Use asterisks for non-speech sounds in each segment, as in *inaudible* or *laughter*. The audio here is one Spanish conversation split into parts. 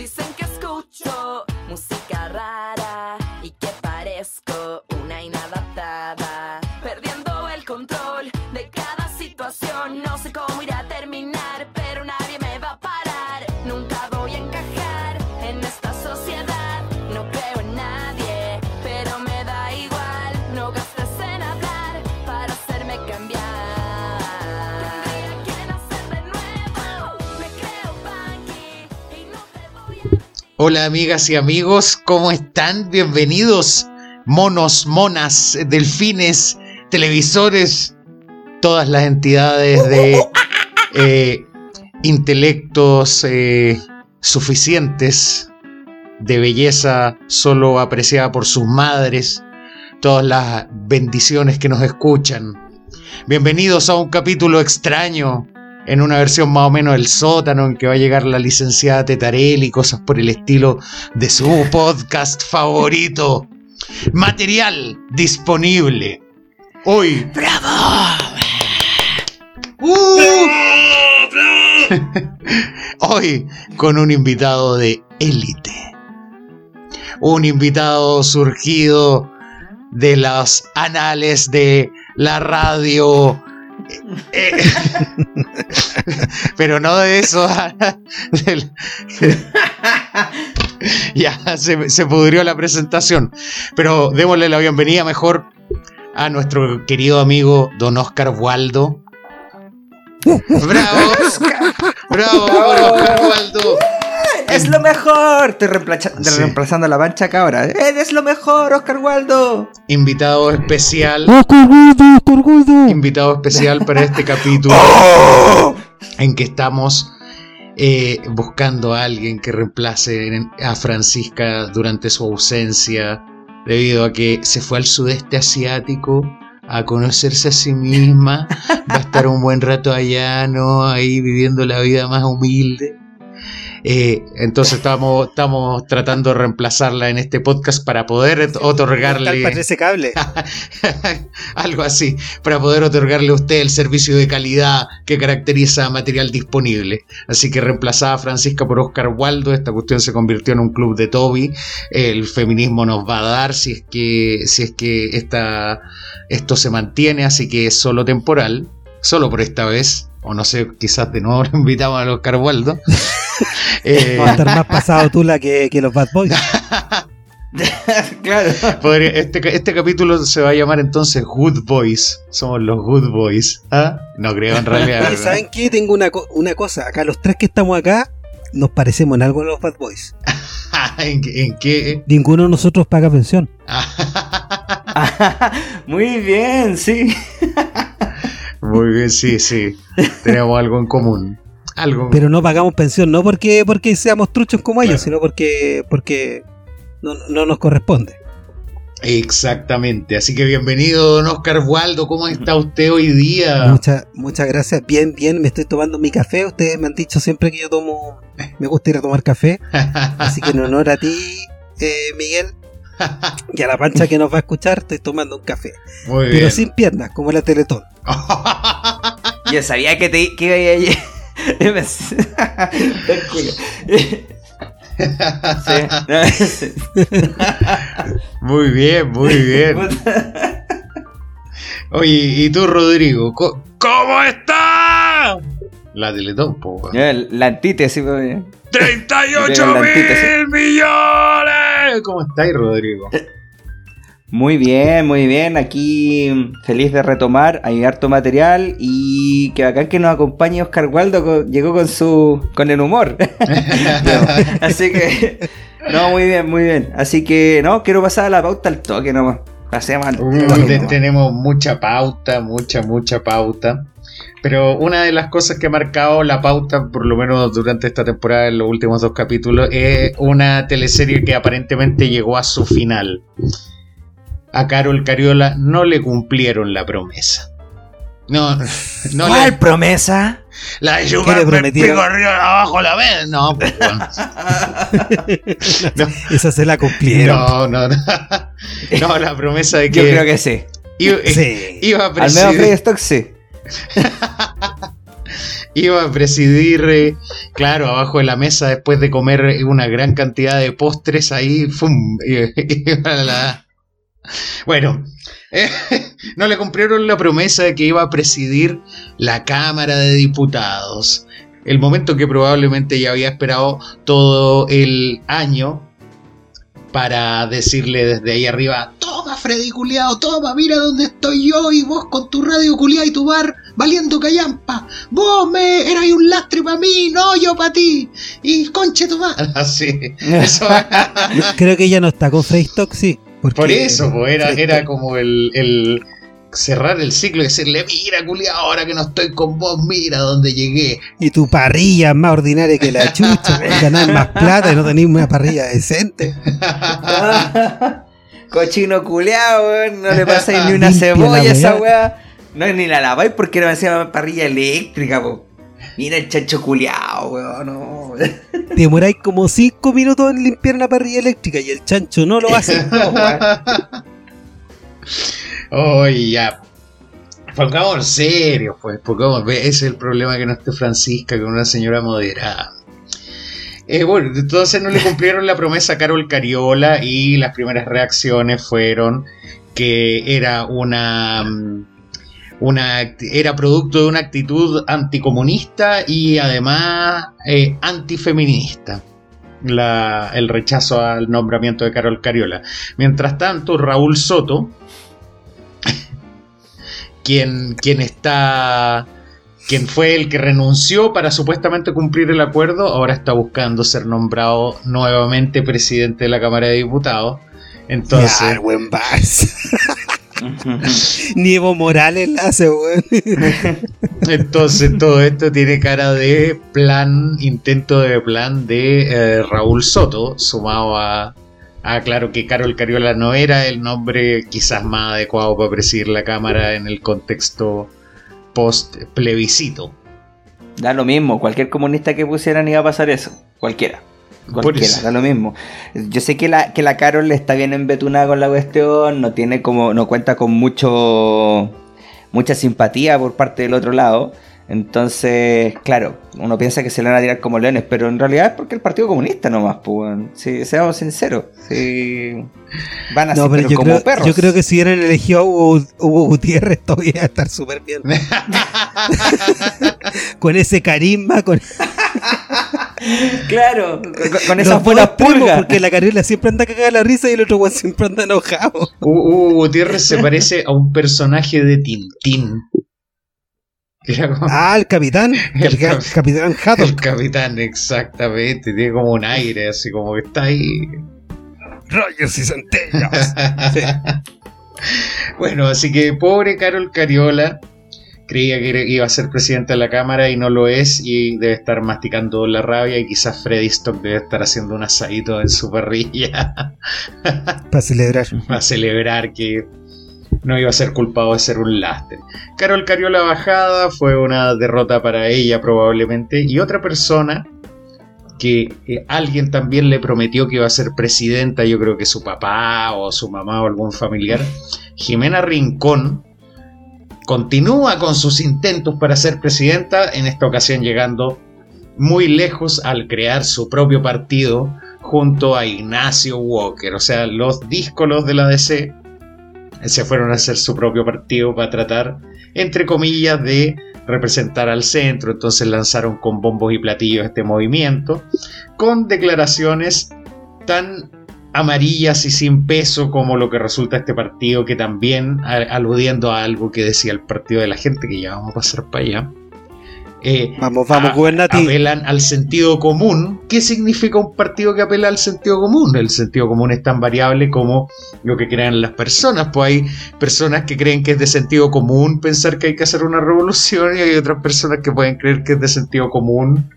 Dicen que escucho música rara Hola amigas y amigos, ¿cómo están? Bienvenidos, monos, monas, delfines, televisores, todas las entidades de *laughs* eh, intelectos eh, suficientes, de belleza solo apreciada por sus madres, todas las bendiciones que nos escuchan. Bienvenidos a un capítulo extraño, en una versión más o menos del sótano en que va a llegar la licenciada Tetarelli y cosas por el estilo de su podcast favorito. Material disponible. Hoy. ¡Bravo! *laughs* Hoy con un invitado de élite. Un invitado surgido de los anales de la radio. Eh, *laughs* pero no de eso. *laughs* del- *laughs* ya se, se pudrió la presentación. Pero démosle la bienvenida mejor a nuestro querido amigo don Oscar Waldo. ¡Bravo! ¡Bravo, Oscar Waldo! ¡Es lo mejor! Estoy reemplaza- Sí. reemplazando la mancha acá ahora. ¡Eres lo mejor, Oscar Waldo! Invitado especial. Oscar Gordo, Oscar Gordo. Invitado especial para este capítulo *laughs* en que estamos eh, buscando a alguien que reemplace a Francisca durante su ausencia, debido a que se fue al sudeste asiático a conocerse a sí misma, *laughs* va a estar un buen rato allá, ¿no? Ahí viviendo la vida más humilde. Eh, entonces estamos, estamos tratando de reemplazarla en este podcast para poder otorgarle Cable. *laughs* algo así, para poder otorgarle a usted el servicio de calidad que caracteriza a material disponible. Así que reemplazada a Francisca por Oscar Waldo, esta cuestión se convirtió en un club de Toby. El feminismo nos va a dar si es que, si es que esta, esto se mantiene, así que es solo temporal, solo por esta vez. O no sé, quizás de nuevo *laughs* lo invitamos a Oscar Waldo. *laughs* Eh, Va a estar más pasado Tula que, que los Bad Boys. *laughs* claro. Podría- este, este capítulo se va a llamar entonces Good Boys. Somos los Good Boys. ¿Ah? No creo en realidad. ¿saben qué? Tengo una, una cosa. Acá los tres que estamos acá nos parecemos en algo a los Bad Boys. ¿En, qué- en qué? Ninguno de nosotros paga pensión. Muy bien, sí. Muy bien, sí, sí. Tenemos algo en común. Algo. Pero no pagamos pensión no porque, porque seamos truchos como ellos, Claro. sino porque, porque no, no nos corresponde. Exactamente. Así que bienvenido, don Oscar Waldo. ¿Cómo está usted hoy día? Muchas muchas gracias. Bien, bien. Me estoy tomando mi café. Ustedes me han dicho siempre que yo tomo... Me gusta ir a tomar café. *laughs* Así que en honor a ti, eh, Miguel, y a la pancha que nos va a escuchar, estoy tomando un café. Muy Pero bien. sin piernas, como la Teletón. Yo sabía que te que iba a *laughs* Sí. No, muy bien, muy bien. Oye, ¿y tú, Rodrigo? Co- ¿Cómo estás? La Teletón, po. Ya, La antítesis. pues. 38 La antítesis. mil millones. ¿Cómo estáis, Rodrigo? Muy bien, muy bien. Aquí feliz de retomar. Hay harto material y que bacán que nos acompañe Oscar Waldo. llegó con su con el humor. *laughs* Así que no, muy bien, muy bien. Así que no, quiero pasar a la pauta al toque nomás. Pasemos al Uy, toque, te- nomás. tenemos mucha pauta, mucha, mucha pauta. Pero una de las cosas que ha marcado la pauta, por lo menos durante esta temporada, en los últimos dos capítulos, es una teleserie que aparentemente llegó a su final. A Carol Cariola no le cumplieron la promesa. No, no ¿Cuál le, promesa? la de ¿Qué le chuparme el prometieron? pico abajo la vez. No, pues, *laughs* bueno. Esa se la cumplieron. no, no, no. No, la promesa de que, Yo creo que sí. iba, Sí. iba a Al menos presidir- Stock sí. *laughs* iba a presidir, eh, claro, abajo de la mesa después de comer una gran cantidad de postres ahí. ¡fum! Iba a la- Bueno, eh, *laughs* no le cumplieron la promesa de que iba a presidir la Cámara de Diputados. El momento que probablemente ya había esperado todo el año para decirle desde ahí arriba, toma Freddy culiao, toma, mira dónde estoy yo y vos con tu radio culiao y tu bar valiendo callampa. Vos me eras un lastre para mí, no yo para ti. Y conche tu madre. Así. *laughs* *laughs* Creo que ella no está con Stock, sí. Porque- por eso, pues, era, era como el, el cerrar el ciclo y decirle, mira culiao, ahora que no estoy con vos, mira dónde llegué. Y tu parrilla es más ordinaria que la *laughs* chucha. Ganás más plata y no tenés una parrilla decente. *laughs* Cochino culeado, weón. No le pasáis ni una Limpia cebolla a esa weá. No, ni la laváis porque era encima parrilla eléctrica, po. Mira el chancho culeado, weón. No. *laughs* Demoráis como 5 minutos en limpiar una parrilla eléctrica y el chancho no lo hace. *laughs* No. Oye, ya. Pongamos serio, pues, pongamos, ese es el problema que no esté Francisca con una señora moderada. Eh, bueno, entonces no le cumplieron la promesa a Carol Cariola y las primeras reacciones fueron que era una, mm, era producto de una actitud anticomunista y además eh, antifeminista. El rechazo al nombramiento de Carol Cariola. Mientras tanto, Raúl Soto, *laughs* quien, quien está. quien fue el que renunció para supuestamente cumplir el acuerdo, ahora está buscando ser nombrado nuevamente presidente de la Cámara de Diputados. Entonces. *laughs* Ni Evo Morales la hace, weón. *laughs* entonces todo esto tiene cara de plan, intento de plan de eh, Raúl Soto, sumado a, a, claro, que Carol Cariola no era el nombre quizás más adecuado para presidir la Cámara en el contexto post plebiscito. Da lo mismo, cualquier comunista que pusieran iba a pasar eso. Cualquiera. Cualquiera, da lo mismo. Yo sé que la, que la Carol está bien embetunada con la cuestión, no tiene como, no cuenta con mucho mucha simpatía por parte del otro lado. Entonces, claro, uno piensa que se le van a tirar como leones, pero en realidad es porque el Partido Comunista nomás, pues. Sí, seamos sinceros. Sí. Van así, No, pero pero yo como creo, perros. yo creo que si hubieran elegido a Hugo, Hugo Gutiérrez, *laughs* todavía iba a estar súper bien. *laughs* con ese carisma, con, *laughs* Claro, con, esas buenas pulgas. Porque la Cariola siempre anda cagada la risa y el otro weón siempre anda enojado. Hugo Gutiérrez se parece a un personaje de Tintín. Que era como Ah, el capitán. *laughs* El El, ca- cap- capitán el Haddock. capitán, exactamente. Tiene como un aire, así como que está ahí. Rogers y centellas. *laughs* Sí. Bueno, así que pobre Carol Cariola creía que iba a ser presidenta de la Cámara y no lo es y debe estar masticando la rabia y quizás Freddy Stock debe estar haciendo un asadito en su parrilla *laughs* Para celebrar. a celebrar que no iba a ser culpado de ser un lastre. Carol Cariola bajada fue una derrota para ella probablemente y otra persona que eh, alguien también le prometió que iba a ser presidenta, yo creo que su papá o su mamá o algún familiar, Jimena Rincón, continúa con sus intentos para ser presidenta, en esta ocasión llegando muy lejos al crear su propio partido junto a Ignacio Walker, o sea, los díscolos de la DC se fueron a hacer su propio partido para tratar, entre comillas, de representar al centro. Entonces lanzaron con bombos y platillos este movimiento, con declaraciones tan amarillas y sin peso como lo que resulta este partido, que también, a- aludiendo a algo que decía el partido de la gente, que ya vamos a pasar para allá. eh, Vamos, vamos, a- apelan al sentido común. ¿Qué significa un partido que apela al sentido común? El sentido común es tan variable como lo que crean las personas. Pues hay personas que creen que es de sentido común pensar que hay que hacer una revolución y hay otras personas que pueden creer que es de sentido común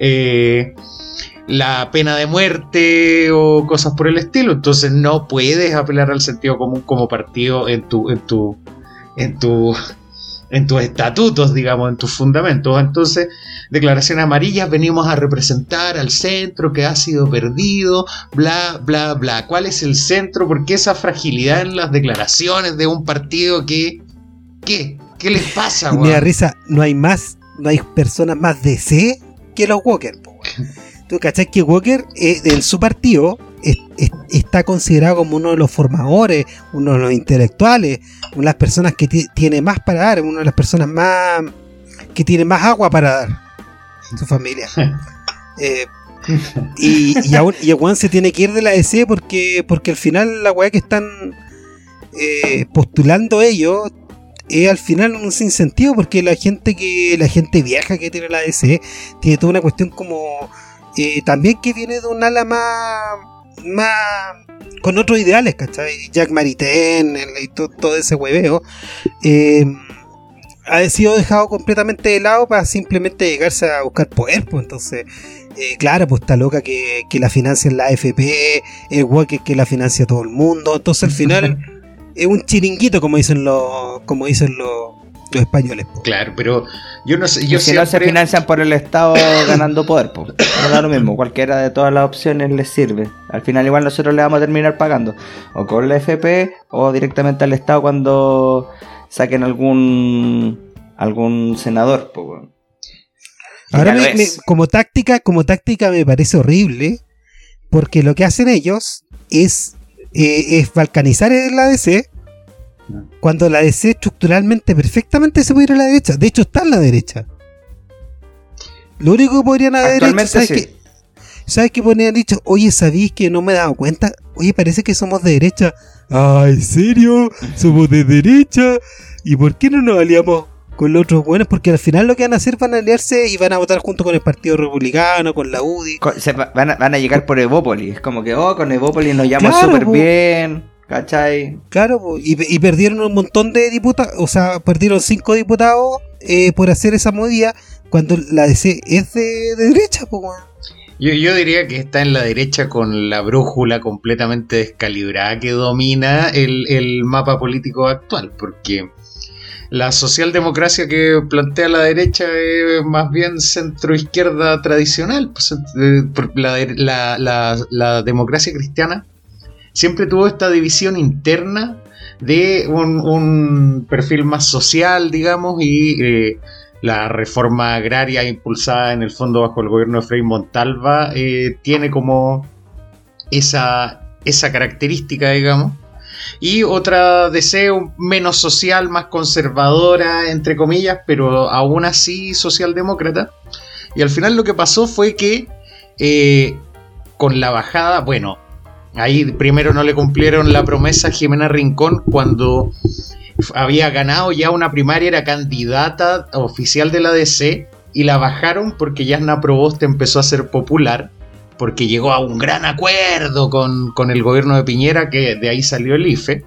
eh, la pena de muerte o cosas por el estilo. Entonces no puedes apelar al sentido común como partido en tu, en tu, en tu, en tus estatutos, digamos, en tus fundamentos. Entonces, declaraciones amarillas, venimos a representar al centro que ha sido perdido, bla, bla, bla. ¿Cuál es el centro? ¿Por qué esa fragilidad en las declaraciones de un partido que... ¿Qué? ¿Qué les pasa, Y *laughs* me da weón? risa, no hay más no hay personas más DC que los Walker. po. ¿Tú cachás que Walker eh, en su partido es- es- está considerado como uno de los formadores, uno de los intelectuales, una de las personas que ti- tiene más para dar, una de las personas más que tiene más agua para dar en su familia. Eh, y, y, aún- y se tiene que ir de la DC porque, porque al final la weá que están eh, postulando ellos es al final un sinsentido porque la gente que la gente vieja que tiene la DC tiene toda una cuestión como eh, también que viene de un ala más más con otros ideales, ¿cachai? Jack Maritain y to- todo ese hueveo eh, ha sido dejado completamente de lado para simplemente llegarse a buscar poder, pues entonces eh, claro, pues está loca que, que la financia la AFP, el Walker que la financia todo el mundo, entonces al final *laughs* es un chiringuito como dicen los como dicen los, los españoles. po. Claro, pero yo no sé, yo si no se siempre- financian por el Estado *coughs* ganando poder, pues. No da lo mismo, cualquiera de todas las opciones les sirve. Al final igual nosotros le vamos a terminar pagando. O con la FP o directamente al Estado cuando saquen algún algún senador, pues. Y Ahora me- como táctica, como táctica me parece horrible, porque lo que hacen ellos es, eh, es balcanizar la DC, cuando la DC estructuralmente perfectamente se puede ir a la derecha. De hecho está en la derecha. Lo único que podrían haber hecho, ¿sabes sí. qué? ¿Sabes qué podrían dicho? Oye, ¿sabéis que no me he dado cuenta? Oye, parece que somos de derecha. Ay, ¿en serio? Somos de derecha. ¿Y por qué no nos aliamos con los otros buenos? Porque al final lo que van a hacer van a aliarse y van a votar junto con el Partido Republicano, con la UDI. Se van, a, van a llegar por Evópolis. Es como que, oh, con Evópolis nos llaman Claro, súper bien. ¿Cachai? Claro, y, y perdieron un montón de diputados, o sea, perdieron cinco diputados eh, por hacer esa movida cuando la DC es de, de derecha, po, weón. Yo, yo diría que está en la derecha con la brújula completamente descalibrada que domina el, el mapa político actual, porque la socialdemocracia que plantea la derecha es más bien centro-izquierda tradicional. pues, eh, la, democracia cristiana siempre tuvo esta división interna de un, un perfil más social, digamos, y eh, la reforma agraria impulsada en el fondo bajo el gobierno de Frei Montalva eh, tiene como esa, esa característica, digamos. Y otra deseo menos social, más conservadora, entre comillas, pero aún así socialdemócrata. Y al final lo que pasó fue que eh, con la bajada, bueno, ahí primero no le cumplieron la promesa a Jimena Rincón cuando había ganado ya una primaria, era candidata oficial de la DC y la bajaron porque Yasna Proboste empezó a ser popular porque llegó a un gran acuerdo con, con el gobierno de Piñera que de ahí salió el IFE.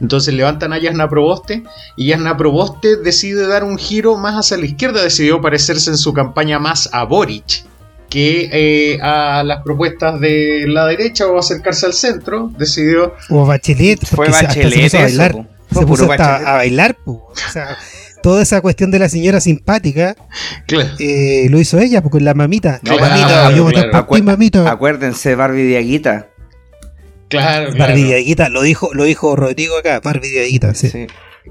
Entonces levantan a Yasna Proboste y Yasna Proboste decide dar un giro más hacia la izquierda, decidió parecerse en su campaña más a Boric que eh, a las propuestas de la derecha o acercarse al centro, decidió O Bachelet, Fue porque se- hasta se Bachelet puso a bailar. po. Fue Se puso puro hasta Bachelet. a bailar. O sea, toda esa cuestión de la señora simpática claro, eh, lo hizo ella, porque la mamita. No, mamita, claro, yo voté claro. por ti, mamita. Acuérdense, Barbie Diaguita. claro, claro. Barbie Diaguita, lo dijo, lo dijo Rodrigo acá, Barbie Diaguita, sí. Sí.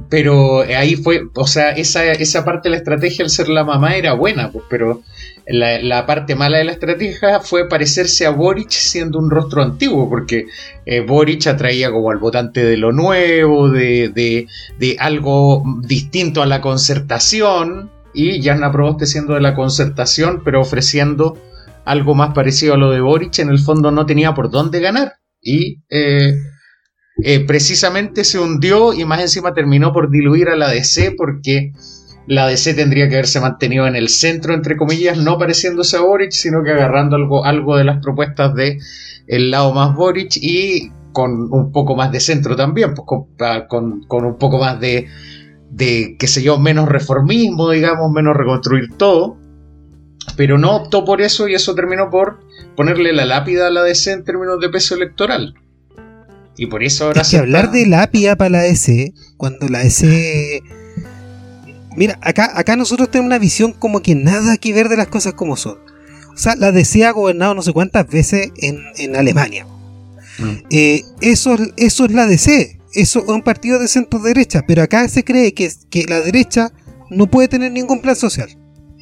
Pero ahí fue, o sea, esa, esa parte de la estrategia al ser la mamá era buena, pues, pero la, parte mala de la estrategia fue parecerse a Boric siendo un rostro antiguo, porque eh, Boric atraía como al votante de lo nuevo, de, de, de algo distinto a la concertación, y Jasna Proboste siendo de la concertación, pero ofreciendo algo más parecido a lo de Boric, en el fondo no tenía por dónde ganar. Y eh, eh, precisamente se hundió y más encima terminó por diluir a la DC porque la DC tendría que haberse mantenido en el centro, entre comillas, no pareciéndose a Boric, sino que agarrando algo, algo de las propuestas de el lado más Boric y con un poco más de centro también, pues con, pa- con- con un poco más de, de, qué sé yo, menos reformismo, digamos, menos reconstruir todo. Pero no optó por eso y eso terminó por ponerle la lápida a la DC en términos de peso electoral. Y por eso ahora Es que se hablar está- de la APIA para la S, cuando la S. Mira, acá, acá nosotros tenemos una visión como que nada que ver de las cosas como son. O sea, la DC ha gobernado no sé cuántas veces en, en Alemania. Mm. Eh, eso, eso es la DC. Eso es un partido de centro derecha. Pero acá se cree que, que la derecha no puede tener ningún plan social.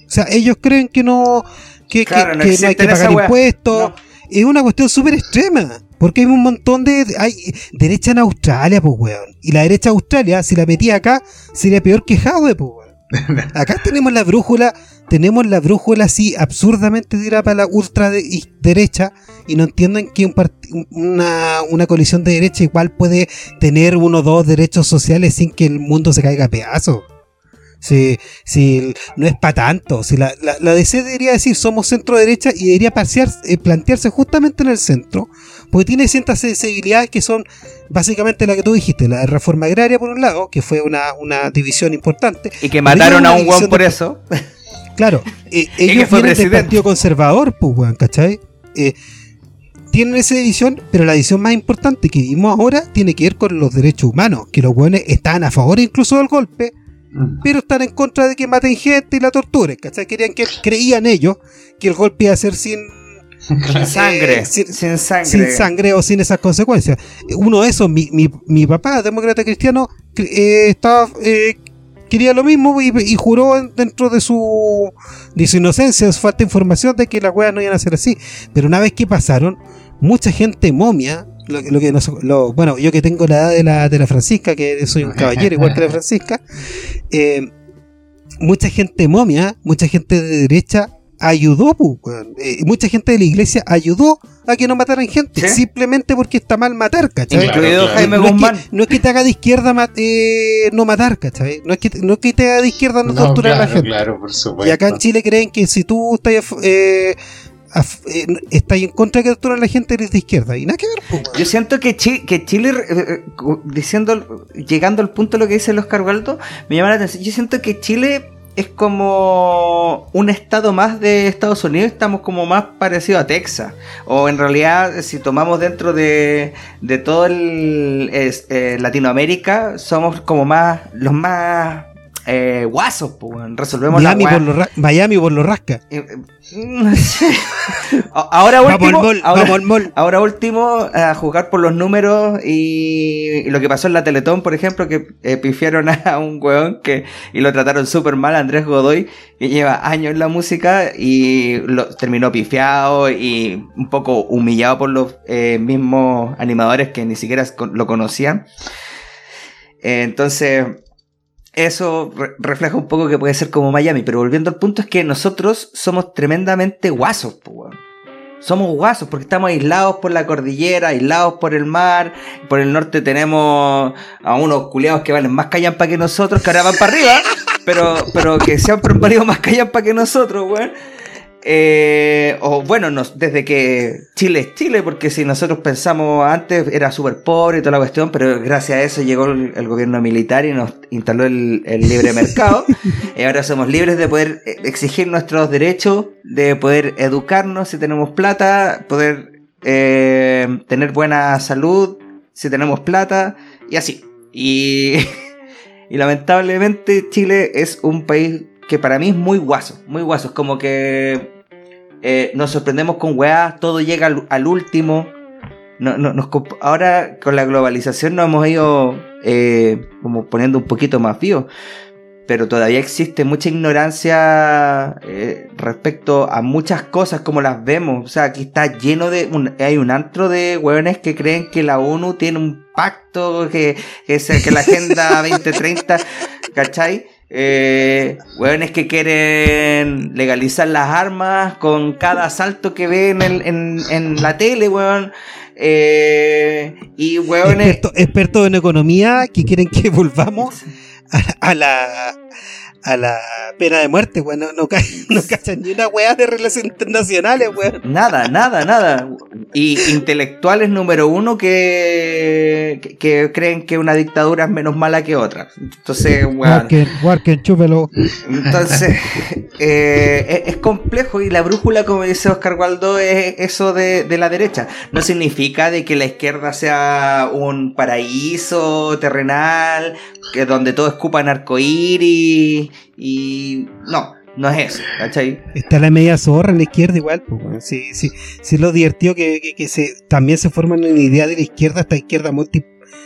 O sea, ellos creen que no, que, Claro, que- no que no hay que pagar impuestos. No. Es una cuestión súper extrema. Porque hay un montón de. Hay derecha en Australia, pues, weón. Y la derecha de Australia, si la metía acá, sería peor que Jadwe, pues, weón. *laughs* Acá tenemos la brújula, tenemos la brújula así absurdamente tirada para la ultra y derecha y no entienden que un una, una coalición de derecha igual puede tener uno o dos derechos sociales sin que el mundo se caiga a pedazos. Si, si no es para tanto, si la, la, la DC debería decir somos centro derecha y debería parciar- eh, plantearse justamente en el centro, porque tiene ciertas sensibilidades que son básicamente la que tú dijiste, la reforma agraria por un lado, que fue una, una división importante, Y que mataron a un división por de- eso. Claro, *laughs* eh, ellos fue vienen del. Partido Conservador, pues, weón, ¿cachai? Eh, tienen esa división, pero la división más importante que vimos ahora tiene que ver con los derechos humanos, que los weones están a favor incluso del golpe, pero están en contra de que maten gente y la torturen, ¿cachai? Querían que, creían ellos que el golpe iba a ser sin, Sin sangre. Eh, sin- sin sangre. sin sangre o sin esas consecuencias. Uno de esos, mi, mi, mi papá, demócrata cristiano, eh, estaba, eh, quería lo mismo y, y juró en- dentro de su, de su inocencia, de su falta de información de que las weas no iban a ser así. Pero una vez que pasaron, mucha gente momia, lo, lo que nos- lo- bueno, yo que tengo la edad de la, de la Francisca, que soy un *laughs* caballero igual que la Francisca, eh, mucha gente momia, mucha gente de derecha ayudó, pu. Eh, mucha gente de la iglesia ayudó a que no mataran gente, Sí. simplemente porque está mal matar, ¿cachai? Incluido Claro, Jaime no, es Guzmán. que, no es que te haga de izquierda ma- eh, no matar, ¿cachai? No es, que, no es que te haga de izquierda no, No, torturar a la gente. claro, por supuesto. Y acá en Chile creen que si tú estás, eh, af- eh, estás en contra de que torturan a la gente, eres de izquierda. Y nada que ver. Yo siento que, Chi- que Chile, eh, diciendo, llegando al punto de lo que dice el Oscar Waldo, me llama la atención. Yo siento que Chile es como un estado más de Estados Unidos, estamos como más parecido a Texas. O en realidad, si tomamos dentro de, de todo el es- eh, Latinoamérica, somos como más, los más eh, guasos, pues, resolvemos la Miami weá. por, lo Miami por lo rasca. Eh, eh, Ahora último, mall, ahora, último, a jugar por los números y, y lo que pasó en la Teletón, por ejemplo, que eh, pifiaron a *laughs* un weón que, y lo trataron súper mal, Andrés Godoy, que lleva años en la música y lo, terminó pifiado y un poco humillado por los eh, mismos animadores que ni siquiera lo conocían. Eh, entonces, eso re- refleja un poco que puede ser como Miami, pero volviendo al punto es que nosotros somos tremendamente guasos, weón. Somos guasos porque estamos aislados por la cordillera, aislados por el mar. Por el norte tenemos a unos culeados que valen más callampa que nosotros, que ahora van para arriba, pero, pero que siempre han valido más callampa que nosotros, weón. Eh, o bueno, nos- desde que Chile es Chile, porque si nosotros pensamos antes era súper pobre y toda la cuestión, pero gracias a eso llegó el, el gobierno militar y nos instaló el, el libre *laughs* mercado. y ahora somos libres de poder eh, exigir nuestros derechos, de poder educarnos si tenemos plata, poder eh, tener buena salud si tenemos plata, y así. Y, *laughs* y lamentablemente Chile es un país que para mí es muy guaso, muy guaso. Es como que eh, nos sorprendemos con weá, todo llega al, al último. No, no- nos ahora con la globalización nos hemos ido eh, como poniendo un poquito más vivos. Pero todavía existe mucha ignorancia eh, respecto a muchas cosas como las vemos. O sea, aquí está lleno de... un- hay un antro de hueones que creen que la ONU tiene un pacto, que, que, que la Agenda *laughs* 2030, ¿cachai? Eh, hueones que quieren legalizar las armas con cada asalto que ven en, en, en la tele, weón. Eh, y. Expertos expertos en economía que quieren que volvamos a, a la a la pena de muerte, weón. No, no, ca- *laughs* no cachan ni una weá de relaciones internacionales, weón. Nada, nada, nada. Y intelectuales número uno que, que, que creen que una dictadura es menos mala que otra. Entonces, weón. Warken, Warken, chúpelo. Entonces, *laughs* eh, es, es complejo y la brújula, como dice Oscar Waldo, es eso de, de la derecha. No significa de que la izquierda sea un paraíso terrenal, que donde todo escupan arcoíris y... No, no es eso, ¿cachai? Está la media zorra en la izquierda igual, pues. Sí, sí, sí, lo divertido que, que, que se, también se forman una idea de la izquierda, esta izquierda multi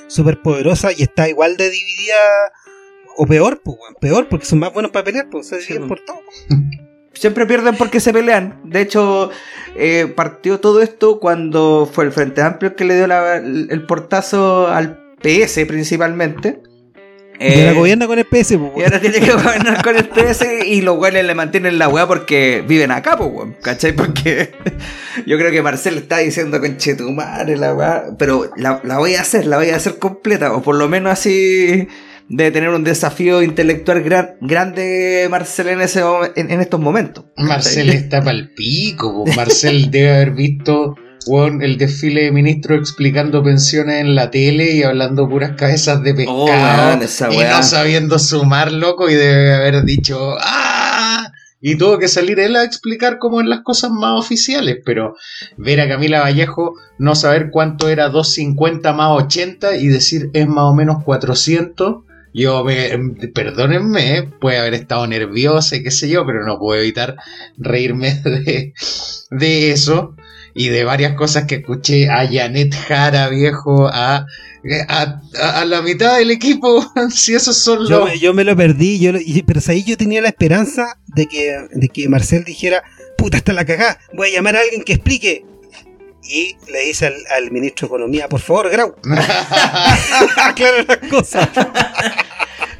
super poderosa y está igual de dividida o peor, pues, peor, porque son más buenos para pelear, pues, se siguen por todo. *laughs* Siempre pierden porque se pelean. De hecho, eh, partió todo esto cuando fue el Frente Amplio que le dio la- el portazo al PS principalmente. Y ahora Eh, gobierna con el PS, pues, y ahora tiene que gobernar con el PS y los güeyes le mantienen la weá porque viven acá, pues weón. ¿Cachai? Porque yo creo que Marcel está diciendo conche tu madre la weá. Pero la, la voy a hacer, la voy a hacer completa. O por lo menos así de tener un desafío intelectual gran- grande Marcel en, ese, en, en estos momentos. Marcel está pa'l pico. po. Marcel debe haber visto el desfile de ministros explicando pensiones en la tele y hablando puras cabezas de pescado. Oh, esa y no sabiendo sumar, loco, y debe haber dicho ¡Ah! Y tuvo que salir él a explicar cómo en las cosas más oficiales, pero ver a Camila Vallejo no saber cuánto era 250 más 80 y decir es más o menos 400, yo me, perdónenme, eh, puede haber estado nerviosa y qué sé yo, pero no puedo evitar reírme *laughs* de, de eso y de varias cosas que escuché a Janet Jara, viejo, a, a, a- a la mitad del equipo, *laughs* si esos son Yo, los... me- yo me lo perdí, yo lo- y- pero ahí yo tenía la esperanza de que, de que Marcel dijera, puta, está la cagada, voy a llamar a alguien que explique. Y le dice al, al ministro de Economía, por favor, Grau, *laughs* *laughs* aclara las cosas.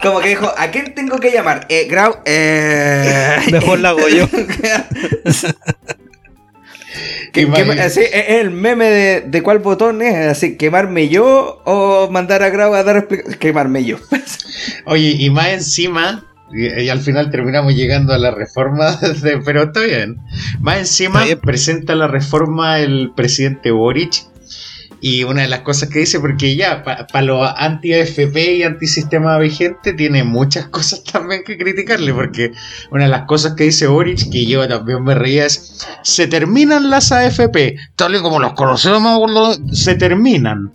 Como que dijo, ¿a quién tengo que llamar? Eh, Grau, eh... Mejor la hago yo. Que- que- así, es el meme de, de cuál botón es, así, quemarme yo o mandar a Grau a dar explicaciones. Quemarme yo. *laughs* Oye, y más encima, y, y al final terminamos llegando a la reforma, *laughs* de- pero está bien. Más encima, bien. presenta la reforma el presidente Boric. Y una de las cosas que dice, porque ya, para los anti-AFP y antisistema vigente, tiene muchas *laughs* cosas también que criticarle, porque una de las cosas que dice Boric, que yo también me reía, es, se terminan las AFP, tal y como las conocemos, se terminan.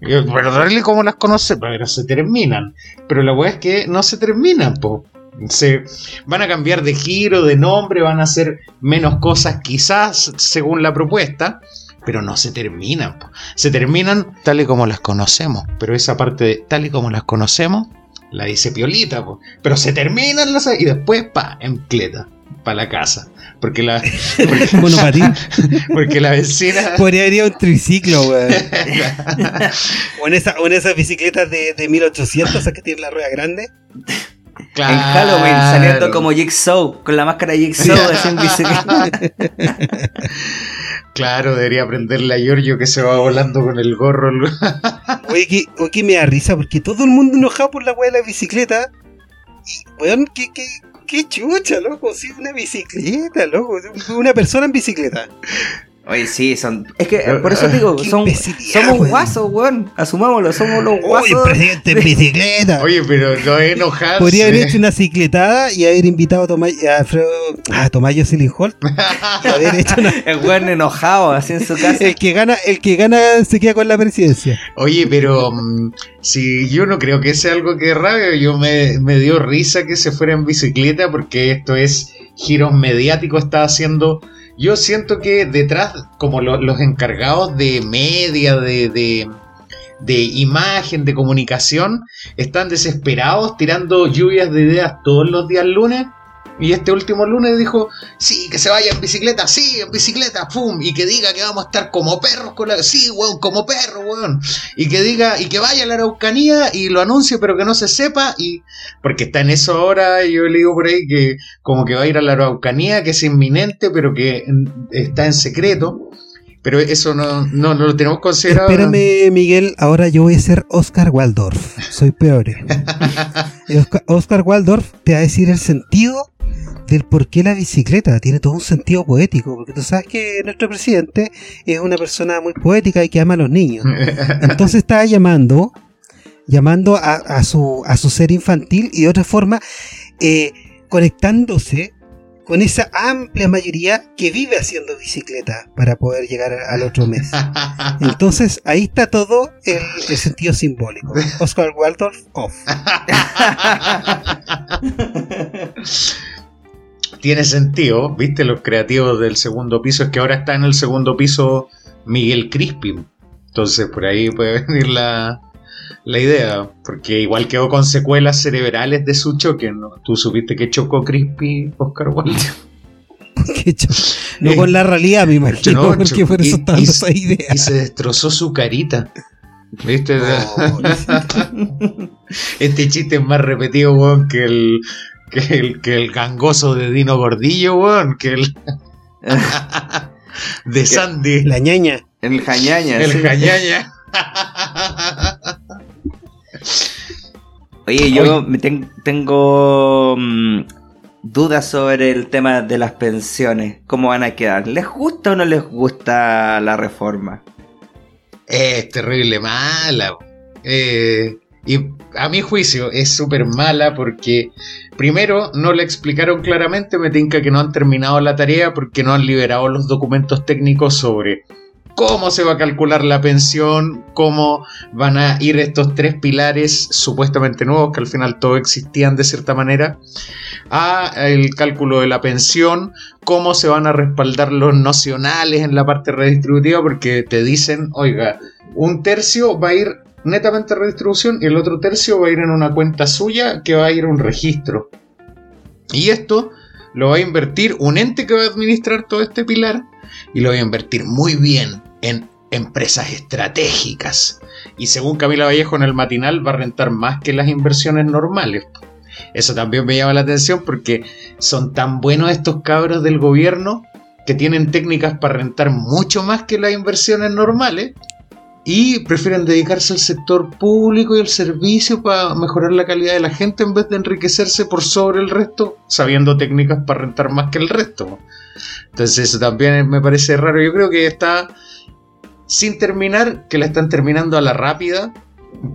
Pero tal y como las conocemos, pero se terminan. Pero la weá es que no se terminan, po. Se van a cambiar de giro, de nombre, van a hacer menos cosas quizás según la propuesta, pero no se terminan. Se terminan tal y como las conocemos, pero esa parte de tal y como las conocemos la dice Piolita, po. pero se terminan las y después pa en cleta para la casa, porque la *laughs* *laughs* porque, la vecina *laughs* Podría haber ido un triciclo, weón. O en, esa, o en esas bicicletas de, de 1800, esas que tienen la rueda grande. Claro. En Halloween, saliendo como Jigsaw, con la máscara de Jigsaw, así en bicicleta. Claro, debería aprenderle a Giorgio que se va volando con el gorro. *laughs* Oye, que, oye, que me da risa porque todo el mundo enojado por la weá de la bicicleta. Y, weón, qué, qué, qué chucha, loco. Sí, una bicicleta, loco. Una persona en bicicleta. Oye, sí, son. Es que por eso digo, son, somos guasos, weón. Asumámoslo, somos los Oye, guasos. presidente en *laughs* bicicleta. Oye, pero no es enojarse. Podría haber hecho una cicletada y haber invitado a Tomás, a Alfredo, a Tomás Jocelyn Holt. Y haber hecho una- *laughs* El weón enojado, así en su casa. el que gana, el que gana se queda con la presidencia. Oye, pero mm, si yo no creo que sea algo que rabia, yo me, me dio risa que se fuera en bicicleta porque esto es giros mediáticos, está haciendo... Yo siento que detrás, como lo- los encargados de media, de, de imagen, de comunicación, están desesperados tirando lluvias de ideas todos los días lunes. Y este último lunes dijo, sí, que se vaya en bicicleta, sí, en bicicleta, pum, y que diga que vamos a estar como perros con la... Sí, weón, como perros, weón. Y que diga, y que vaya a la Araucanía y lo anuncie, pero que no se sepa, y... Porque está en eso ahora, yo le digo por ahí que como que va a ir a la Araucanía, que es inminente, pero que está en secreto. Pero eso no, no, no lo tenemos considerado. Espérame, Miguel, ahora yo voy a ser Oscar Waldorf. Soy peor. *laughs* Oscar, Oscar Waldorf te va a decir el sentido del por qué la bicicleta. Tiene todo un sentido poético. Porque tú sabes que nuestro presidente es una persona muy poética y que ama a los niños. Entonces estaba llamando, llamando a, a su, a su ser infantil y de otra forma eh, conectándose con esa amplia mayoría que vive haciendo bicicleta para poder llegar al otro mes. *laughs* Entonces ahí está todo el, el sentido simbólico. Oscar Waldorf off. *laughs* Tiene sentido, viste, los creativos del segundo piso, es que ahora está en el segundo piso Miguel Crispin. Entonces por ahí puede *laughs* venir la, la idea, porque igual quedó con secuelas cerebrales de su choque. ¿no? Tú supiste que chocó Crispy Oscar Wilde. *laughs* No con la realidad, me imagino, No, porque por eso y- esa idea. Y se destrozó su carita. ¿Viste? Oh, *laughs* Este chiste es más repetido, weón, que el, que el, que el gangoso de Dino Gordillo, weón, que el *laughs* de Sandy, la ñaña. El jañaña. el sí. jañaña. Oye, yo me ten- tengo mm, dudas sobre el tema de las pensiones. ¿Cómo van a quedar? ¿Les gusta o no les gusta la reforma? Es terrible mala. Eh, y a mi juicio es súper mala porque primero no le explicaron claramente, me tinca que no han terminado la tarea porque no han liberado los documentos técnicos sobre cómo se va a calcular la pensión, cómo van a ir estos tres pilares supuestamente nuevos que al final todos existían de cierta manera a el cálculo de la pensión, cómo se van a respaldar los nocionales en la parte redistributiva, porque te dicen, oiga, un tercio va a ir netamente a redistribución y el otro tercio va a ir en una cuenta suya que va a ir a un registro. Y esto lo va a invertir un ente que va a administrar todo este pilar y lo va a invertir muy bien en empresas estratégicas. Y según Camila Vallejo en el matinal va a rentar más que las inversiones normales. Eso también me llama la atención porque son tan buenos estos cabros del gobierno que tienen técnicas para rentar mucho más que las inversiones normales y prefieren dedicarse al sector público y al servicio para mejorar la calidad de la gente en vez de enriquecerse por sobre el resto, sabiendo técnicas para rentar más que el resto. Entonces eso también me parece raro. Yo creo que está sin terminar, que la están terminando a la rápida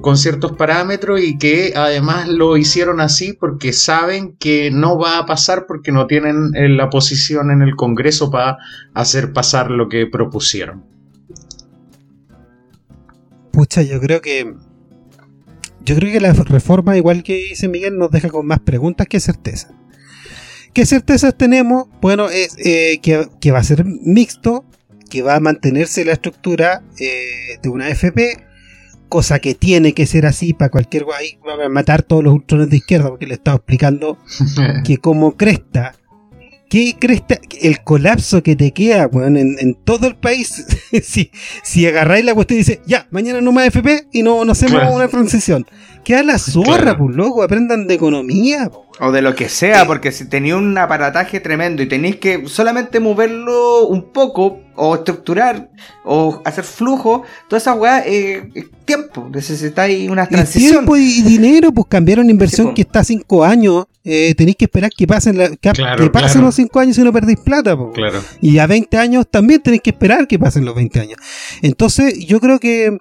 con ciertos parámetros y que además lo hicieron así porque saben que no va a pasar porque no tienen eh, la posición en el Congreso para hacer pasar lo que propusieron. Pucha, yo creo que. Yo creo que la reforma, igual que dice Miguel, nos deja con más preguntas que certezas. ¿Qué certezas tenemos? Bueno, es eh, que, que va a ser mixto, que va a mantenerse la estructura eh, de una FP, cosa que tiene que ser así para cualquier guay, va a matar todos los ultrones de izquierda, porque le estaba explicando *laughs* que como cresta, ¿qué cresta? El colapso que te queda, weón, en, en todo el país. *laughs* si, si agarráis la cuestión y dices, ya, mañana no más FP y no, no hacemos Claro. una transición. Queda la zorra, Claro. pues loco, aprendan de economía. po. O de lo que sea, porque si tenía un aparataje tremendo y tenéis que solamente moverlo un poco, o estructurar, o hacer flujo, toda esa weá eh, es tiempo. Necesitáis una Y transición. tiempo y, y dinero, pues cambiaron inversión Sí, que está cinco años. Eh, tenéis que esperar que pasen, la- que, Claro, que pasen claro. los cinco años y no perdéis plata. po. claro. Y a 20 años también tenéis que esperar que pasen los 20 años. Entonces, yo creo que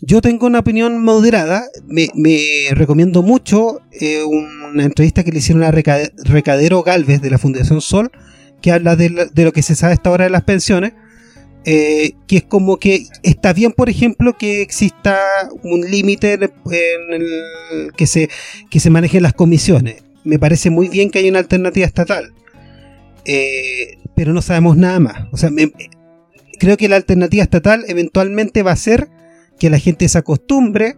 yo tengo una opinión moderada. Me, me recomiendo mucho eh, una entrevista que le hicieron a Reca- Recadero Galvez de la Fundación Sol, que habla de, la- de lo que se sabe hasta ahora de las pensiones. eh, que es como que está bien, por ejemplo, que exista un límite en, en el que se, que se manejen las comisiones. Me parece muy bien que haya una alternativa estatal. Eh, pero no sabemos nada más. O sea, me- creo que la alternativa estatal eventualmente va a ser que la gente se acostumbre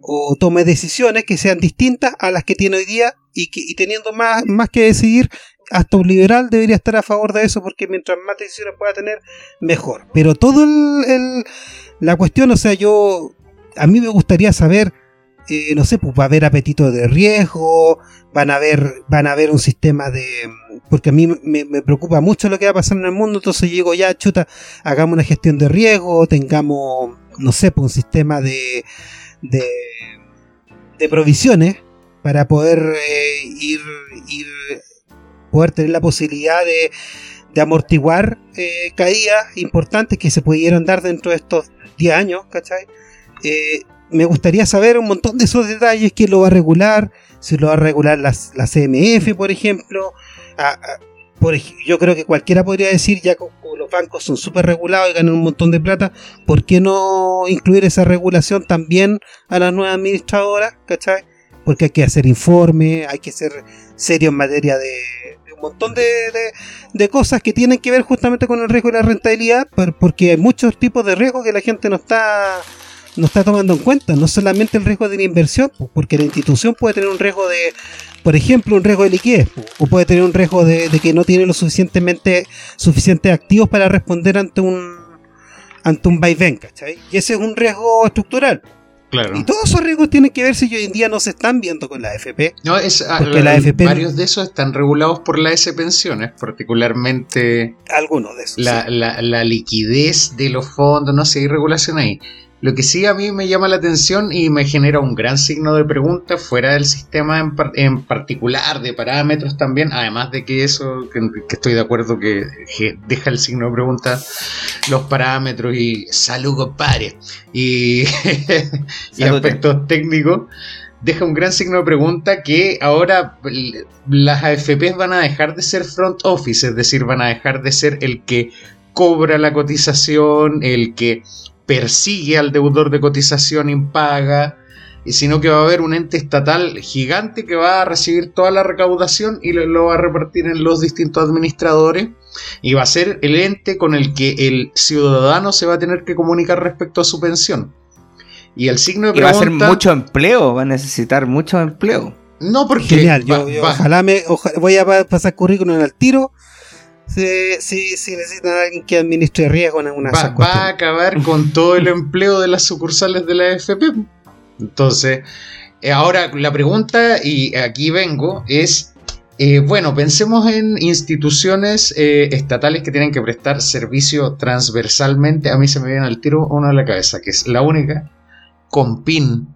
o tome decisiones que sean distintas a las que tiene hoy día y, que, teniendo más, más que decidir, hasta un liberal debería estar a favor de eso porque mientras más decisiones pueda tener, mejor. Pero todo el, el- la cuestión, o sea, yo, a mí me gustaría saber, eh, no sé, pues va a haber apetito de riesgo, van a haber, van a haber un sistema de, porque a mí me, me preocupa mucho lo que va a pasar en el mundo, entonces digo, ya, chuta, hagamos una gestión de riesgo, tengamos, no sé, pues un sistema de, de, provisiones para poder eh, ir, poder tener la posibilidad de, amortiguar eh, caídas importantes que se pudieran dar dentro de estos 10 años, ¿cachai? Eh, me gustaría saber un montón de esos detalles, quién lo va a regular, si lo va a regular la, CMF, por ejemplo. A- a- por ej- yo creo que cualquiera podría decir, ya como los bancos son súper regulados y ganan un montón de plata, ¿por qué no incluir esa regulación también a las nuevas administradoras? ¿Cachai? Porque hay que hacer informes, hay que ser serio en materia de, un montón de, de- cosas que tienen que ver justamente con el riesgo y la rentabilidad, por- porque hay muchos tipos de riesgos que la gente no está no está tomando en cuenta no solamente el riesgo de la inversión, porque la institución puede tener un riesgo de, por ejemplo, un riesgo de liquidez, o puede tener un riesgo de, que no tiene lo suficientemente suficientes activos para responder ante un ante un vaivén, ¿cachai? Y ese es un riesgo estructural. Y todos esos riesgos tienen que ver si hoy en día no se están viendo con la AFP. No, es, ah, varios de esos están regulados por la S Pensiones, particularmente. Algunos de esos. La, la, la liquidez de los fondos, no sé, hay regulación ahí. Lo que sí a mí me llama la atención y me genera un gran signo de pregunta fuera del sistema en, particular, de parámetros también, además de que eso, que, estoy de acuerdo que, deja el signo de pregunta los parámetros y salud compadre. Y, *laughs* y aspectos técnicos, deja un gran signo de pregunta que ahora las AFPs van a dejar de ser front office, es decir, van a dejar de ser el que cobra la cotización, el que persigue al deudor de cotización impaga, sino que va a haber un ente estatal gigante que va a recibir toda la recaudación y lo, va a repartir en los distintos administradores y va a ser el ente con el que el ciudadano se va a tener que comunicar respecto a su pensión. Y el signo de pregunta... va a ser mucho empleo, va a necesitar mucho empleo. No, porque... Genial, ojalá me... voy a pasar currículum al tiro si, si, necesitan a alguien que administre riesgo en alguna va, va a acabar con *laughs* todo el empleo de las sucursales de la AFP. Entonces, eh, ahora la pregunta, y aquí vengo, es, eh, bueno, pensemos en instituciones eh, estatales que tienen que prestar servicio transversalmente. A mí se me viene al tiro uno a la cabeza, que es la única, con PIN.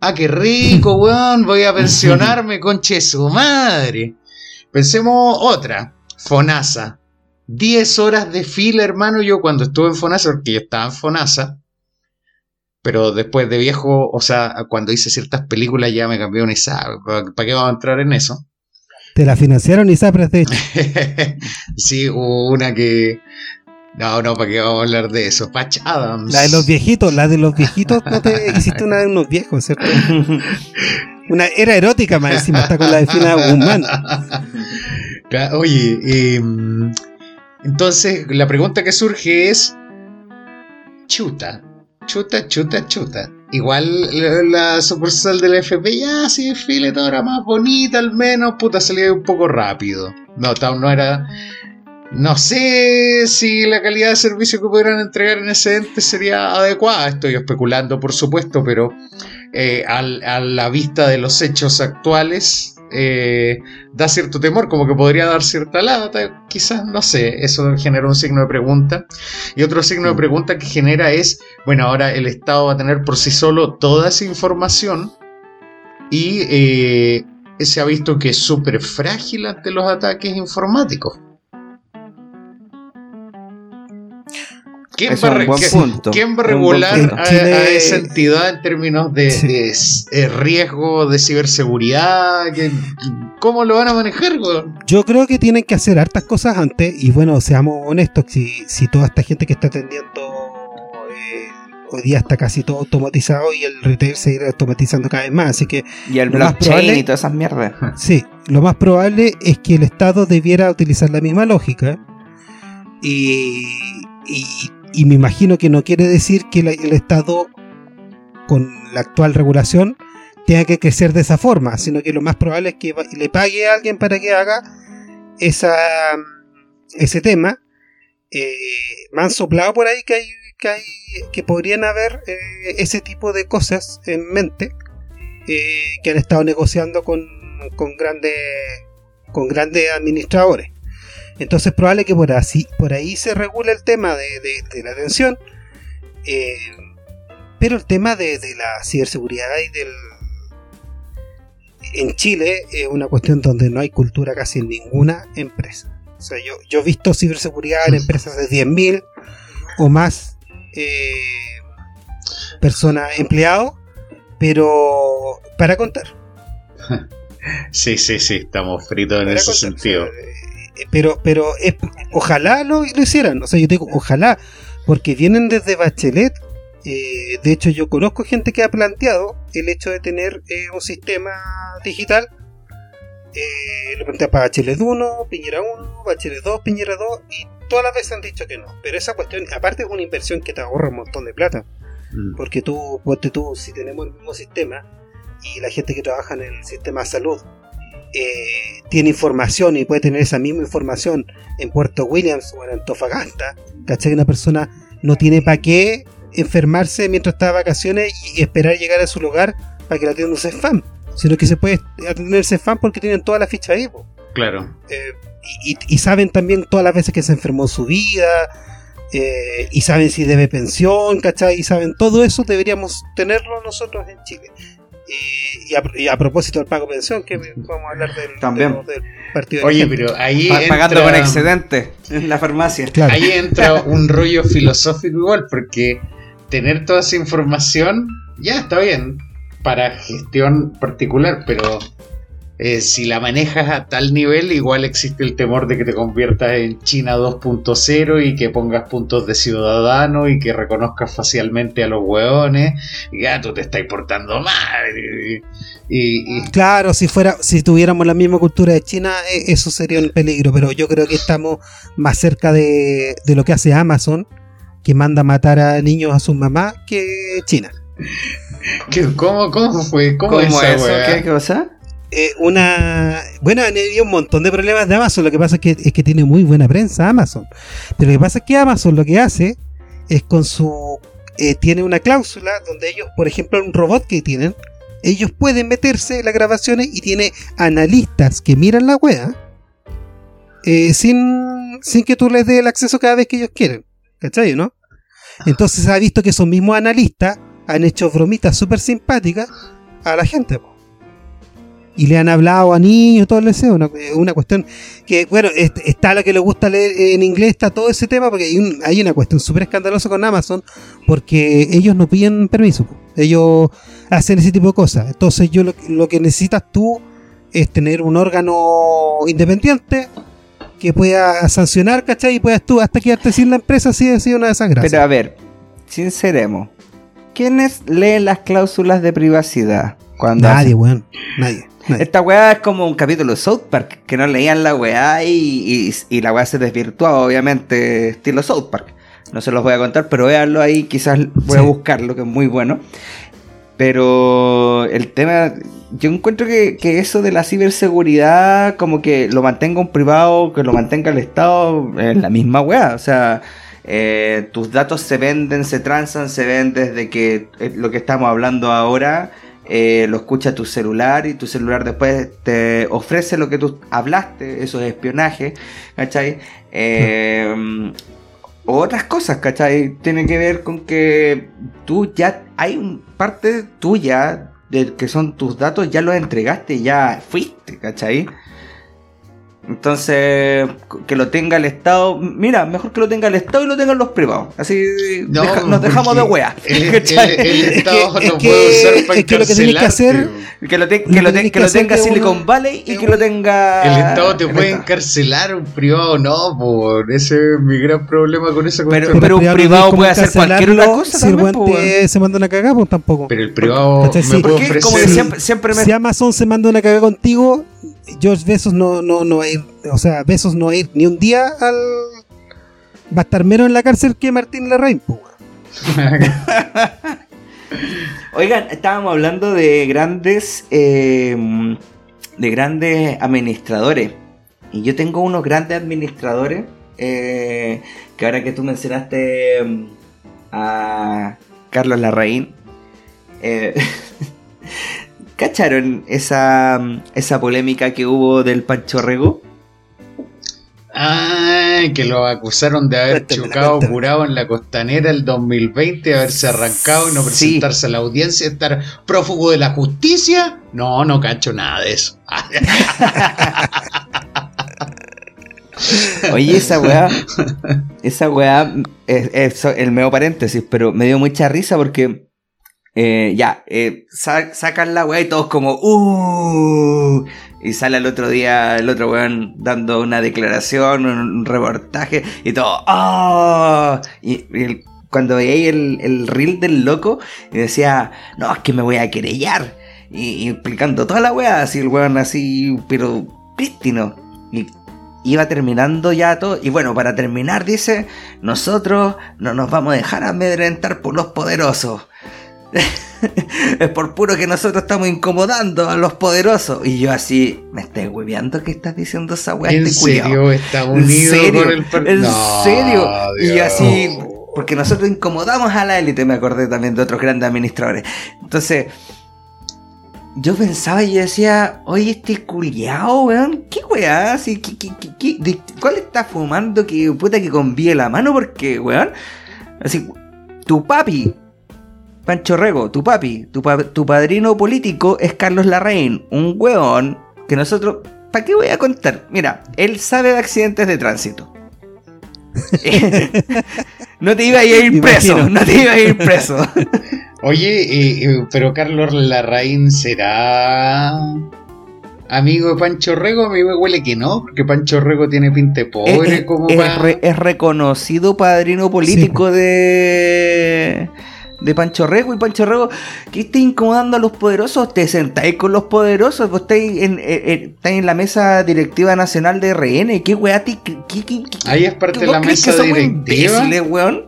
Ah, qué rico, *laughs* weón, voy a pensionarme, conche su madre. Pensemos otra, FONASA. 10 horas de fila, hermano, yo cuando estuve en FONASA, porque yo estaba en FONASA, pero después de viejo, o sea, cuando hice ciertas películas ya me cambió un ISAP. ¿Para qué vamos a entrar en eso? ¿Te la financiaron ISAPRES, de hecho? sí, hubo una que... No, no, ¿para qué vamos a hablar de eso? Patch Adams. La de los viejitos, la de los viejitos, no te hiciste una de unos viejos, ¿cierto? *laughs* Una era erótica más encima, está con la de Fina Guzmán. *laughs* Oye, em, entonces la pregunta que surge es, chuta, chuta, chuta, chuta. Igual la, sucursal del FP ya sí, era más bonita al menos, puta, salía un poco rápido. No, no era... No sé si la calidad de servicio que pudieran entregar en ese ente sería adecuada, estoy especulando por supuesto, pero eh, a la vista de los hechos actuales, eh, da cierto temor, como que podría dar cierta lata, quizás, no sé, eso genera un signo de pregunta. Y otro signo de pregunta que genera es, bueno, ahora el Estado va a tener por sí solo toda esa información y eh, se ha visto que es súper frágil ante los ataques informáticos. ¿Quién, va, a regular a, esa entidad en términos de, eh, riesgo de ciberseguridad? ¿Cómo lo van a manejar? Yo creo que tienen que hacer hartas cosas antes. Y bueno, seamos honestos, si, si toda esta gente que está atendiendo eh, hoy día está casi todo automatizado y el retail se irá automatizando cada vez más. Así que y el blockchain y todas esas mierdas. *laughs* Sí, lo más probable es que el Estado debiera utilizar la misma lógica. Y, y y me imagino que no quiere decir que el Estado, con la actual regulación, tenga que crecer de esa forma, sino que lo más probable es que le pague a alguien para que haga esa, ese tema. Eh, me han soplado por ahí que hay que, hay, que podrían haber eh, ese tipo de cosas en mente eh, que han estado negociando con, con grandes con grandes administradores. Entonces probable que por, así, por ahí se regule el tema de, la atención. Eh, pero el tema de, la ciberseguridad y del... En Chile es una cuestión donde no hay cultura casi en ninguna empresa. O sea, yo, yo he visto ciberseguridad en empresas de 10.000 o más eh, personas empleados, pero para contar. *laughs* Sí, sí, sí, estamos fritos en ese sentido. Eh, pero, pero ojalá lo, hicieran. O sea, yo digo, ojalá, porque vienen desde Bachelet. Eh, de hecho, yo conozco gente que ha planteado el hecho de tener eh, un sistema digital. lo plantea para Bachelet 1, Piñera 1, Bachelet 2, Piñera 2, y todas las veces han dicho que no. Pero esa cuestión, aparte, es una inversión que te ahorra un montón de plata. Mm. Porque tú, tú, si tenemos el mismo sistema y la gente que trabaja en el sistema de salud eh, tiene información y puede tener esa misma información en Puerto Williams o en Antofagasta, ¿cachai? Una persona no tiene para qué enfermarse mientras está de vacaciones y esperar llegar a su lugar para que la atienda un CEFAM, sino que se puede atender CEFAM porque tienen toda la ficha ahí. po. Claro. Eh, y, saben también todas las veces que se enfermó en su vida, eh, y saben si debe pensión, ¿cachai? Y saben todo eso, deberíamos tenerlo nosotros en Chile. Y, y a, y a propósito del pago de pensión, que vamos a hablar del, También. del- del partido de Oye, gente. pero ahí Pa- pagando entra- con excedente en la farmacia. Claro. ahí entra un rollo filosófico igual, porque tener toda esa información ya está bien para gestión particular, pero eh, si la manejas a tal nivel, igual existe el temor de que te conviertas en China 2.0 y que pongas puntos de ciudadano y que reconozcas facialmente a los hueones. Y ya tú te estás portando mal. Y, y- y- Claro, si fuera, si tuviéramos la misma cultura de China, eh, eso sería un peligro, pero yo creo que estamos más cerca de, de lo que hace Amazon, que manda a matar a niños a sus mamás, que China. *laughs* ¿qué- ¿cómo, ¿Cómo fue? ¿Cómo, ¿Cómo esa eso? weá? ¿Qué cosa? Eh, una bueno hay un montón de problemas de Amazon lo que pasa es que, es que tiene muy buena prensa Amazon pero lo que pasa es que Amazon lo que hace es con su eh, tiene una cláusula donde ellos por ejemplo un robot que tienen ellos pueden meterse en las grabaciones y tiene analistas que miran la wea eh, sin, sin que tú les des el acceso cada vez que ellos quieren ¿cachai? ¿no? entonces ha visto que esos mismos analistas han hecho bromitas súper simpáticas a la gente y le han hablado a niños, todo el deseo, una, una cuestión que, bueno, est- está lo que le gusta leer en inglés, está todo ese tema, porque hay, un- hay una cuestión súper escandalosa con Amazon, porque ellos no piden permiso, ellos hacen ese tipo de cosas. Entonces yo lo, lo que necesitas tú es tener un órgano independiente que pueda sancionar, ¿cachai? Y puedas tú hasta quedarte sin la empresa si sido una de esas gracias. Pero a ver, sinceremos. ¿Quiénes leen las cláusulas de privacidad? Cuando nadie, hacen- weón, nadie. nadie. Esta weá es como un capítulo de South Park, que no leían la weá y, y, y la weá se desvirtuaba, obviamente, estilo South Park. No se los voy a contar, pero véanlo ahí, quizás voy a buscarlo, que es muy bueno. Pero el tema, yo encuentro que, que eso de la ciberseguridad, como que lo mantenga un privado, que lo mantenga el Estado, es la misma *laughs* weá. O sea, eh, tus datos se venden, se transan, se ven desde que eh, lo que estamos hablando ahora eh, lo escucha tu celular y tu celular después te ofrece lo que tú hablaste, eso es espionaje, ¿cachai? Eh, *laughs* otras cosas, ¿cachai? Tiene que ver con que tú ya hay un parte tuya de que son tus datos, ya los entregaste, ya fuiste, ¿cachai? Entonces, que lo tenga el Estado, mira, mejor que lo tenga el Estado y lo tengan los privados. Así No, deja- nos dejamos de wea. El, el- el Es Estado que- no es que- puede usar para es que lo que tenés que hacer-. Que lo, te- que lo, te- que que lo tenga es un- Silicon Valley y es que lo un- tenga. El Estado te el puede Estado. encarcelar, un privado no, por ese es mi gran problema con esa Pero- cuestión. pero un no privado puede hacer cualquier otra cosa Si el también, te- se manda una cagada, pues tampoco. Pero el privado ¿Cachai? me Sí. puede Porque como que ofrecer. siempre, siempre me. Si Amazon se manda una cagada contigo, George Bezos no, no, no va a ir, o sea, Bezos no va a ir ni un día al... Va a estar menos en la cárcel que Martín Larraín. *laughs* Oigan, estábamos hablando de grandes. eh, de grandes administradores. Y yo tengo unos grandes administradores. eh, que ahora que tú mencionaste mm, a Carlos Larraín. eh, *laughs* ¿Cacharon esa, esa polémica que hubo del Pancho Rego? Ay, que lo acusaron de haber chocado cuéntamela. curado en la costanera el 2020, haberse arrancado y no Sí. presentarse a la audiencia, estar prófugo de la justicia. No, no cacho nada de eso. *laughs* Oye, esa weá. esa weá es, es el medio paréntesis, pero me dio mucha risa porque. Eh, ya, eh, sa- sacan la weá y todos como. ¡Uh! Y sale el otro día el otro weón dando una declaración, un, reportaje y todo. ¡Ah! Y, y cuando veía el, el reel del loco, y decía: No, es que me voy a querellar. Y, y explicando toda la weá, así el weón así, pero prístino. Y iba terminando ya todo. Y bueno, para terminar, dice, nosotros no nos vamos a dejar amedrentar por los poderosos. *laughs* es por puro que nosotros estamos incomodando a los poderosos. Y yo así, me estoy hueveando que estás diciendo esa weá. ¿En este serio está unido ¿En serio? con el ¿En No, serio? Y así, porque nosotros incomodamos a la élite, me acordé también de otros grandes administradores. Entonces, yo pensaba y yo decía, oye, este culiao, weón, ¿qué weá? Así, ¿qué, qué, qué, qué- de- ¿Cuál está fumando que puta que convíe la mano? Porque, weón, así, tu papi, Pancho Rego, tu papi, tu, pa- tu padrino político es Carlos Larraín, un weón que nosotros, ¿para qué voy a contar? Mira, él sabe de accidentes de tránsito. *laughs* no te iba a ir preso, imagino. no te iba a ir preso. Oye, eh, eh, pero Carlos Larraín será amigo de Pancho Rego. A mí me huele que no, porque Pancho Rego tiene pinta de pobre es, como es pa- re- es reconocido padrino político de de Pancho Rego y Pancho Rego que estáis incomodando a los poderosos te sentáis con los poderosos vos estáis en, eh, eh, estáis en la mesa directiva nacional de RN qué weá ti- qué, qué- qué- Ahí es parte de ¿vos la mesa directiva. weón?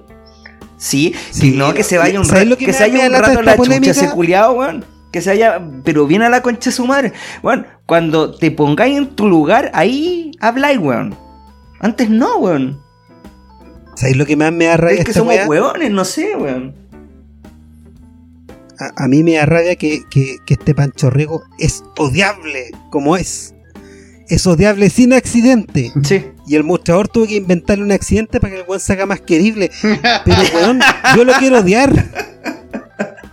Sí, Sí, no, que se vaya un ¿sabes rato, que que se da vaya un rato la chucha ese culiao, weón. Que se vaya, pero viene a la concha de su madre. Weón, cuando te pongáis en tu lugar, ahí habláis, weón. Antes no, weón. ¿Sabéis lo que más me da rabia Es que somos weá? weones, no sé, weón. A, a mí me da rabia que, que- que este Pancho Riego es odiable como es. Es odiable sin accidente. Sí. Y el mostrador tuvo que inventarle un accidente para que el weón se haga más querible. Pero *laughs* weón, yo lo quiero odiar.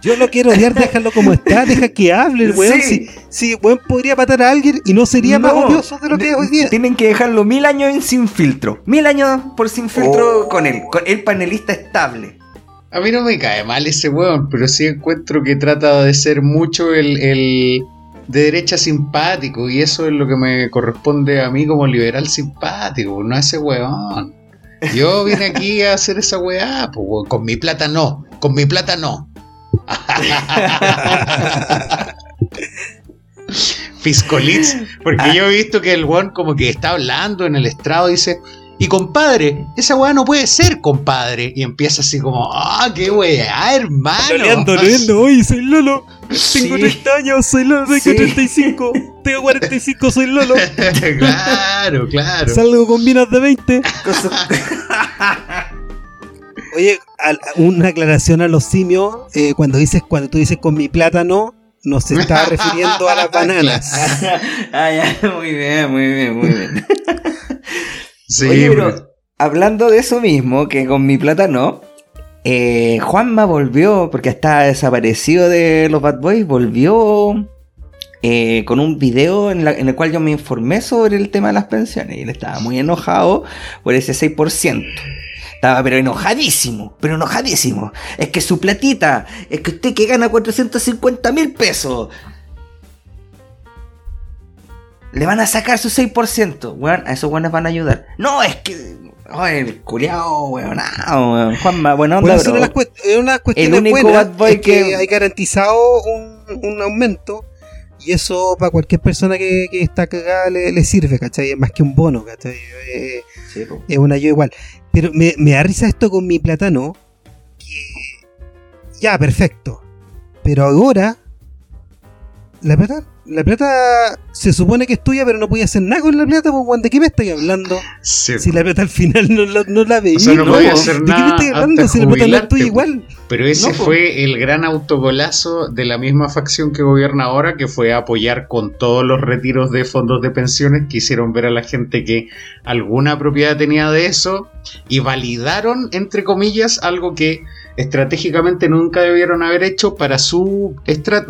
Yo lo quiero odiar, déjalo como está, deja que hable el weón. Sí. Si, si weón podría matar a alguien y no sería más odioso de lo que es hoy día. Tienen que dejarlo mil años en sin filtro. Mil años por sin filtro Oh. con él. Con el panelista estable. A mí no me cae mal ese weón, pero sí encuentro que trata de ser mucho el, el de derecha simpático y eso es lo que me corresponde a mí como liberal simpático, no a ese weón. Yo vine aquí a hacer esa weá, pues weón, con mi plata no, con mi plata no. *laughs* Fiscolitz, porque yo he visto que el weón como que está hablando en el estrado y dice, y compadre, esa weá no puede ser, compadre. Y empieza así como, ah, qué weá, hermano. Loleando, loleando, *laughs* oye, soy Lolo. Sí. Tengo 30 años, soy Lolo, tengo Sí. 35. Tengo 45, soy Lolo. *laughs* claro, claro. Salgo con minas de 20. *laughs* Oye, una aclaración a los simios. eh, cuando dices, cuando tú dices con mi plátano, no se está refiriendo a las bananas. ah, ya, muy bien, muy bien, muy bien. Sí, Oye, pero- hablando de eso mismo, que con mi plata no, eh, Juanma volvió, porque está desaparecido de los Bad Boys, volvió eh, con un video en, la- en el cual yo me informé sobre el tema de las pensiones y él estaba muy enojado por ese 6%. Estaba pero enojadísimo, pero enojadísimo. Es que su platita, es que usted que gana 450 mil pesos, le van a sacar su 6%. Weón, a esos weones van a ayudar. No, es que. Ay, el culiao, weón. ah, weón. Juanma, bueno, onda, son bro. unas, cuest- eh, unas cuestiones único buenas bad boy es que, que- hay garantizado un, un aumento y eso para cualquier persona que, que está cagada le, le sirve, ¿cachai? Es más que un bono, ¿cachai? Eh, Sí, es una ayuda igual. Pero me, me da risa esto con mi plátano. Que ya, perfecto. Pero ahora, la plata, la plata se supone que es tuya, pero no podía hacer nada con la plata, pues, ¿de qué me estáis hablando? Sí, Si la plata al final no, la- no la veía. O sea, no podía hacer ¿De qué me nada estáis hablando? hasta Si la plata no es tuya pues. igual. Pero ese No, fue el gran autogolazo de la misma facción que gobierna ahora, que fue apoyar con todos los retiros de fondos de pensiones que hicieron ver a la gente que alguna propiedad tenía de eso y validaron, entre comillas, algo que estratégicamente nunca debieron haber hecho para su,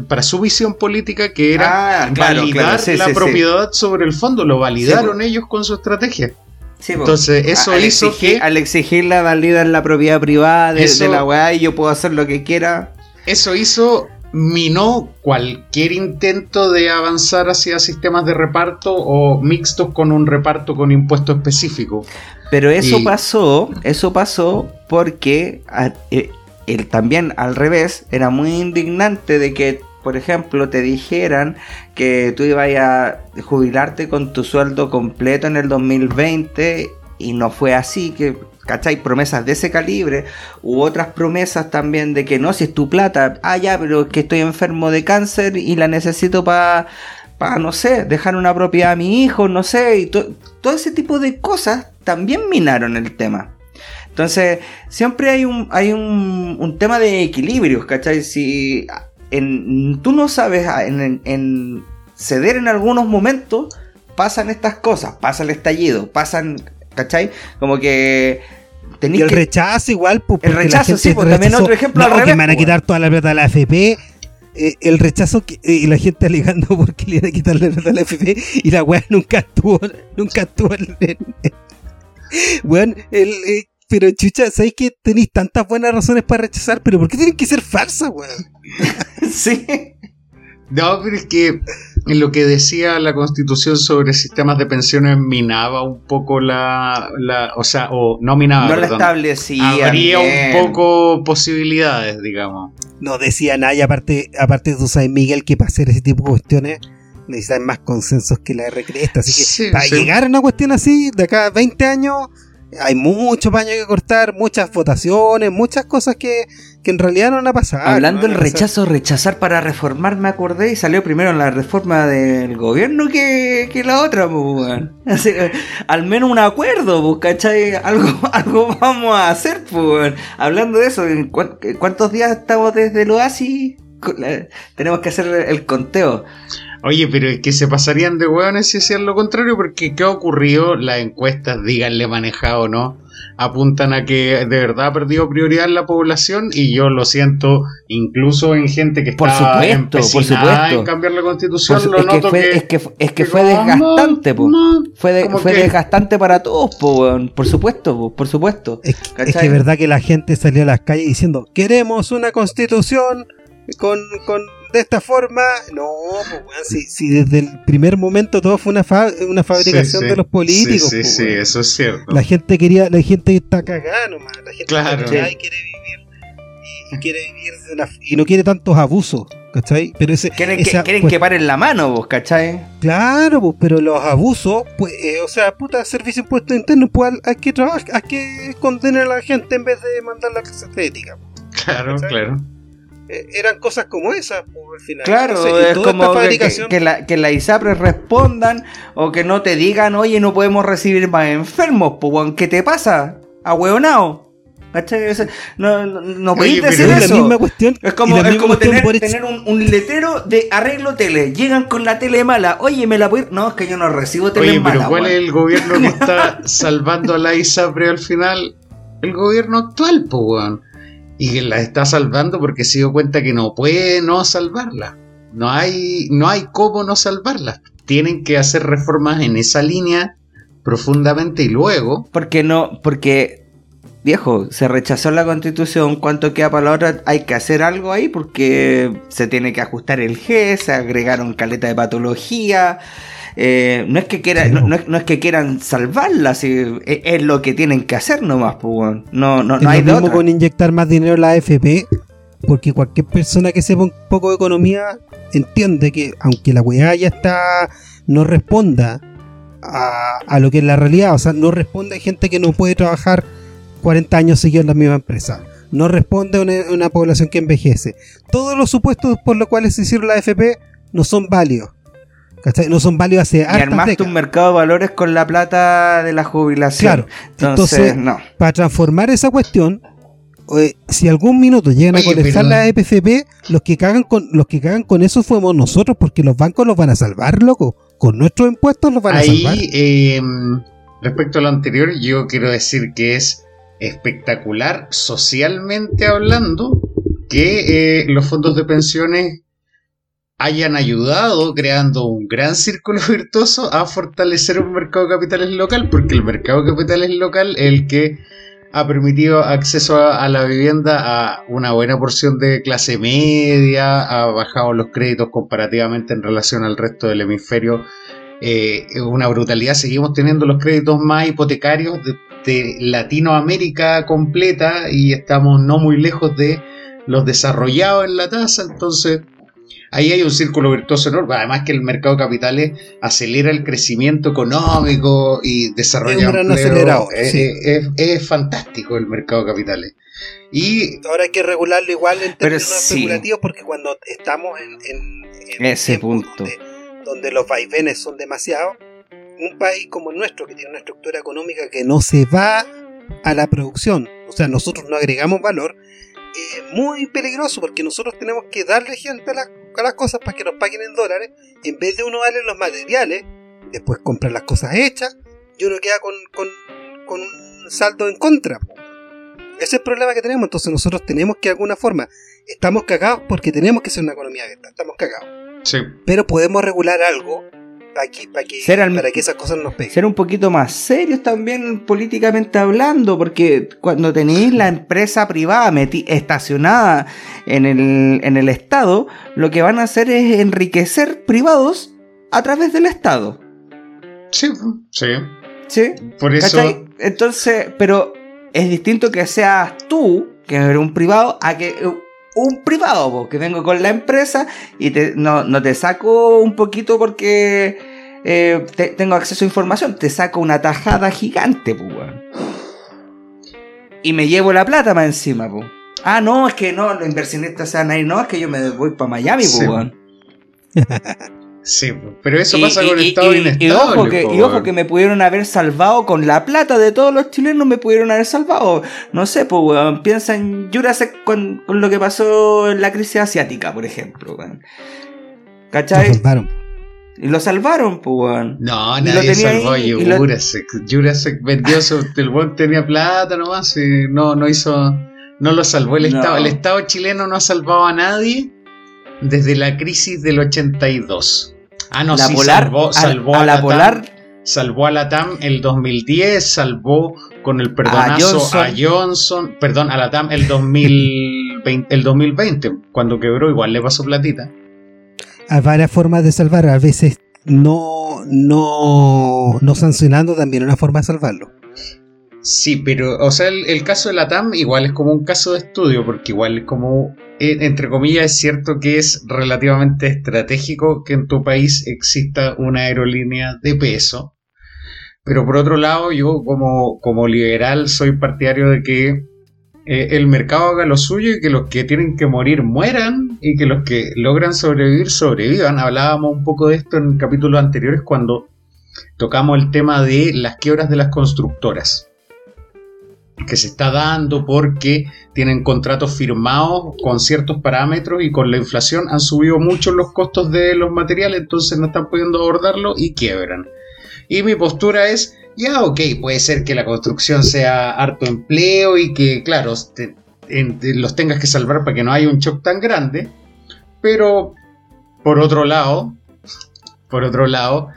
para su visión política, que era Ah, claro, validar claro, sí, la sí, sí. propiedad sobre el fondo. Lo validaron ellos con su estrategia. Sí. Entonces, eso al hizo exigir, que... Al exigir la valida en la propiedad privada de, Eso- de la weá y yo puedo hacer lo que quiera. Eso hizo, minó cualquier intento de avanzar hacia sistemas de reparto o mixtos con un reparto con impuesto específico. Pero eso Y- pasó, eso pasó porque a- eh, él también al revés era muy indignante de que por ejemplo, te dijeran que tú ibas a jubilarte con tu sueldo completo en el 2020 y no fue así, que ¿cachai? Promesas de ese calibre, u otras promesas también de que no, si es tu plata, ah, ya, pero que estoy enfermo de cáncer y la necesito para, para no sé, dejar una propiedad a mi hijo, no sé, y todo ese tipo de cosas también minaron el tema. Entonces, siempre hay un, hay un, un tema de equilibrios, ¿cachai? Si en, tú no sabes ah, en, en ceder en algunos momentos, pasan estas cosas, pasa el estallido, pasan, ¿cachai? Como que y el rechazo igual, pues, el rechazo, sí, porque también otro ejemplo no, que me van a quitar toda la plata de la AFP. Eh, el rechazo que, eh, y la gente alegando *laughs* porque le iban a quitar la plata de la AFP y la weá nunca estuvo, nunca estuvo en, el, eh, pero chucha, ¿sabéis que tenéis tantas buenas razones para rechazar? Pero ¿por qué tienen que ser falsas, weón? *laughs* sí. No, pero es que en lo que decía la constitución sobre sistemas de pensiones minaba un poco la, la o sea, o no minaba, no la establecía. Habría un poco posibilidades, digamos. No decía nada, y aparte, aparte tú sabes, Miguel, que para hacer ese tipo de cuestiones necesitan más consensos que la R así que para llegar a una cuestión así, de acá a 20 años hay mucho paño que cortar, muchas votaciones, muchas cosas que, que en realidad no van a pasar. Hablando del rechazo, rechazar para reformar, me acordé y salió primero la reforma del gobierno que, que la otra, pues, *laughs* al menos un acuerdo, pues, ¿cachai? Algo, *laughs* algo vamos a hacer, pues, Hablando de eso, ¿cuántos días estamos desde el oasis? Tenemos que hacer el conteo. Oye, pero es que se pasarían de hueones si hacían lo contrario, porque ¿qué ha ocurrido? Las encuestas, díganle manejado o no, apuntan a que de verdad ha perdido prioridad la población y yo lo siento incluso en gente que por está supuesto, por supuesto. en cambiar la constitución. lo es, que fue, es, que, es que fue desgastante, fue, fue desgastante para todos, por supuesto, por supuesto. Es, es que es verdad que la gente salió a las calles diciendo, queremos una constitución con, con de esta forma, no, pues, si, desde el primer momento todo fue una, una fabricación de los políticos. Sí, sí, pues, eso es cierto. La gente quería, la gente está cagada nomás, la gente claro. quiere vivir y, quiere vivir y no quiere tantos abusos. ¿Cachai? Pero ese, quieren, que, quieren pues, que paren la mano, vos, ¿cachai? Claro, pues, pero los abusos, pues, eh, o sea, puta, servicio impuesto interno, pues hay que trabajar, hay que condenar a la gente en vez de mandar la clase ética. Claro, claro. Eh, eran cosas como esas, pues, al final. Claro, es como que, la, que la ISAPRES respondan o que no te digan, oye, no podemos recibir más enfermos, pues, ¿qué te pasa? ¿Ahueonao? No, no, no decir eso. La misma cuestión, es como, es como tener, tener un, un, letrero de arreglo tele. Llegan con la tele mala. Oye, ¿me la puedo No, es que yo no recibo tele Oye, mala. pero ¿cuál es el gobierno que *laughs* está salvando a la ISAPRE al final? El gobierno actual, pues, weón y que la está salvando porque se dio cuenta que no puede no salvarla. No hay, no hay cómo no salvarla. Tienen que hacer reformas en esa línea profundamente y luego. Porque no, porque viejo, se rechazó la constitución, ¿cuánto queda para la hora? Hay que hacer algo ahí porque se tiene que ajustar el G, se agregaron caleta de patología, eh, no, es que quieran, no, es, que quieran salvarla, es, lo que tienen que hacer nomás, pues, no, no, no hay lo mismo con inyectar más dinero en la AFP, porque cualquier persona que sepa un poco de economía entiende que aunque la weá ya está, no responda a, lo que es la realidad, o sea, no responde a gente que no puede trabajar 40 años seguidos en la misma empresa no responde a una, una, población que envejece. Todos los supuestos por los cuales se hicieron la AFP no son válidos. No son válidos hace Y armaste un mercado de valores con la plata de la jubilación. Claro. Entonces, no. para transformar esa cuestión, si algún minuto llegan a conectar la EPCP, los que cagan con los que cagan con eso fuimos nosotros, porque los bancos los van a salvar, loco. Con nuestros impuestos los van a salvar. Eh, respecto a lo anterior, yo quiero decir que es espectacular socialmente hablando que eh, los fondos de pensiones hayan ayudado creando un gran círculo *laughs* virtuoso a fortalecer un mercado de capitales local, porque el mercado de capitales local es el que ha permitido acceso a, la vivienda a una buena porción de clase media, ha bajado los créditos comparativamente en relación al resto del hemisferio. Eh, una brutalidad, seguimos teniendo los créditos más hipotecarios de, de Latinoamérica completa y estamos no muy lejos de los desarrollados en la tasa, entonces ahí hay un círculo virtuoso enorme. Además que el mercado de capitales acelera el crecimiento económico y desarrolla Es un gran empleo. acelerador, es, sí. es- es fantástico el mercado de capitales. Y Ahora hay que regularlo igual en términos sí. especulativos porque cuando estamos en, en- en Ese tiempos punto. Donde, donde los vaivenes son demasiados, un país como el nuestro que tiene una estructura económica que no se va a la producción, o sea, nosotros no agregamos valor, es muy peligroso porque nosotros tenemos que darle gente a las, las cosas para que nos paguen en dólares, en vez de uno darle los materiales, después comprar las cosas hechas y uno queda con, con, con un saldo en contra. Ese es el problema que tenemos, entonces nosotros tenemos que de alguna forma, estamos cagados porque tenemos que ser una economía abierta, estamos cagados, sí, pero podemos regular algo para que, para que, Ser al- para que esas cosas nos peguen. ser un poquito más serios también políticamente hablando, porque cuando tenéis la empresa privada meti- estacionada en el, en el Estado, lo que van a hacer es enriquecer privados a través del Estado. sí, sí. ¿Sí? Por eso, ¿Cachai? Entonces, pero es distinto que seas tú, que eres un privado, a que un privado, po, que vengo con la empresa y te, no, no te saco un poquito porque eh, te- tengo acceso a información, te saco una tajada gigante, weón. Y me llevo la plata más encima, po. Ah, no, es que no, los inversionistas se van a ir, no, es que yo me voy para Miami, Sí. *laughs* sí, pero eso Y- pasa con el Estado y- inestable. y ojo, que, y ojo que me pudieron haber salvado con la plata de todos los chilenos, me pudieron haber salvado. No sé, pues, weón. Piensa en Jurassic con, con lo que pasó en la crisis asiática, por ejemplo, weón. ¿Cachai? salvaron. Y lo salvaron, pues, weón. No, lo nadie tenía salvó ahí, a y lo- Jurassic. Jurassic vendió su. El buen tenía plata nomás. Y no, no hizo. No lo salvó el No. Estado. El Estado chileno no ha salvado a nadie desde la crisis del 82. Ah, no, la sí, polar, salvó, a- salvó a, a, la TAM, polar, Salvó a la TAM el 2010, salvó con el perdonazo Johnson. a Johnson, perdón, a la TAM el 2020, el 2020, cuando quebró, igual le pasó platita. Hay varias formas de salvar, a veces no, no, no sancionando también una forma de salvarlo. Sí, pero, o sea, el, caso de la TAM igual es como un caso de estudio, porque igual es como, eh, entre comillas, es cierto que es relativamente estratégico que en tu país exista una aerolínea de peso. Pero por otro lado, yo como, como liberal soy partidario de que eh, el mercado haga lo suyo y que los que tienen que morir mueran y que los que logran sobrevivir sobrevivan. Hablábamos un poco de esto en capítulos anteriores cuando tocamos el tema de las quiebras de las constructoras que se está dando porque tienen contratos firmados con ciertos parámetros y con la inflación han subido mucho los costos de los materiales, entonces no están pudiendo abordarlo y quiebran. Y mi postura es, ya ok, puede ser que la construcción sea harto empleo y que, claro, te- en- te- los tengas que salvar para que no haya un shock tan grande, pero por otro lado, por otro lado,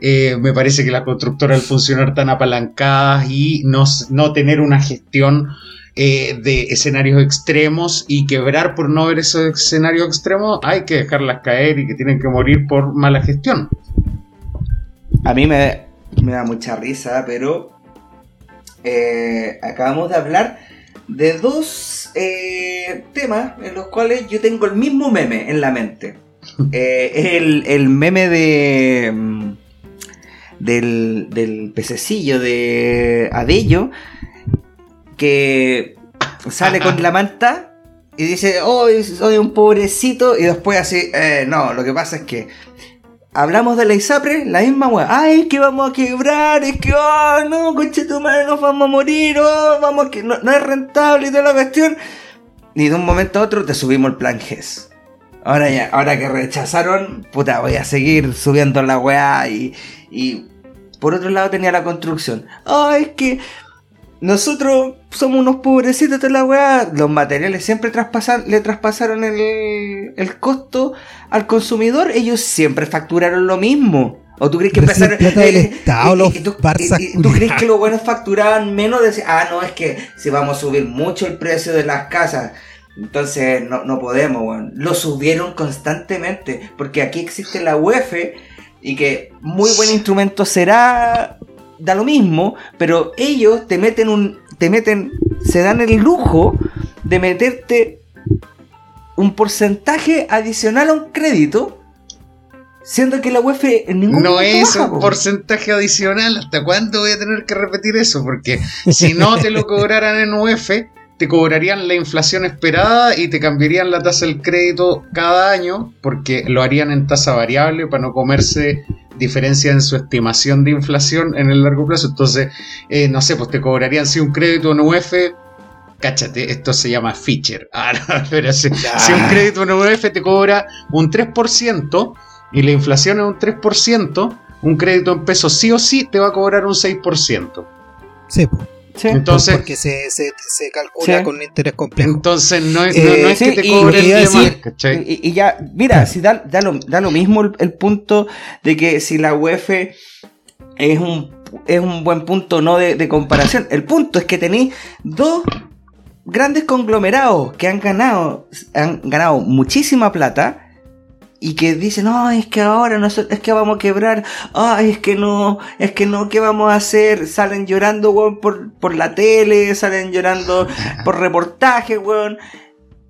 eh, me parece que las constructoras al funcionar tan apalancadas y no, no tener una gestión eh, de escenarios extremos y quebrar por no ver esos escenarios extremos, hay que dejarlas caer y que tienen que morir por mala gestión. a mí me, me da mucha risa, pero eh, acabamos de hablar de dos eh, temas en los cuales yo tengo el mismo meme en la mente. *laughs* Eh, el, el meme de mm, del, del pececillo de Adello que sale con la manta y dice, oh, soy un pobrecito y después así, eh, no, lo que pasa es que hablamos de la ISAPRE, la misma weá. Ay, es que vamos a quebrar, es que, oh, no, coche tu madre, nos vamos a morir, oh, vamos que no, no es rentable y toda la cuestión. Y de un momento a otro te subimos el plan GES. Ahora ya, ahora que rechazaron, puta, voy a seguir subiendo la weá y, y por otro lado tenía la construcción. Ay, es que nosotros somos unos pobrecitos de la weá. Los materiales siempre traspasan, le traspasaron el, el costo al consumidor. Ellos siempre facturaron lo mismo. ¿O tú crees que empezaron plata del eh, Estado, los tú, Barzas y- y tú crees que los buenos facturaban menos? De, ah, no, es que si vamos a subir mucho el precio de las casas. Entonces no, no podemos, weón. Lo subieron constantemente. Porque aquí existe la UEF y que muy buen instrumento será. Da lo mismo, pero ellos te meten un. te meten. se dan el lujo de meterte un porcentaje adicional a un crédito, siendo que la UEF en ningún No es baja, un po. porcentaje adicional. ¿Hasta cuándo voy a tener que repetir eso? Porque si no te lo cobraran en UF, te cobrarían la inflación esperada y te cambiarían la tasa del crédito cada año, porque lo harían en tasa variable para no comerse diferencia en su estimación de inflación en el largo plazo. Entonces, eh, no sé, pues te cobrarían *laughs* si un crédito en UF. Cáchate, esto se llama feature. Ah, no, pero si, si un crédito en UF te cobra un 3% y la inflación es un 3%, un crédito en pesos sí o sí te va a cobrar un 6%. Sí, po. Sí. Entonces, porque se, se, se calcula Sí. con interés complejo. entonces no es, Eh, no, no es sí, que te y- cobren y de así- más, ¿cachai? Y, y ya, mira, si da, da, lo, da lo mismo el, el punto de que si la UEF es un, es un buen punto no de, de comparación. El punto es que tenéis dos grandes conglomerados que han ganado, han ganado muchísima plata y que dicen, no, es que ahora no, es que vamos a quebrar, ay, es que no, es que no, ¿qué vamos a hacer? Salen llorando, weón, por, por la tele, salen llorando *laughs* por reportajes, weón.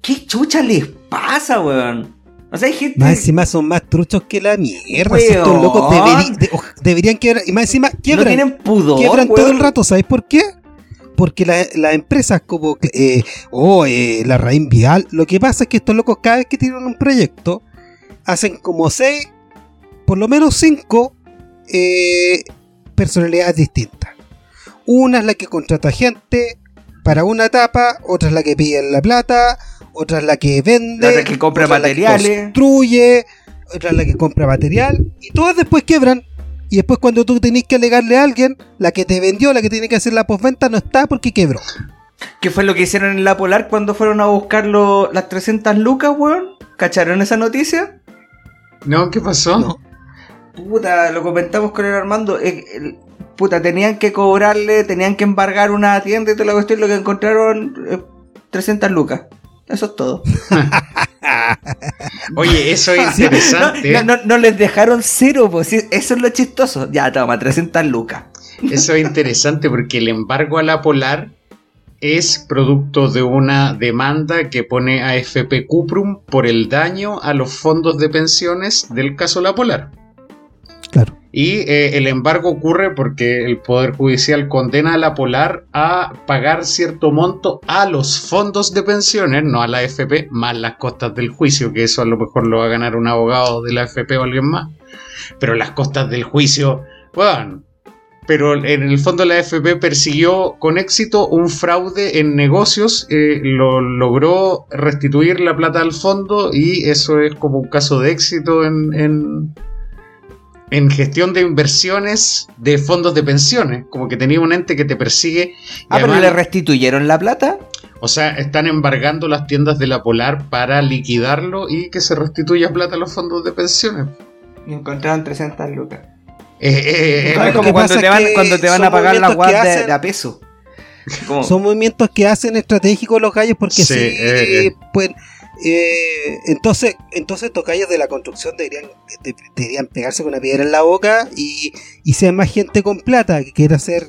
¿Qué chucha les pasa, weón? O sea, hay gente... Más encima son más truchos que la mierda. estos locos deberi- de- oj- deberían quebrar. Y más encima no quiebran. tienen pudor, quiebran todo el rato. ¿Sabes por qué? Porque la- las empresas como eh, oh, eh, la Raín Vial, lo que pasa es que estos locos cada vez que tienen un proyecto, hacen como seis, por lo menos cinco eh, personalidades distintas. Una es la que contrata gente para una etapa, otra es la que pide la plata, otra es la que vende, La otra que compra otra es la que materiales. construye, otra es la que compra material, y todas después quiebran. Y después cuando tú tenés que alegarle a alguien, la que te vendió, la que tiene que hacer la postventa, no está porque quebró. ¿Qué fue lo que hicieron en la Polar cuando fueron a buscar lo- las 300 lucas, weón? ¿Cacharon esa noticia? ¿No? ¿Qué pasó? No. Puta, lo comentamos con el Armando. eh, puta, tenían que cobrarle, tenían que embargar una tienda y toda la cuestión. Lo que encontraron, eh, 300 lucas. Eso es todo. *laughs* Oye, eso es interesante. No, no, no, no les dejaron cero, pues eso es lo chistoso. Ya, toma, 300 lucas. Eso es interesante porque el embargo a la Polar es producto de una demanda que pone a FP Cuprum por el daño a los fondos de pensiones del caso La Polar. Claro. Y eh, el embargo ocurre porque el Poder Judicial condena a la Polar a pagar cierto monto a los fondos de pensiones, no a la FP, más las costas del juicio, que eso a lo mejor lo va a ganar un abogado de la FP o alguien más. Pero las costas del juicio, bueno, pero en el fondo la FP persiguió con éxito un fraude en negocios, eh, lo logró restituir la plata al fondo y eso es como un caso de éxito en, en, en gestión de inversiones de fondos de pensiones, como que tenía un ente que te persigue. y Ah, pero además- le restituyeron la plata. o sea, están embargando las tiendas de la Polar para liquidarlo y que se restituya plata a los fondos de pensiones. Y encontraron 300 lucas. Eh, eh, eh, es lo como cuando te, van, cuando te van a pagar la movimientos guas de, a peso. Son movimientos que hacen estratégicos los gallos porque Sí, eh, eh. pues, eh, entonces, entonces estos gallos de la construcción deberían, de- deberían pegarse con una piedra en la boca y, y ser más gente con plata que quiera hacer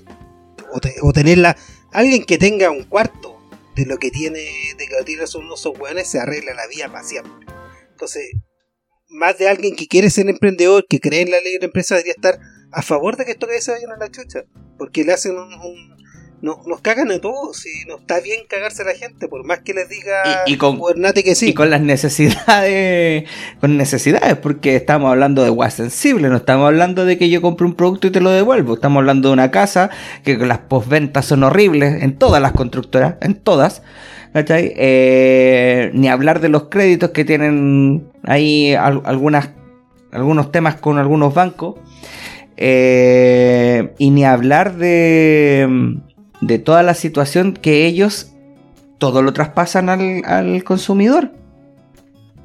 o, te- o tenerla, alguien que tenga un cuarto de lo que tiene, de que tiene son unos hueones se arregla la vida para siempre. Entonces, más de alguien que quiere ser emprendedor, que cree en la ley de la empresa, debería estar a favor de que estos gallos se vayan a la chucha. Porque le hacen un, un- no- nos cagan a todos y no está bien cagarse a la gente, por más que les diga Y- y con- que sí. Y con las necesidades, con necesidades, porque estamos hablando de guas sensible, no estamos hablando de que yo compre un producto y te lo devuelvo, estamos hablando de una casa que las postventas son horribles en todas las constructoras, en todas, ¿cachai? Eh, ni hablar de los créditos que tienen ahí al- algunas, algunos temas con algunos bancos, Eh, y ni hablar de, de toda la situación que ellos todo lo traspasan al, al consumidor.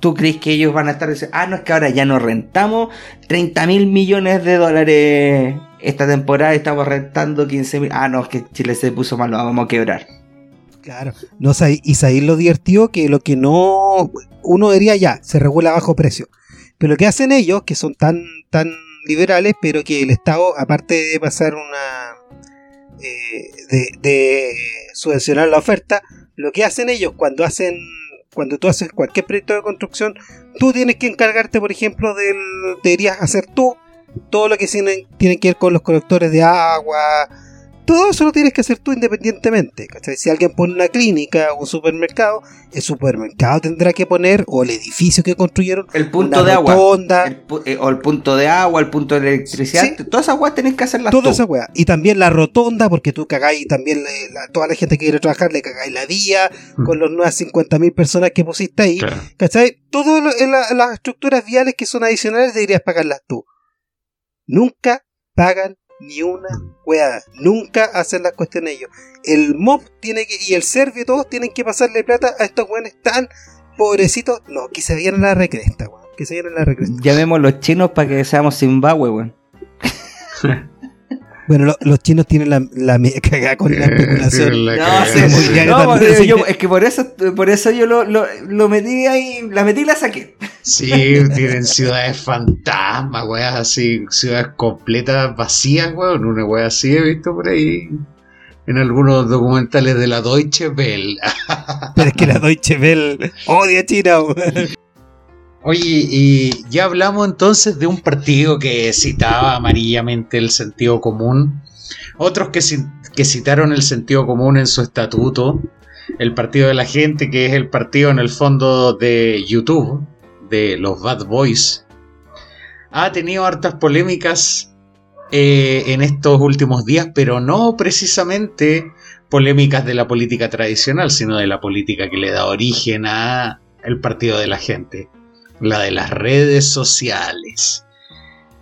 ¿Tú crees que ellos van a estar diciendo, ah, no, es que ahora ya no rentamos 30 mil millones de dólares esta temporada, estamos rentando 15 mil, ah, no, es que Chile se puso malo, vamos a quebrar. Claro. No, y sabéis lo divertido que lo que no. Uno diría ya, se regula bajo precio. Pero lo que hacen ellos, que son tan, tan liberales, pero que el Estado, aparte de pasar una. De, de subvencionar la oferta, lo que hacen ellos cuando hacen cuando tú haces cualquier proyecto de construcción, tú tienes que encargarte, por ejemplo, del. Deberías hacer tú todo lo que tiene, tiene que ver con los colectores de agua. Todo eso lo tienes que hacer tú independientemente. ¿cachai? Si alguien pone una clínica o un supermercado, el supermercado tendrá que poner, o el edificio que construyeron, El punto una de agua. rotonda, El pu- eh, o el punto de agua, el punto de electricidad. Sí. Todas esas weas tenés que hacerlas toda tú. esa weá. Y también la rotonda, porque tú cagáis también le- la- toda la gente que quiere trabajar, le cagáis la vía Mm. con las nuevas 50.000 personas que pusiste ahí. Claro. ¿Cachai? Todas las estructuras viales que son adicionales deberías pagarlas tú. Nunca pagan ni una weá. Nunca hacen las cuestiones ellos. El MOB tiene que, y el Servio, todos tienen que pasarle plata a estos weones tan pobrecitos. No, que se vayan a la recresta, weón. Que se vayan a la recresta. Llamemos los chinos para que seamos Zimbabue, weón. *laughs* Bueno, lo- los chinos tienen la, la *laughs* cagada con la *laughs* especulación. La No, sí, sí, porque yo- es que por eso, por eso yo lo, lo, lo metí ahí, la metí y la saqué. Sí, tienen ciudades fantasmas, weas así, ciudades completas vacías, weón. Una wea así he visto por ahí en algunos documentales de la Deutsche Welle. Pero es que la *laughs* Deutsche Welle odia a China. weón. Oye, y ya hablamos entonces de un partido que citaba amarillamente el sentido común, otros que, ci- que citaron el sentido común en su estatuto, el partido de la gente, que es el partido en el fondo de YouTube, de los Bad Boys, ha tenido hartas polémicas eh, en estos últimos días, pero no precisamente polémicas de la política tradicional, sino de la política que le da origen a el partido de la gente la de las redes sociales.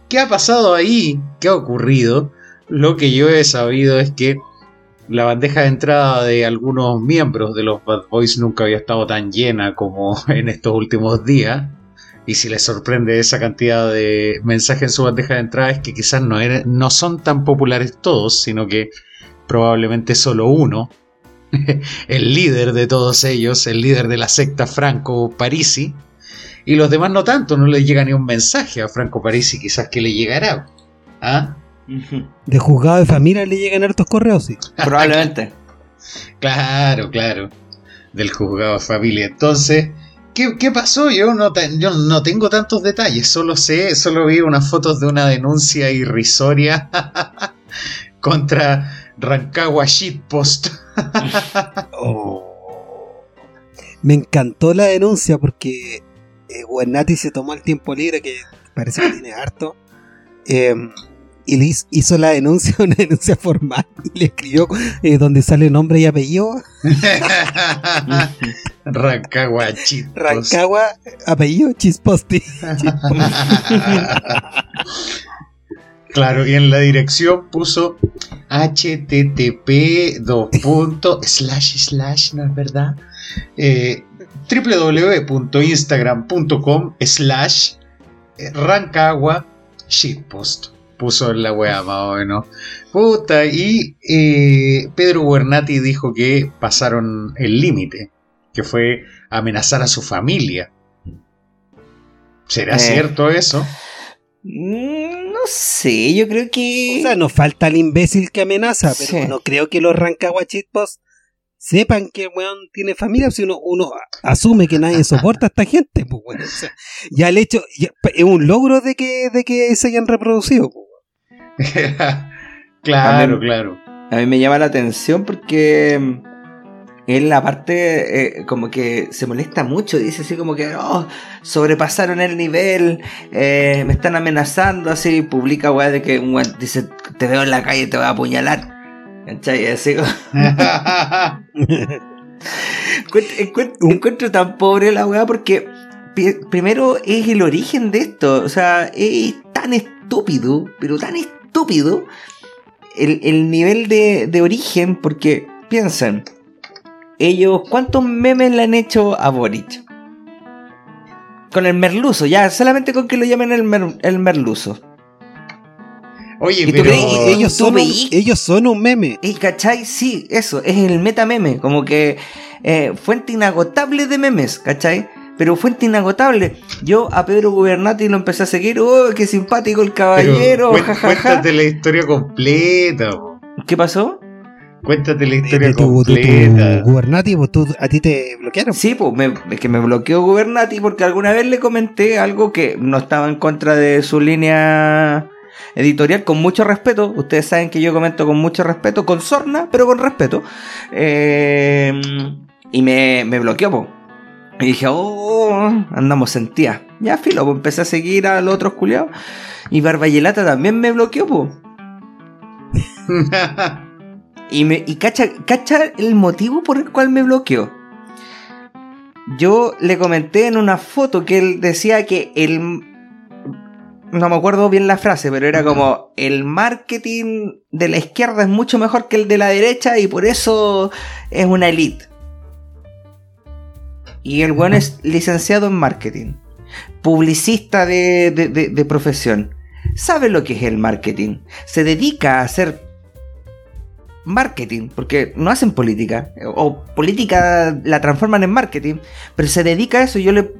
¿Qué ha pasado ahí? ¿Qué ha ocurrido? Lo que yo he sabido es que la bandeja de entrada de algunos miembros de los Bad Boys nunca había estado tan llena como *laughs* en estos últimos días. Y si les sorprende esa cantidad de mensajes en su bandeja de entrada es que quizás no, no son tan populares todos, sino que probablemente solo uno, *laughs* el líder de todos ellos, el líder de la secta Franco Parisi, y los demás no tanto, no les llega ni un mensaje a Franco Parisi, quizás que le llegará. ¿Ah? De juzgado de familia le llegan hartos correos, sí. *laughs* Probablemente. Claro, claro. Del juzgado de familia. Entonces, ¿qué, qué pasó? Yo no, te- yo no tengo tantos detalles, solo sé, solo vi unas fotos de una denuncia irrisoria *laughs* contra Rancagua Shitpost. *laughs* Me encantó la denuncia porque eh, se tomó el tiempo libre, que parece que tiene harto, eh, y le hizo, la denuncia, *laughs* una denuncia formal, y le escribió eh, donde sale nombre y apellido, *laughs* Rancagua Shitpost. Rancagua, apellido Chisposti. *laughs* Claro, y en la dirección puso http dos puntos, slash slash, ¿no es verdad? Eh, www.instagram.com slash eh, rancagua shitpost. Puso en la wea más o menos. Puta, y eh, Pedro Guernati dijo que pasaron el límite, que fue amenazar a su familia. ¿Será Eh. cierto eso? Mm, No sé, yo creo que. O sea, nos falta el imbécil que amenaza, pero Sí. no creo que los Rancagua Chispost sepan que el weón tiene familia, si uno, uno asume que nadie soporta a esta gente, pues weón. O sea, ya el hecho, ya- es un logro de que, de que se hayan reproducido, pues, weón. *laughs* claro, claro. A mí me llama la atención porque mm, él la parte eh, como que se molesta mucho, dice así como que oh, sobrepasaron el nivel, eh, me están amenazando, así publica weá de que un weón dice te veo en la calle te voy a apuñalar. ¿Cachai? Así como- *laughs* encuentro, encuentro- encuentro tan pobre la weá porque primero es el origen de esto, o sea, es tan estúpido, pero tan estúpido el, el nivel de, de origen, porque piensen, ellos, ¿cuántos memes le han hecho a Boric? Con el merluzo, ya, solamente con que lo llamen el, mer- el merluzo. Oye, ¿Y tú pero crees ellos, son un, ellos son un meme. ¿Y cachai? Sí, eso, es el meta meme, como que eh, fuente inagotable de memes, ¿cachai? Pero fuente inagotable. Yo a Pedro Gubernati lo empecé a seguir, oh, qué simpático el pero caballero, cuen- jajaja. cuéntate la historia completa. ¿Qué pasó? Cuéntate la historia de tu, completa. tu Gubernati, pues tú, a ti te bloquearon. Sí, pues me, es que me bloqueó Gubernati porque alguna vez le comenté algo que no estaba en contra de su línea editorial, con mucho respeto. Ustedes saben que yo comento con mucho respeto, con sorna, pero con respeto. Eh, y me, me bloqueó, po. Y dije, oh, andamos sentía. Ya, filo, pues empecé a seguir a los otros culiados. Y Barbayelata también me bloqueó, pues. *laughs* Y, me, y cacha, cacha el motivo por el cual me bloqueó. Yo le comenté en una foto que él decía que el... No me acuerdo bien la frase, pero era como el marketing de la izquierda es mucho mejor que el de la derecha y por eso es una elite. Y el bueno es licenciado en marketing, publicista de, de- de- de profesión. Sabe lo que es el marketing. Se dedica a hacer marketing, porque no hacen política, o política la transforman en marketing, pero se dedica a eso. Yo le,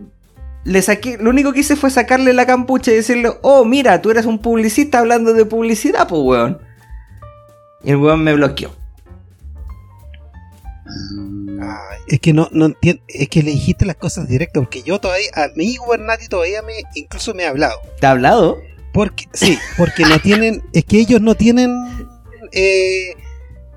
le saqué, lo único que hice fue sacarle la campucha y decirle, oh, mira, tú eres un publicista hablando de publicidad, pues, weón. Y el weón me bloqueó. Es que no, no entiendo, es que le dijiste las cosas directas, porque yo todavía, a mi Gubernati todavía me, incluso me ha hablado. ¿Te ha hablado? Porque, sí, porque no tienen, es que ellos no tienen, eh,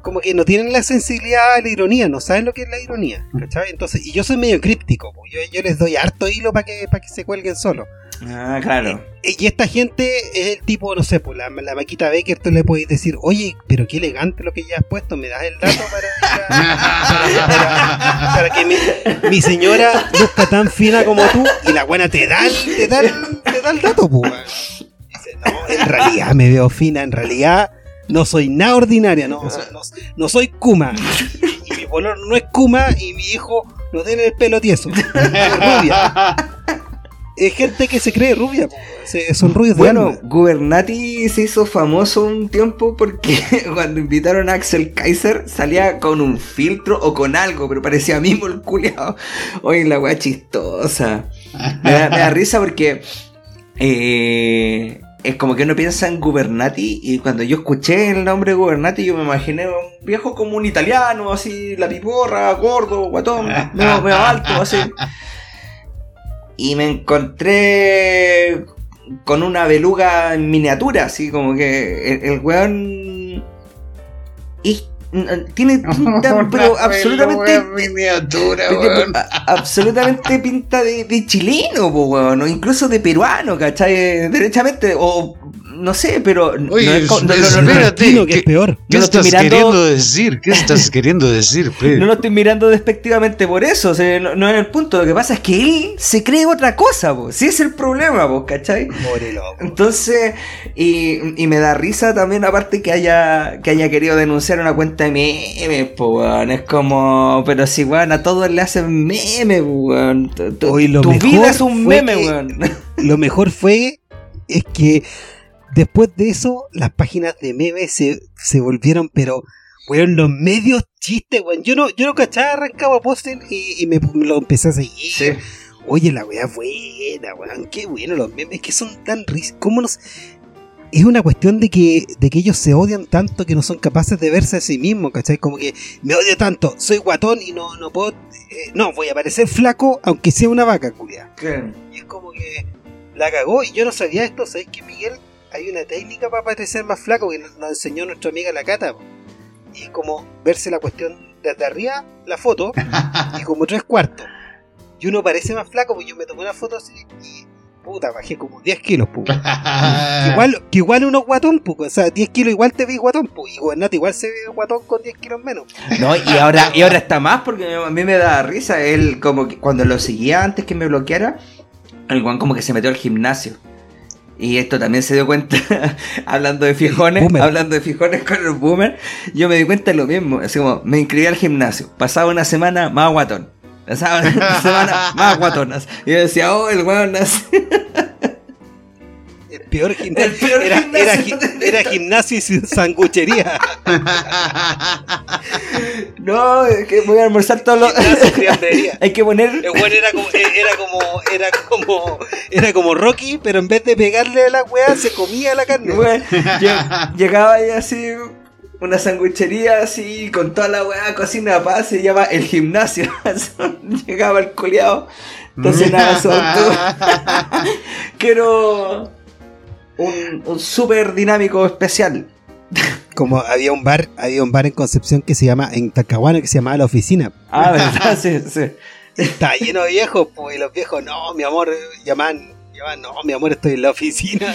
como que no tienen la sensibilidad a la ironía, no saben lo que es la ironía, ¿cachai? Entonces, y yo soy medio críptico, yo, yo les doy harto hilo para que, para que se cuelguen solos. Ah, claro. Y esta gente es el tipo, no sé, pues la, la Maquita Baker, tú le puedes decir, oye, pero qué elegante lo que ya has puesto, me das el dato para, para, *laughs* para- para que mi, mi señora luzca tan fina como tú, y la buena te da, el- te da, te da el dato, pues. Dice, no, en realidad me veo fina, en realidad no soy nada ordinaria, no, so- no, no soy Kuma. Y, y mi pololo no es Kuma, y mi hijo no tiene el pelo tieso, es rubia. Es gente que se cree rubia, se- son rubios de Bueno, alma. Gubernati se hizo famoso un tiempo porque *laughs* cuando invitaron a Axel Kaiser salía con un filtro o con algo, pero parecía mismo el culiao. Oye, la weá chistosa. Me da, me da risa porque eh, es como que uno piensa en Gubernati y cuando yo escuché el nombre de Gubernati yo me imaginé un viejo como un italiano, así, la piporra, gordo, guatón, *laughs* medio, medio alto, así. Y me encontré con una beluga en miniatura, así como que el, el weón... tiene *laughs* pinta, pero absolutamente... miniatura, a- absolutamente *laughs* pinta de, de chileno, po, weón, o incluso de peruano, ¿cachai? Derechamente, o no sé, pero. Oye, no es co- no, no, no, no, espérate, que ¿qué- es peor. ¿Qué no lo estoy estás mirando- queriendo decir? ¿Qué estás queriendo decir, Fred? no lo estoy mirando despectivamente por eso, o sea, no, no es el punto. Lo que pasa es que él se cree otra cosa, po. Sí es el problema, po, ¿cachai? Pobre loco. Entonces, y, y me da risa también, aparte que haya, que haya querido denunciar una cuenta de memes, po, weón. Es como, pero si, weón, a todos le hacen memes, weón. Tu, tu- Oye, lo tu mejor vida es un meme, que- weón. Lo mejor fue es que después de eso las páginas de memes se, se volvieron, pero weón, los medios chistes, weón. Yo no, yo no cachaba arrancaba Postel y, y me, me lo empecé a seguir. Sí. Oye, la weá buena, weón. Qué bueno los memes que son tan ris. ¿Cómo nos.? Es una cuestión de que, de que ellos se odian tanto que no son capaces de verse a sí mismos, ¿cachai? Como que me odio tanto, soy guatón y no, no puedo. eh, no, voy a parecer flaco aunque sea una vaca, culia. Y es como que la cagó y yo no sabía esto. ¿Sabes que Miguel? Hay una técnica para parecer más flaco que nos enseñó nuestra amiga la Cata. po. Y es como verse la cuestión desde arriba, la foto, *laughs* y como tres cuartos. Y uno parece más flaco, pues yo me tomé una foto así y puta, bajé como 10 kilos, pues. *laughs* Que igual, que igual uno guatón, pues. O sea, 10 kilos igual te ves guatón, pues. Y Guernate igual se ve guatón con 10 kilos menos. No, y ahora, y ahora está más porque a mí me da risa. Él, como que cuando lo seguía antes que me bloqueara, el guan como que se metió al gimnasio. Y esto también se dio cuenta, *laughs* hablando de fijones, hablando de fijones con el boomer, yo me di cuenta de lo mismo. Así como, me inscribí al gimnasio, pasaba una semana más guatón. Pasaba una *laughs* semana más guatonas. Y yo decía, oh, el weón así. *laughs* Peor gimnasio. El peor era, gimnasio. era gi- era gimnasio y sanguchería. *laughs* No, es que voy a almorzar todos los. *laughs* Hay que poner. El weón era como, eh, era como, era como, era como Rocky, pero en vez de pegarle a la weá, se comía la carne. Bueno, lle- *laughs* llegaba ahí así una sanguichería así, con toda la weá, cocina paz, se llama El Gimnasio. Llegaba el coleado, entonces nada, sobre quiero un, un súper dinámico especial. Como había un bar, había un bar en Concepción que se llama, en Talcahuano, que se llamaba La Oficina. Ah, verdad, sí, sí. Está lleno de viejos, pues, y los viejos, no, mi amor, llaman, llaman, no, mi amor, estoy en la oficina.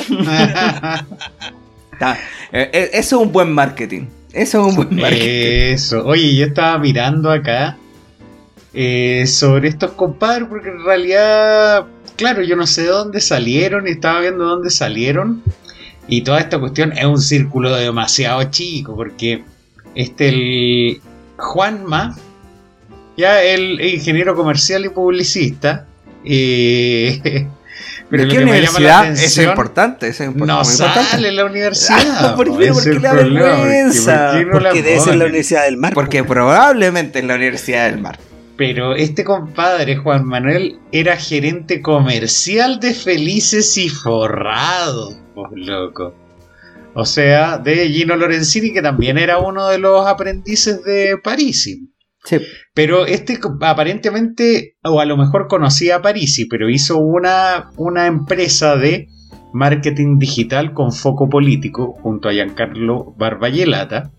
Eh, eh, eso es un buen marketing. Eso es un buen marketing. Eso. Oye, yo estaba mirando acá eh, sobre estos compadres, porque en realidad, claro, yo no sé de dónde salieron y estaba viendo dónde salieron. Y toda esta cuestión es un círculo demasiado chico, porque este, el Juanma, ya el ingeniero comercial y publicista, eh, *laughs* pero ¿De lo qué universidad? Eso es importante, eso es impor- no importante. sale en la universidad. Ese *laughs* ¿Por es qué le da porque vergüenza? ¿por qué no la Porque debe ser la? Universidad del Mar. Porque probablemente en la Universidad del Mar. Pero este compadre, Juan Manuel, era gerente comercial de Felices y Forrados, pues loco. O sea, de Gino Lorenzini, que también era uno de los aprendices de Parisi. Sí. Pero este aparentemente, o a lo mejor conocía a Parisi, pero hizo una, una empresa de marketing digital con foco político junto a Giancarlo Barbayelata.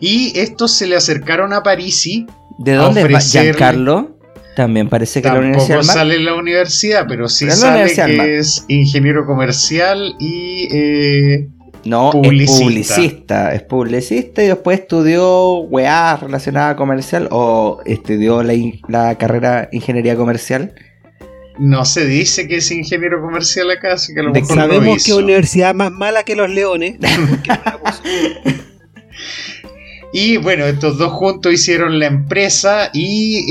Y estos se le acercaron a Parisi ¿De dónde va Giancarlo? También parece que la Universidad Tampoco del Mar. sale en la universidad, pero sí Pero la sale Universidad que es ingeniero comercial y eh, No, Publicista. es publicista. Es publicista y después estudió weá relacionada a comercial o estudió la, la carrera ingeniería comercial. no se dice que es ingeniero comercial acá, así que a lo mejor lo Sabemos que hizo. universidad más mala que los leones. *laughs* *laughs* Y bueno, estos dos juntos hicieron la empresa y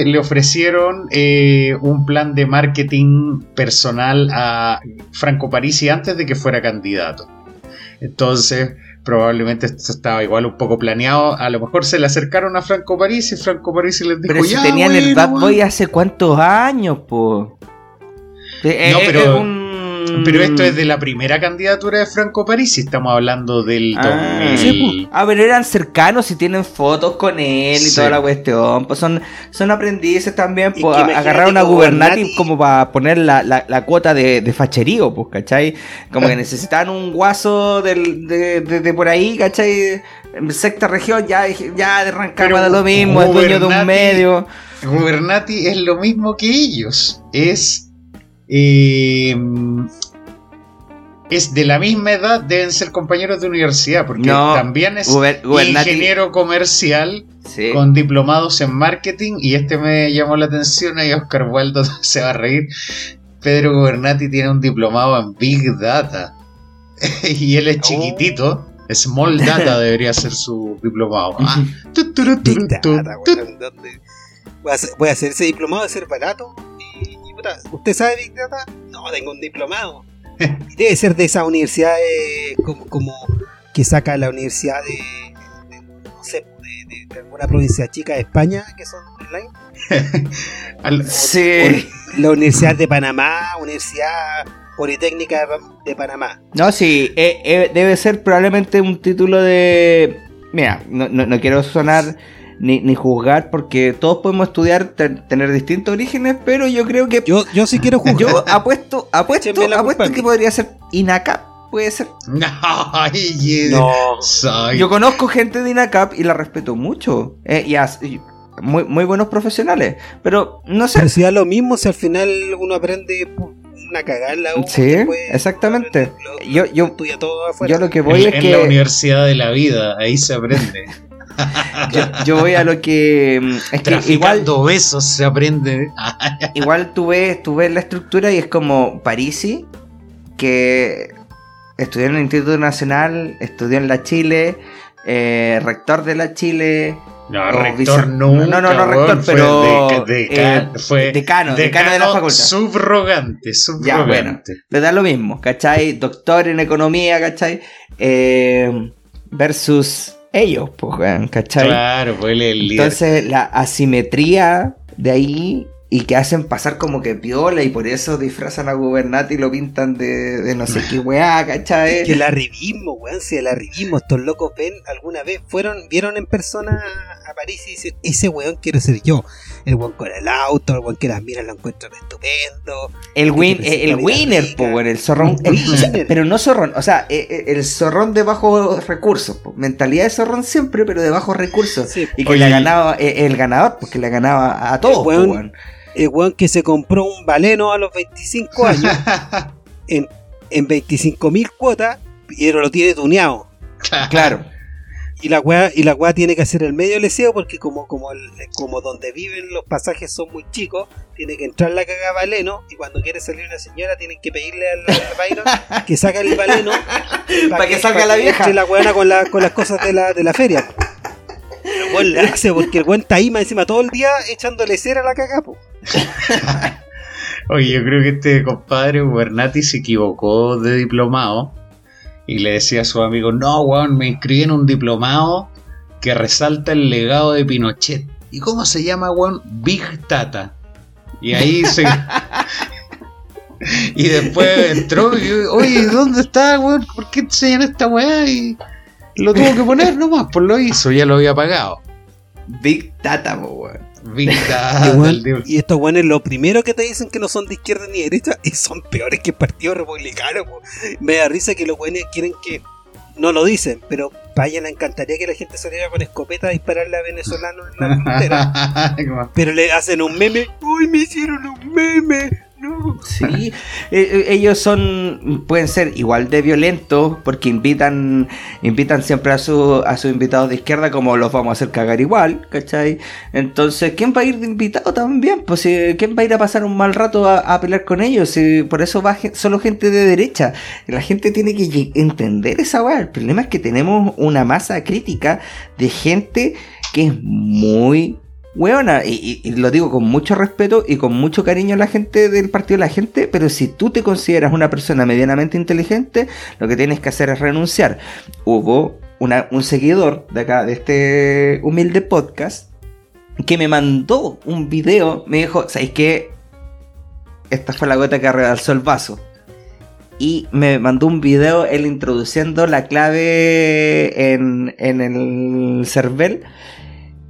eh, le ofrecieron eh, un plan de marketing personal a Franco Parisi antes de que fuera candidato. Entonces, probablemente esto estaba igual un poco planeado. A lo mejor se le acercaron a Franco Parisi y Franco Parisi les dijo, Pero si "Ya, tenían el Bad weón". Boy hace cuántos años, po. No, eh, pero- es un- Pero esto es de la primera candidatura de Franco Parisi, estamos hablando del Ah, 2000. sí, po. Ah, pero eran cercanos y tienen fotos con él y Sí. toda la cuestión. Pues son, son aprendices también. Pues agarraron a Gubernati como para poner la, la- la cuota de, de facherío, pues, ¿cachai? Como que necesitaban un guaso del, de, de- de por ahí, ¿cachai? En sexta región ya, ya de arrancar Pero de lo mismo, es dueño de un medio. Gubernati es lo mismo que ellos. Es. Eh, es de la misma edad, deben ser compañeros de universidad, porque No, también es ingeniero comercial Sí. con diplomados en marketing. Y este me llamó la atención, ahí Oscar Waldo *laughs* se va a reír. Pedro Gubernati tiene un diplomado en Big Data. *laughs* y él es Oh. chiquitito. Small Data *laughs* debería ser su diplomado. Ah, Big tu, Data, tu, weón, ¿dónde? Voy a, hacer, voy a hacer ese diplomado de ser barato. Puta, ¿Usted sabe Big Data? No, tengo un diplomado. Y Debe ser de esas universidades como, como que saca la universidad de, de- no sé, de, de- de alguna provincia chica de España que son online. *laughs* al- Sí. La Universidad de Panamá, Universidad Politécnica de Panamá. No, sí, eh, eh, debe ser probablemente un título de... Mira, no, no- no quiero sonar ni, ni juzgar porque todos podemos estudiar, te- tener distintos orígenes, pero yo creo que... Yo, yo sí quiero jugar. Yo apuesto, apuesto, apuesto que podría ser INACAP, puede ser. *laughs* Ay, yeah. No. Soy- Yo conozco gente de INACAP y la respeto mucho. eh, y as- y muy, muy buenos profesionales. Pero no sé. Pero si da lo mismo, si al final uno aprende una cagada en la U. Sí, exactamente. lo- lo- Yo- yo- estudia todo afuera. Yo lo que voy en, es en la universidad de la vida, ahí se aprende. *laughs* *laughs* Yo, yo voy a lo que... mm, Es que igual... Besos se aprende. *laughs* Igual tú ves, tú ves la estructura y es como Parisi, que estudió en el Instituto Nacional, estudió en la Chile, eh, rector de la Chile. No, rector nunca. No, no, no, rector, fue pero. deca- deca- eh, fue decano, decano de la facultad. Subrogante, Ya, bueno. subrogante. Le da lo mismo, ¿cachai? Doctor en economía, ¿cachai? Eh, versus ellos, pues, weón, ¿cachai? Claro, pues el líder. Entonces, la asimetría de ahí y que hacen pasar como que piola y por eso disfrazan a Gubernati y lo pintan de, de no sé qué *laughs* weá, ¿cachai? Es que el arribismo, weón, si el arribismo, estos locos ven, alguna vez fueron, vieron en persona a París y dicen, ese weón quiero ser yo. El weón con el auto, el weón que las miras lo encuentran estupendo. El, win, presenta el winner, rica. po, weón, el zorrón. El el- o sea, winner. pero no zorrón, o sea, eh, eh, el zorrón de bajos recursos. po. Mentalidad de zorrón siempre, pero de bajos recursos. Sí, Y que Oye. le ha ganado eh, el ganador, porque le ganaba a todos, po, weón. weón. el weón que se compró un baleno a los 25 años *laughs* en, en 25 mil cuotas, pero lo tiene tuneado. Claro. Y la weá, y la weá tiene que hacer el medio leseo porque como, como, el- como donde viven los pasajes son muy chicos, tiene que entrar la caga baleno y cuando quiere salir una señora tienen que pedirle al, al Byron *laughs* que saque el baleno Pa' que salga pa' la que vieja. entre la weona con, la- con las cosas de la, de la feria. Pero el hace porque el weón está ahí más encima todo el día echándole cera a la caga, po. Oye, yo creo que este compadre Bernati se equivocó de diplomado y le decía a su amigo, no, weón, me inscribí en un diplomado que resalta el legado de Pinochet. ¿Y cómo se llama, weón? Big Tata. Y ahí se... *laughs* y después entró y yo, oye, ¿dónde está, weón? ¿Por qué enseñan esta weá? Y lo tuvo que poner nomás, pues lo hizo, ya lo había pagado. Big Tata, weón. Big Y, estos weones lo primero que te dicen que no son de izquierda ni de derecha y son peores que el Partido Republicano. po. Me da risa que los weones quieren que no lo dicen, pero vaya, le encantaría que la gente saliera con escopeta a dispararle a venezolanos en la frontera. *laughs* pero le hacen un meme. ¡Uy, me hicieron un meme! No. Sí, eh, eh, ellos son, pueden ser igual de violentos porque invitan, invitan siempre a su, a sus invitados de izquierda como los vamos a hacer cagar igual, ¿cachai? Entonces, ¿quién va a ir de invitado también? Pues, si- ¿quién va a ir a pasar un mal rato a, pelear con ellos? Si por eso va solo gente de derecha. La gente tiene que entender esa weá. El problema es que tenemos una masa crítica de gente que es muy Weona, y, lo digo con mucho respeto y con mucho cariño a la gente del partido la gente, pero si tú te consideras una persona medianamente inteligente, lo que tienes que hacer es renunciar. Hubo un seguidor de acá, de este humilde podcast, que me mandó un video, me dijo, ¿sabéis qué? Esta fue la gota que rebalsó el vaso. Y me mandó un video él introduciendo la clave en, en el CERVEL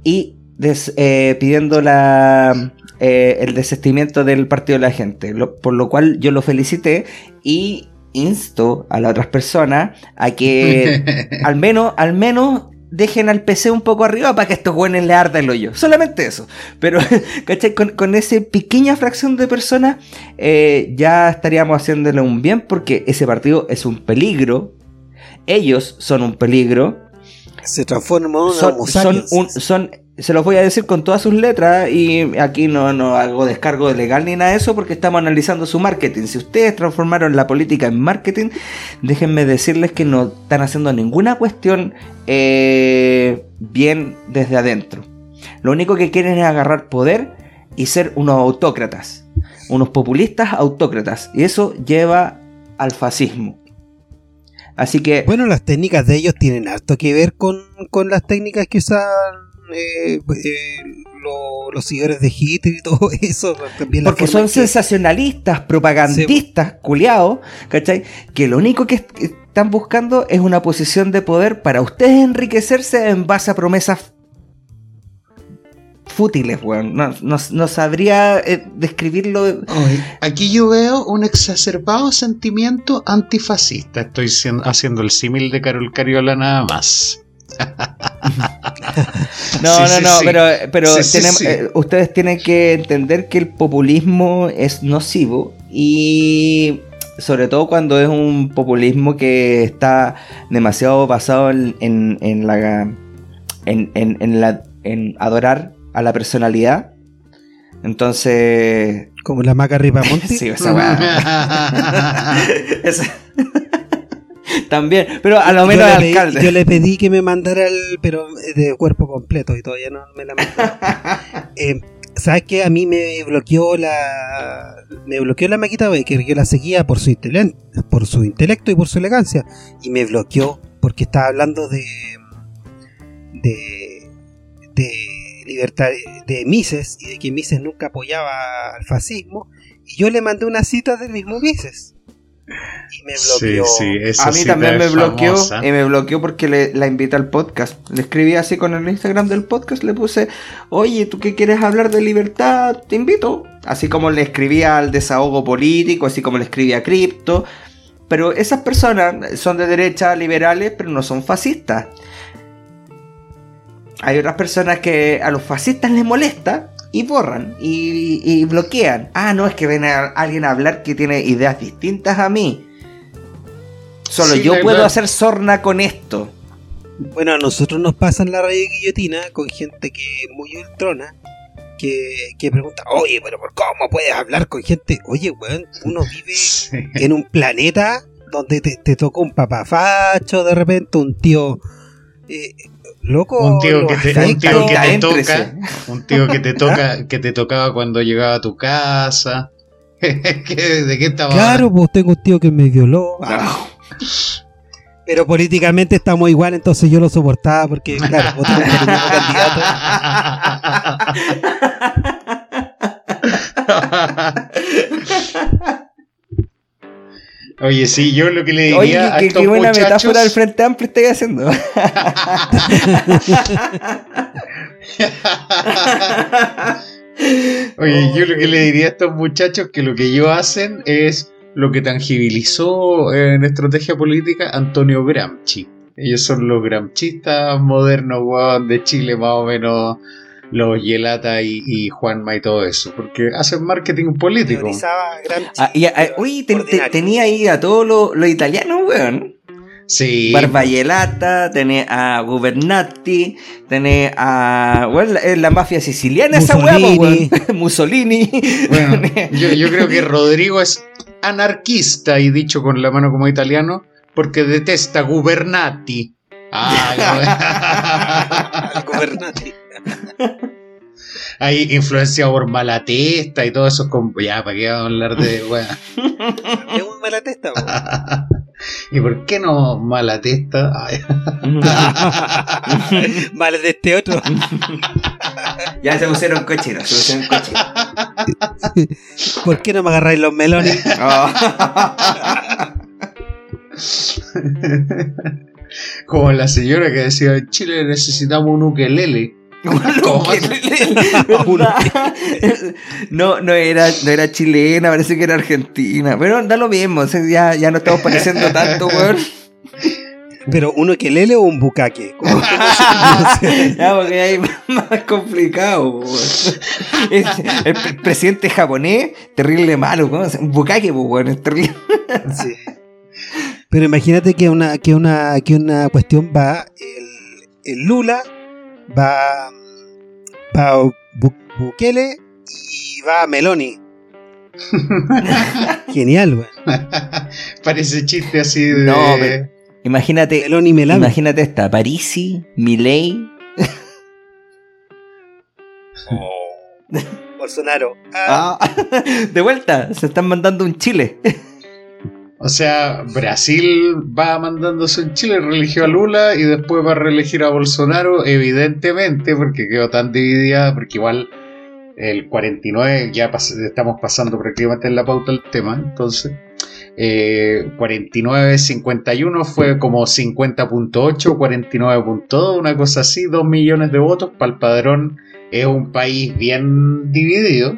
y des- eh, pidiendo la, eh, el desistimiento del partido de la gente. Lo- por lo cual yo lo felicité y insto a las otras personas a que *laughs* al menos, al menos dejen al PC un poco arriba para que estos buenos le arda el hoyo. Solamente eso. Pero, *laughs* ¿cachai? Con, con esa pequeña fracción de personas eh, ya estaríamos haciéndole un bien porque ese partido es un peligro. Ellos son un peligro. Se transforma en una Son, son, un- son- se los voy a decir con todas sus letras y aquí no, no hago descargo legal ni nada de eso porque estamos analizando su marketing. Si ustedes transformaron la política en marketing, déjenme decirles que no están haciendo ninguna cuestión eh, bien desde adentro. Lo único que quieren es agarrar poder y ser unos autócratas, unos populistas autócratas. Y eso lleva al fascismo. Así que... Bueno, las técnicas de ellos tienen harto que ver con, con las técnicas que usan eh, eh, lo- los seguidores de Hitler y *laughs* todo eso. También Porque son que- sensacionalistas, propagandistas, culiados, ¿cachai? Que lo único que est- están buscando es una posición de poder para ustedes enriquecerse en base a promesas fútiles, weón. No, no- no sabría eh, describirlo. Oye, Aquí yo veo un exacerbado sentimiento antifascista. Estoy sien- haciendo el símil de Carol Cariola nada más. *laughs* No, Sí, no, sí, no, sí. pero, pero Sí, sí, tenemos- sí. eh, ustedes tienen que entender que el populismo es nocivo y sobre todo cuando es un populismo que está demasiado basado en, en, en la en, en- en la en adorar a la personalidad. Entonces, Como la maca Ripamonti. *laughs* sí, esa weá. *laughs* Esa- También, pero a lo Yo menos le pedí-. Yo le pedí que me mandara el, pero de cuerpo completo y todavía no me la mandó. *laughs* Eh, ¿Sabes qué? A mí me bloqueó la. Me bloqueó la Maquita Baker. Yo la seguía por su, intelen- por su intelecto y por su elegancia. Y me bloqueó porque estaba hablando de. de. de libertad de Mises y de que Mises nunca apoyaba al fascismo. Y yo le mandé una cita del mismo Mises. Y me bloqueó. Sí, sí, A mí cita también me bloqueó famosa. y me bloqueó porque le, la invité al podcast. Le escribí así con el Instagram del podcast, le puse, oye, ¿tú qué quieres hablar de libertad? Te invito. Así como le escribía al desahogo político, así como le escribía a Cripto. Pero esas personas son de derecha, liberales, pero no son fascistas. Hay otras personas que a los fascistas les molesta y borran y, y bloquean. Ah, no, es que ven a alguien a hablar que tiene ideas distintas a mí. Solo Sí, yo puedo hacer sorna con esto. Bueno, a nosotros nos pasan la radio guillotina con gente que es muy ultrona. Que, que pregunta, oye, pero ¿por ¿cómo puedes hablar con gente? Oye, weón, uno *laughs* vive Sí. en un planeta donde te, te tocó un papafacho de repente, un tío eh, loco. Un tío que te, un tío que te toca, un tío que te toca, que te tocaba cuando llegaba a tu casa. *laughs* ¿Qué- ¿De qué estaba Claro, pues tengo un tío que me violó. Ah, Pero políticamente estamos igual, entonces yo lo soportaba porque, claro, voté por el mismo candidato. *laughs* *laughs* Oye, sí, yo lo que le diría Oye, a qué, estos qué buena muchachos, metáfora del Frente Amplio estoy haciendo. *laughs* Oye, yo lo que le diría a estos muchachos que lo que ellos hacen es lo que tangibilizó en estrategia política Antonio Gramsci. Ellos son los gramchistas modernos weón, de Chile, más o menos los Yelata y, y Juanma y todo eso, porque hacen marketing político. Ah, y, ah, uy, te- tenía ahí a todos los los italianos, weón. Sí, Barballelata, tenés a Gubernati, tenés a. Bueno, la, es la mafia siciliana, esa weá, po, Mussolini. weón. *laughs* Mussolini. bueno, *laughs* yo, yo creo que Rodrigo es anarquista y dicho con la mano como italiano, porque detesta Gubernati. Ah, *laughs* Gobernante. Ahí influenciado por Malatesta y todo eso. Con... Ya, ¿para qué vamos a hablar de *laughs* weá? Es muy mala testa, po. *laughs* ¿Y por qué no Malatesta? *laughs* Vale de este otro. ya se pusieron cocheros, se pusieron cocheros. ¿Por qué no me agarráis los melones? Oh. Como la señora que decía, en Chile necesitamos un ukelele. *laughs* No, no era, no era chilena, parece que era argentina. Pero da lo mismo, o sea, ya, ya no estamos pareciendo tanto, weón. Pero uno que lele o un bucaque. ¿Cómo- *laughs* Ya, porque ahí es más complicado, El pre- presidente japonés, terrible malo, weón. Un bucaque, pues, weón, es terrible. Sí. Pero imagínate que una, que una, que una cuestión va, el, el Lula va, va Bu- Bukele y va Meloni. *laughs* Genial, güey. *laughs* Parece chiste así de. No, pero- Imagínate, Meloni Melami. imagínate esta, Parisi, Milei. Bolsonaro. Ah, *laughs* Ah, de vuelta, se están mandando un Chile. O sea, Brasil va mandándose en Chile, religió a Lula y después va a reelegir a Bolsonaro, evidentemente, porque quedó tan dividida, porque igual el 49, ya estamos pasando prácticamente en la pauta del tema, entonces, eh, 49-51 fue como 50.8, 49.2, una cosa así, 2 millones de votos, para el padrón es un país bien dividido.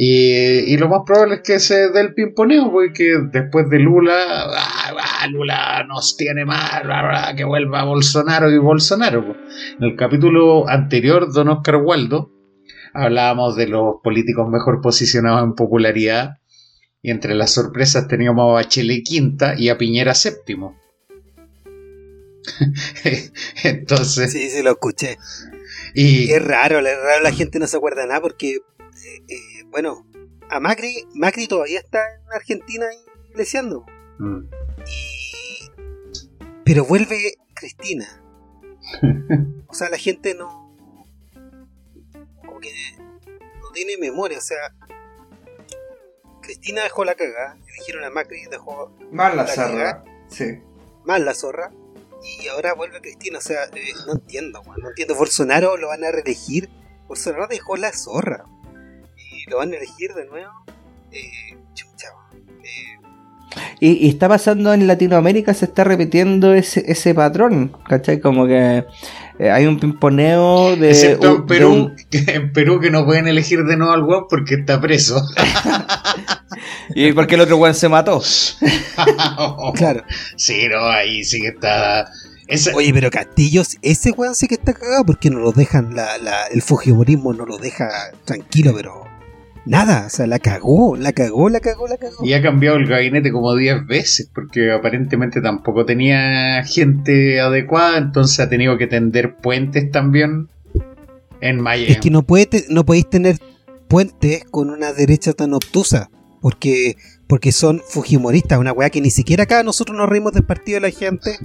Y, y lo más probable es que se dé el pimponeo, porque después de Lula, ah, ah, Lula nos tiene mal, bla, que vuelva Bolsonaro y Bolsonaro. po. En el capítulo anterior, Don Oscar Waldo, hablábamos de los políticos mejor posicionados en popularidad, y entre las sorpresas teníamos a Bachelet quinta y a Piñera séptimo. *laughs* Entonces, sí, sí, lo escuché. y Es raro, es raro, la gente no se acuerda de nada porque, eh, eh, bueno, a Macri, Macri todavía está en Argentina iglesiando. Mm. Y- Pero vuelve Cristina. *laughs* O sea, la gente no. Como que no tiene memoria. O sea, Cristina dejó la cagada. Eligieron a Macri, dejó Más la zorra. Sí. mal la zorra. y ahora vuelve Cristina. O sea, eh, no entiendo. No entiendo. Bolsonaro lo van a reelegir. Bolsonaro dejó la zorra. Lo van a elegir de nuevo. Eh, chucha. Eh, Y, y está pasando en Latinoamérica, se está repitiendo ese, ese patrón, ¿cachai? Como que eh, hay un pimponeo de... Excepto en Perú, un- *laughs* en Perú que no pueden elegir de nuevo al weón porque está preso. *laughs* y porque el otro weón se mató. *laughs* claro. Sí, no, ahí sí que está. Esa- Oye, pero Castillos, ese weón sí que está cagado porque no lo dejan, la, la- el fujimorismo no lo deja tranquilo, pero nada, o sea, la cagó, la cagó, la cagó, la cagó. Y ha cambiado el gabinete como 10 veces, porque aparentemente tampoco tenía gente adecuada, entonces ha tenido que tender puentes también en Maya. Es que no, puede te- no podéis tener puentes con una derecha tan obtusa, porque, porque son fujimoristas, una weá que ni siquiera acá nosotros nos reímos del partido de la gente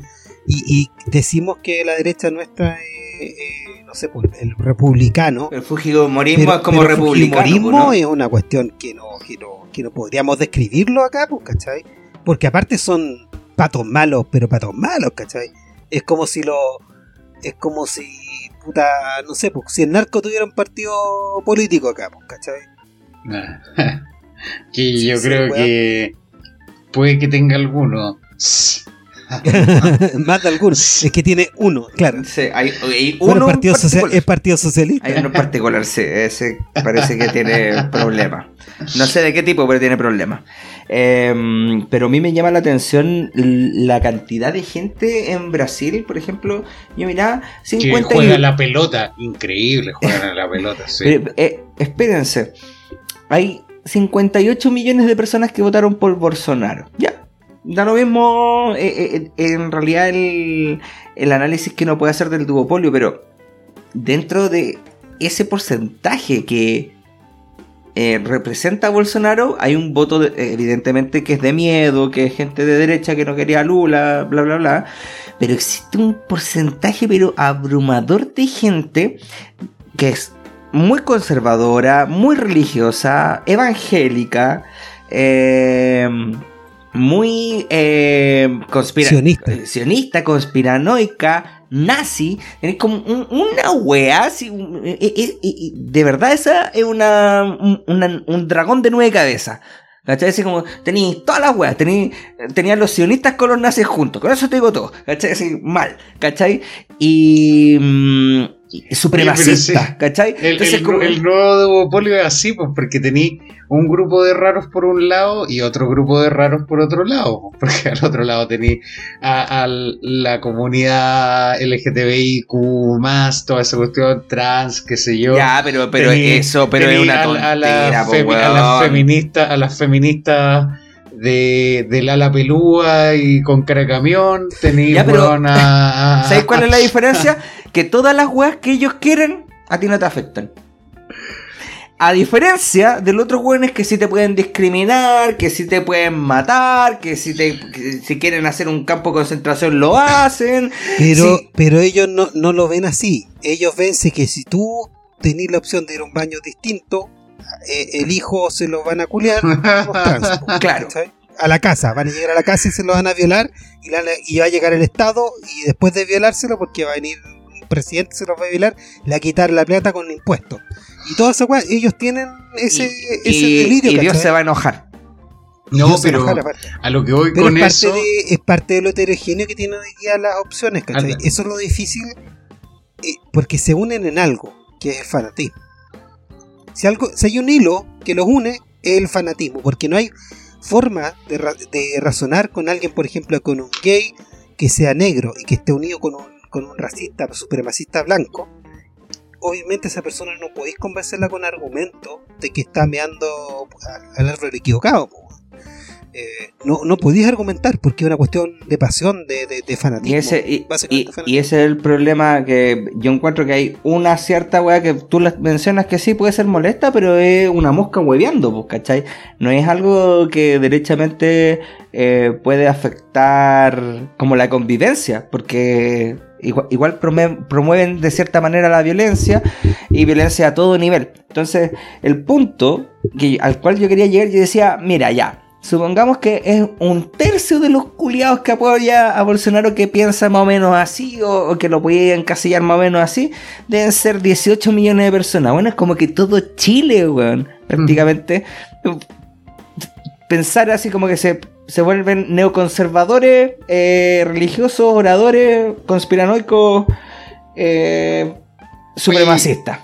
y, y decimos que la derecha nuestra es, eh, no sé, pues, el republicano. El fujimorismo Pero, es como pero republicano. fujimorismo ¿no? es una cuestión que no, que no, que no podríamos describirlo acá, pues, ¿cachai? Porque aparte son patos malos, pero patos malos, ¿cachai? Es como si lo. Es como si. Puta, no sé, pues, si el narco tuviera un partido político acá, pues, ¿cachai? *laughs* que Sí, yo sí, creo weón. que puede que tenga alguno. Más de algunos. Es que tiene uno, claro. Sí, hay, uno partido social, es Partido Socialista. Hay uno en particular, sí, ese parece que tiene problemas. No sé de qué tipo, pero tiene problemas. Eh, pero a mí me llama la atención la cantidad de gente en Brasil, por ejemplo. Yo miraba, Que 50 y- juega la pelota. Increíble, juegan a la pelota, sí. Pero, eh, espérense, hay 58 millones de personas que votaron por Bolsonaro. Ya, da lo mismo eh, eh, en realidad el, el análisis que uno puede hacer del duopolio, pero dentro de ese porcentaje que eh, representa a Bolsonaro, hay un voto de- eh, evidentemente que es de miedo, que es gente de derecha que no quería a Lula, bla, bla, bla. Pero existe un porcentaje, pero abrumador de gente que es muy conservadora, muy religiosa, evangélica, eh, muy eh, conspira- Sionista. eh, sionista, conspiranoica, nazi, es como un- una weá, así, eh, eh, de verdad esa es una, un, una- un dragón de nueve cabezas. ¿Cachai? Así como, tenéis todas las weas, tenéis, tenían los sionistas con los nazis juntos, con eso te digo todo, ¿cachai? Así, mal, ¿cachai? Y, mm, y supremacista, sí. ¿cachai? El, Entonces, el- como- el nuevo duopolio es así, pues, porque tení un grupo de raros por un lado y otro grupo de raros por otro lado. pues, Porque al otro lado tení a, a la comunidad LGTBIQ, toda esa cuestión trans, qué sé yo. ya, pero, pero Tení- eso, pero es una tontera, a, la po, femi- a las feministas, a las feministas de, del ala pelúa y con cara de camión, tení Ya, pero- weón, a- *laughs* ¿Sabes cuál es la diferencia? *laughs* Que todas las weas que ellos quieren, a ti no te afectan. A diferencia de los otros weones que sí te pueden discriminar, que sí te pueden matar, que si te que si quieren hacer un campo de concentración lo hacen. Pero, Sí. pero ellos no, no lo ven así. Ellos ven si que si tú tenés la opción de ir a un baño distinto, el hijo se lo van a culiar *laughs* los trans, Claro. A la casa, van a llegar a la casa y se lo van a violar y, la- y va a llegar el Estado y después de violárselo, porque va a venir un presidente, se lo va a violar, le va a quitar la plata con impuestos. Y toda esa weá, ellos tienen ese, y, ese y- delirio. y Dios se va a enojar. No, Dios pero a lo que voy Pero con es parte, eso. de, es parte de lo heterogéneo que tienen hoy día las opciones, ¿cachai? Anda. Eso es lo difícil, eh, porque se unen en algo, que es el fanatismo. Si, algo, si hay un hilo que los une, es el fanatismo, porque no hay forma de, ra- de razonar con alguien, por ejemplo, con un gay que sea negro y que esté unido con un, con un racista, supremacista blanco. Obviamente esa persona no podéis convencerla con argumentos de que está meando al, árbol equivocado. Eh, no, no podéis argumentar porque es una cuestión de pasión, de, de, de fanatismo. Y ese, y, y- fanatismo. y ese es el problema que yo encuentro que hay una cierta weá que tú las mencionas que sí puede ser molesta, pero es una mosca hueveando, pues, ¿cachai? No es algo que derechamente eh, puede afectar como la convivencia, porque igual, promueven de cierta manera la violencia y violencia a todo nivel. Entonces, el punto que, al cual yo quería llegar, yo decía, mira, ya, supongamos que es un tercio de los culiados que apoya a Bolsonaro que piensa más o menos así o, o que lo puede encasillar más o menos así, deben ser 18 millones de personas. Bueno, es como que todo Chile, weón, prácticamente. Pensar así como que se, se vuelven neoconservadores, eh, religiosos, oradores, conspiranoicos, eh, supremacistas.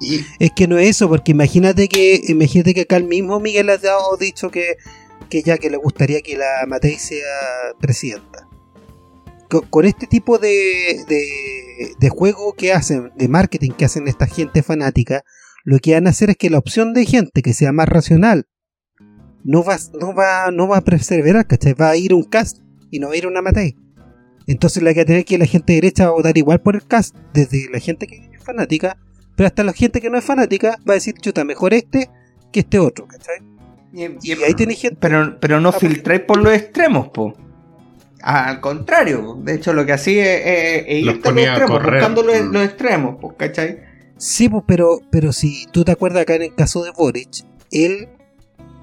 Y, Es que no es eso, porque imagínate que imagínate que acá el mismo Miguel ha dado dicho que, que ya que le gustaría que la Matei sea presidenta. Co- Con, este tipo de, de, de juego que hacen, de marketing que hacen esta gente fanática, lo que van a hacer es que la opción de gente que sea más racional no va, no va, no va a perseverar, ¿cachai? Va a ir un cast y no va a ir una Matei. Entonces la que va a tener que la gente derecha va a votar igual por el cast, desde la gente que es fanática pero hasta la gente que no es fanática va a decir, chuta, mejor este que este otro, ¿cachai? Y ahí tenéis gente. Pero, pero no filtráis por los extremos, po. Al contrario, de hecho lo que hacía es, es- es Los irte a los extremos, correr. buscando los, Mm. los extremos, po, ¿cachai? Sí, pues, pero, pero si tú te acuerdas acá en el caso de Boric, él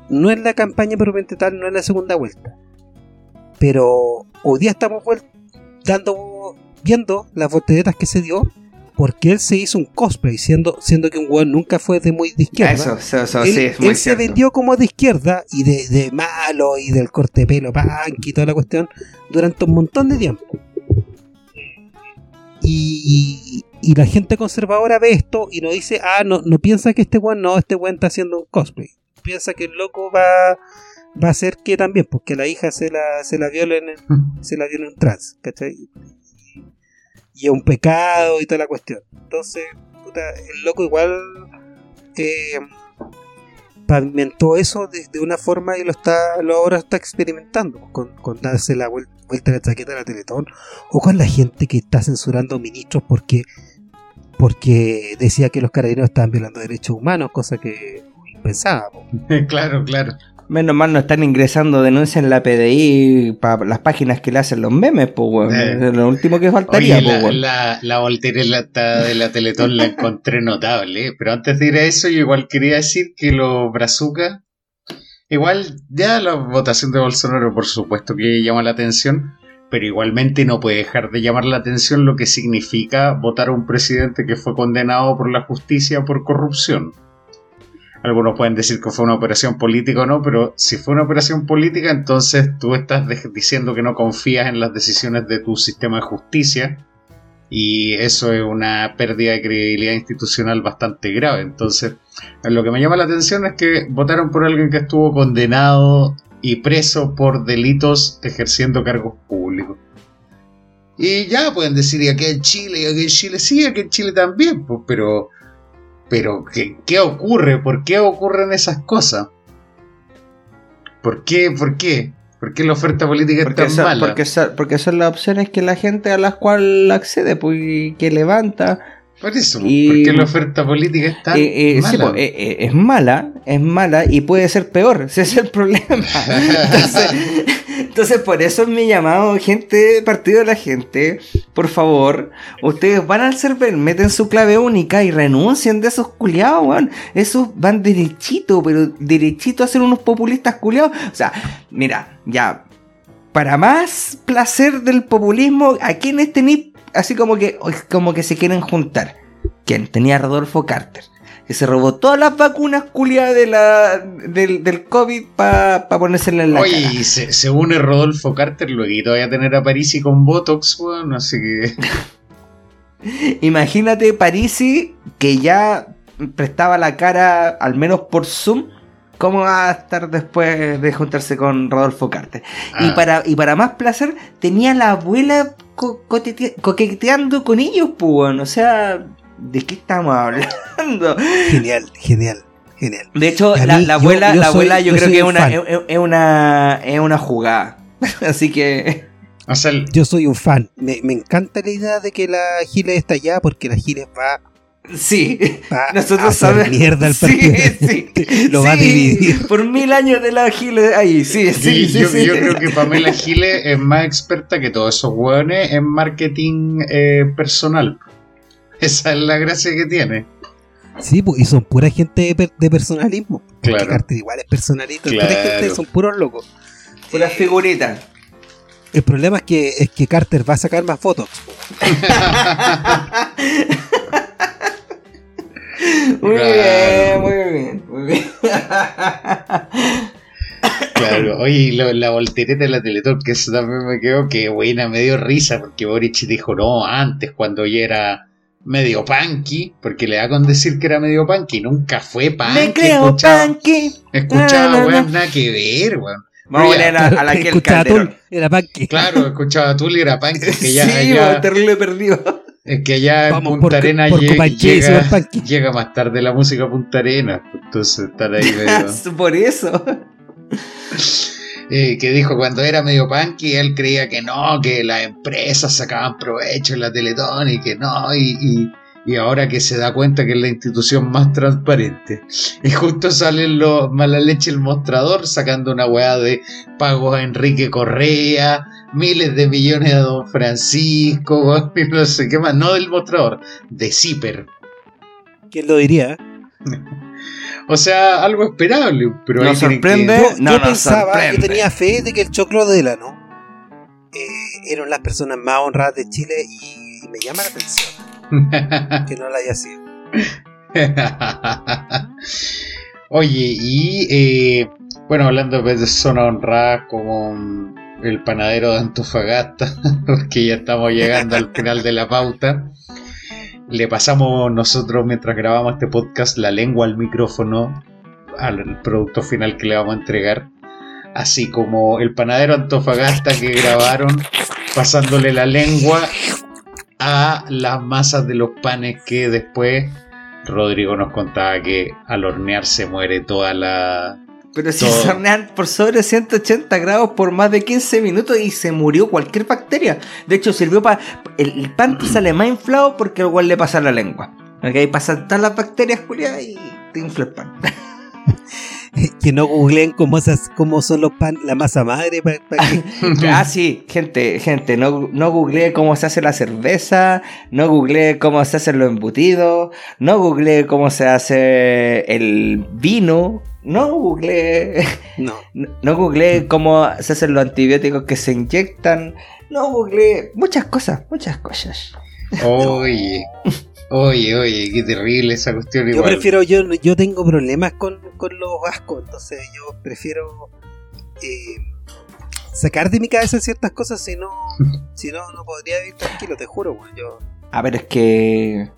no es la campaña propiamente tal, no es la segunda vuelta. Pero hoy día estamos dando, viendo las volteretas que se dio, porque él se hizo un cosplay, siendo, siendo que un weón nunca fue de muy de izquierda. Eso, eso, eso él, sí, es muy él se vendió como de izquierda y de, de malo y del corte de pelo punk y toda la cuestión durante un montón de tiempo. Y, y la gente conservadora ve esto y no dice, ah, no, no piensa que este weón, no, este weón está haciendo un cosplay. Piensa que el loco va, va a hacer que también, porque la hija se la, se la viola en, se la viola en trans, ¿cachai? Y es un pecado y toda la cuestión. Entonces, puta, el loco igual eh, pavimentó eso de, una forma y lo está lo ahora está experimentando con, con darse la vuel- vuelta de la chaqueta a la Teletón o con la gente que está censurando ministros porque porque decía que los carabineros estaban violando derechos humanos, cosa que impensaba. po. *laughs* claro, claro. Menos mal no están ingresando denuncias en la PDI para las páginas que le hacen los memes, pues, weón. Eh. Lo último que faltaría, Oye, pues, la, weón. la, la voltereta de la Teletón la encontré notable, ¿eh? pero antes de ir a eso yo igual quería decir que los brazucas, igual ya la votación de Bolsonaro por supuesto que llama la atención, pero igualmente no puede dejar de llamar la atención lo que significa votar a un presidente que fue condenado por la justicia por corrupción. Algunos pueden decir que fue una operación política o no, pero si fue una operación política, entonces tú estás diciendo que no confías en las decisiones de tu sistema de justicia y eso es una pérdida de credibilidad institucional bastante grave. Entonces, lo que me llama la atención es que votaron por alguien que estuvo condenado y preso por delitos ejerciendo cargos públicos. Y ya pueden decir, y aquí en Chile, y aquí en Chile, sí, aquí en Chile también, pues, pero, pero ¿qué, ¿qué ocurre? ¿Por qué ocurren esas cosas? ¿Por qué? ¿Por qué? ¿Por qué la oferta política es Porque, tan esa- mala? porque, esa- porque son las opciones que la gente a las cuales accede, pues, que levanta. Por eso, Y- ¿por qué la oferta política es tan Eh, eh, sí, mala? pues, eh, eh, es mala, es mala y puede ser peor, *laughs* ese es el problema. *laughs* Entonces, entonces, por eso es mi llamado, gente, partido de la gente, por favor, ustedes van al server, meten su clave única y renuncien de esos culiados, weón. Esos van derechito, pero derechito a ser unos populistas culiados. O sea, mira, ya, para más placer del populismo, ¿a quiénes tenéis así como que, como que se quieren juntar? ¿Quién? Tenía Rodolfo Carter, que se robó todas las vacunas culiadas de la, del, del COVID para ponérsela en la Oye, cara. se, se une Rodolfo Carter, luego voy a tener a Parisi con Botox, weón, así que... *laughs* Imagínate Parisi, que ya prestaba la cara, al menos por Zoom, ¿cómo va a estar después de juntarse con Rodolfo Carter? Y, Ah, para, y para más placer, tenía la abuela co- coqueteando con ellos, pues. O sea, ¿de qué estamos hablando? *laughs* Genial, genial, genial. De hecho, la, mí, la yo- abuela, yo la soy- abuela yo, yo creo que es un una, es, es una, es una jugada. *laughs* Así que, o sea, el- Yo soy un fan. Me, me encanta la idea de que la Giles está allá porque la Giles va, sí. va *laughs* Nosotros a hacer sabemos. mierda al Sí, partido. sí. Lo va a dividir. Por mil años de la Giles ahí, sí, sí, sí, sí. yo, sí. yo creo que Pamela Giles es más experta que todos esos weones en marketing eh, personal. Esa es la gracia que tiene. Sí, pues, y son pura gente de, per- de personalismo. Porque Claro. Carter igual es personalito. Pura Claro. gente, son puros locos. Puras Eh, figuritas. El problema es que, es que Carter va a sacar más fotos. *laughs* Muy Claro. bien, muy bien, muy bien. Claro, oye, lo- la voltereta de la Teletón, que eso también me quedó que buena, me dio risa, porque Boric dijo, no, antes, cuando ya era medio punky, porque le da con decir que era medio punky, nunca fue punky. Me creo escuchaba, punky. escuchaba, weón, na. nada que ver, weón. Vamos a poner a, a la que el Calderón. Era Punky. Claro, escuchaba tú y era punky, que ya, sí, weón, terrible perdido. es que allá en Punta por- Arena por llega, llega más tarde la música Punta Arena, entonces estar ahí *laughs* medio... Por eso. Eh, que dijo cuando era medio punky, él creía que no, que las empresas sacaban provecho en la Teletón y que no, y, y- y ahora que se da cuenta que es la institución más transparente. Y justo salen los mala leche el mostrador sacando una weá de pagos a Enrique Correa, miles de millones a Don Francisco, *laughs* y no sé qué más, no del mostrador, de Zipper. ¿Quién lo diría? *laughs* O sea, algo esperable, pero Nos tienen que- sorprende. Yo, No yo nos pensaba, sorprende. yo tenía fe de que el Choclo de la, ¿no? Eh, eran las personas más honradas de Chile y, y me llama la atención *laughs* que no la haya sido. Oye, y eh, bueno, hablando pues, de zona honrada como el panadero de Antofagasta, *laughs* porque ya estamos llegando al final de la pauta, le pasamos nosotros mientras grabamos este podcast la lengua al micrófono al producto final que le vamos a entregar, así como el panadero Antofagasta que grabaron pasándole la lengua a las masas de los panes que después Rodrigo nos contaba que al hornear se muere toda la... Pero si Todo. se hornean por sobre 180 grados por más de 15 minutos y se murió cualquier bacteria. De hecho, sirvió para. El, el pan te sale más inflado porque al igual le pasa la lengua. Ok, pasan todas las bacterias, Julia, y te infla el pan. *laughs* que no googleen cómo, esas, cómo son los pan, la masa madre. pa- pa que- *laughs* ah, sí, gente, gente, no, no googleé cómo se hace la cerveza, no googleé cómo se hacen los embutidos, no googleé cómo se hace el vino, no googleé, no. *laughs* no, googleé cómo se hacen los antibióticos que se inyectan, no googleé muchas cosas, muchas cosas. *laughs* Oye, oye, oye, qué terrible esa cuestión Yo igual. prefiero, yo, yo tengo problemas con, con los ascos, entonces yo prefiero eh, sacar de mi cabeza ciertas cosas, si no, *laughs* si no, no podría vivir tranquilo, te juro, weón. Yo, A ver, es que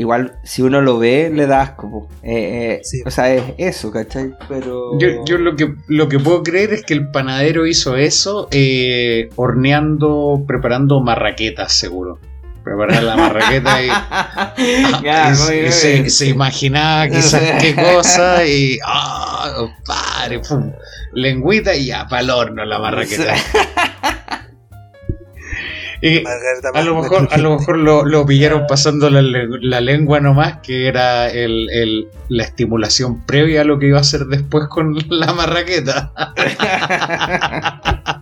igual si uno lo ve le da asco. Eh, eh, Sí. O sea, es eso, ¿cachai? Pero... Yo, yo lo que lo que puedo creer es que el panadero hizo eso eh, horneando, preparando marraquetas, seguro. Preparar la marraqueta y, *laughs* Ya, y muy se- se, se imaginaba quizás qué *laughs* cosa y ¡ah! compadre! pum, lengüita y ya, para el horno la marraqueta. Y a lo mejor, a lo mejor lo, lo pillaron pasando la, la lengua nomás, que era el, el- la estimulación previa a lo que iba a hacer después con la marraqueta. *laughs*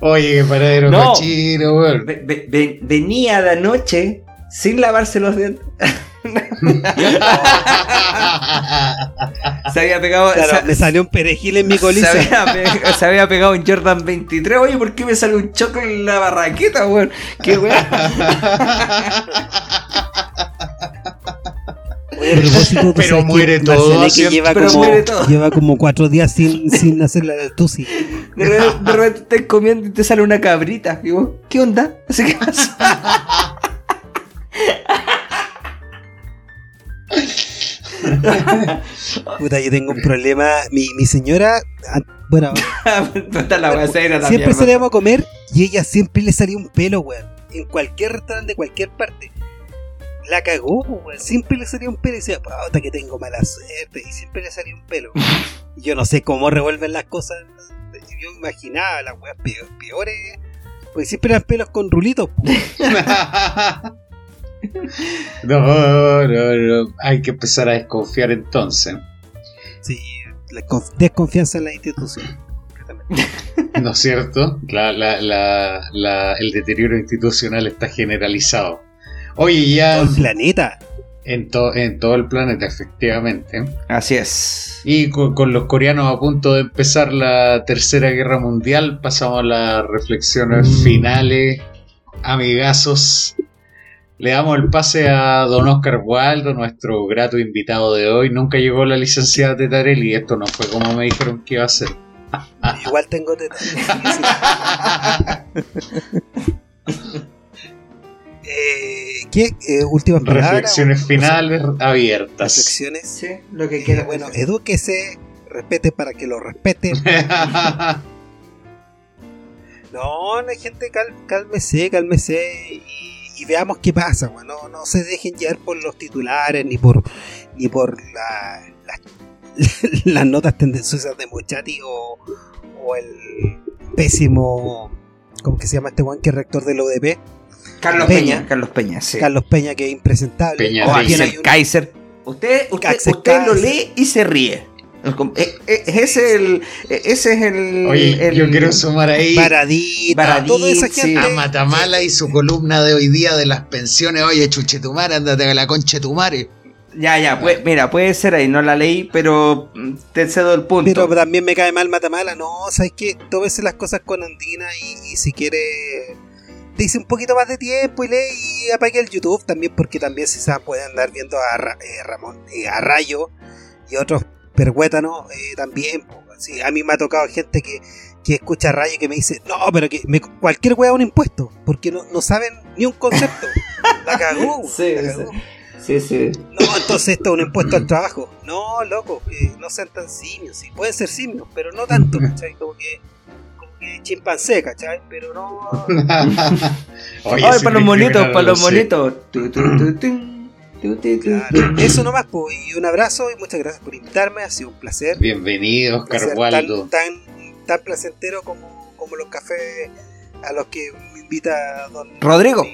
Oye, qué paradero No. cochino, weón. Ve- ve- ve- venía de anoche sin lavarse los dientes. *laughs* *laughs* Se había pegado. Claro, se- me salió un perejil en mi se pe- se había pegado un Jordan 23. Oye, ¿por qué me sale un choco en la barraqueta, weón? Qué weón. *laughs* Pero muere todo lleva, pero como, muere todo. lleva como cuatro días sin, sin hacer la del tusi. De repente, de repente estás comiendo y te sale una cabrita. Y vos, ¿qué onda? Así que pasa. *laughs* *laughs* Puta, yo tengo un problema. Mi, mi señora, ah, bueno, *laughs* la siempre salíamos a comer y ella siempre le salía un pelo, weón. En cualquier restaurante, de cualquier parte. La cagó, weón. Siempre le salía un pelo y decía, puta que tengo mala suerte. Y siempre le salía un pelo. Y *laughs* yo no sé cómo revuelven las cosas. Yo imaginaba las weas peor- peores. Porque siempre eran pelos con rulitos. No, no, no. Hay que empezar a desconfiar entonces. Sí, la conf- desconfianza en la institución. *laughs* ¿No es cierto? La- la- la- la- el deterioro institucional está generalizado. Oye, ya Todo el planeta. En, to- en todo el planeta, efectivamente. Así es. Y con, con los coreanos a punto de empezar la tercera guerra mundial, pasamos a las reflexiones Mm. finales. Amigazos, le damos el pase a don Oscar Waldo, nuestro grato invitado de hoy. Nunca llegó la licenciada Tetarelli y esto no fue como me dijeron que iba a ser. *laughs* Igual tengo teta. *laughs* eh, ¿Qué? Eh, últimas palabras. Reflexiones o- finales abiertas. Reflexiones. Sí, lo que Eh, quiera. bueno, edúquese, respete para que lo respeten. *laughs* No, no, gente, cal- cálmese, cálmese y, y veamos qué pasa. weón. No, no se dejen llevar por los titulares ni por ni por la- las- *laughs* las notas tendenciosas de Mochati o, o el pésimo, ¿cómo que se llama este Juan que es rector del ODP? Carlos Peña. Peña. Carlos Peña, sí. Carlos Peña, que es impresentable. Peña O Reyes. También Axel hay un- Kaiser. Usted, usted, Axel usted lo Kaiser. lee y se ríe. Eh, eh, Ese es el. eh, Ese es el. Oye, el- yo quiero sumar ahí Baradita, Baradit, toda esa sí. gente. a Matamala y su columna de hoy día de las pensiones. Oye, chuchetumare, ándate a la conchetumare. Ya, ya, puede- mira, puede ser ahí, no la leí, pero mm, te cedo el punto. Pero también me cae mal Matamala. No, sabes que tómese las cosas con Andina y, y si quiere. Dice un poquito más de tiempo y lee y apague el YouTube también, porque también se sabe, puede andar viendo a Ra- eh, Ramón, eh, a Rayo y otros perhuétanos eh, también. Sí, a mí me ha tocado gente que, que escucha Rayo y que me dice, no, pero que me- cualquier hueá es un impuesto, porque no, no saben ni un concepto. La cagó, Sí, la sí. cagó. Sí, sí. No, entonces esto es un impuesto al trabajo. No, loco, que no sean tan simios. Sí, pueden ser simios, pero no tanto, ¿cachai? Como que, como que chimpancé, ¿cachai? Pero no. *laughs* Oye, Ay, para los monitos, para los monitos. Claro, Eso nomás, pues. Y un abrazo y muchas gracias por invitarme. Ha sido un placer. Bienvenido, Oscar placer Waldo. tan, tan, tan placentero como, como los cafés a los que me invita don Rodrigo.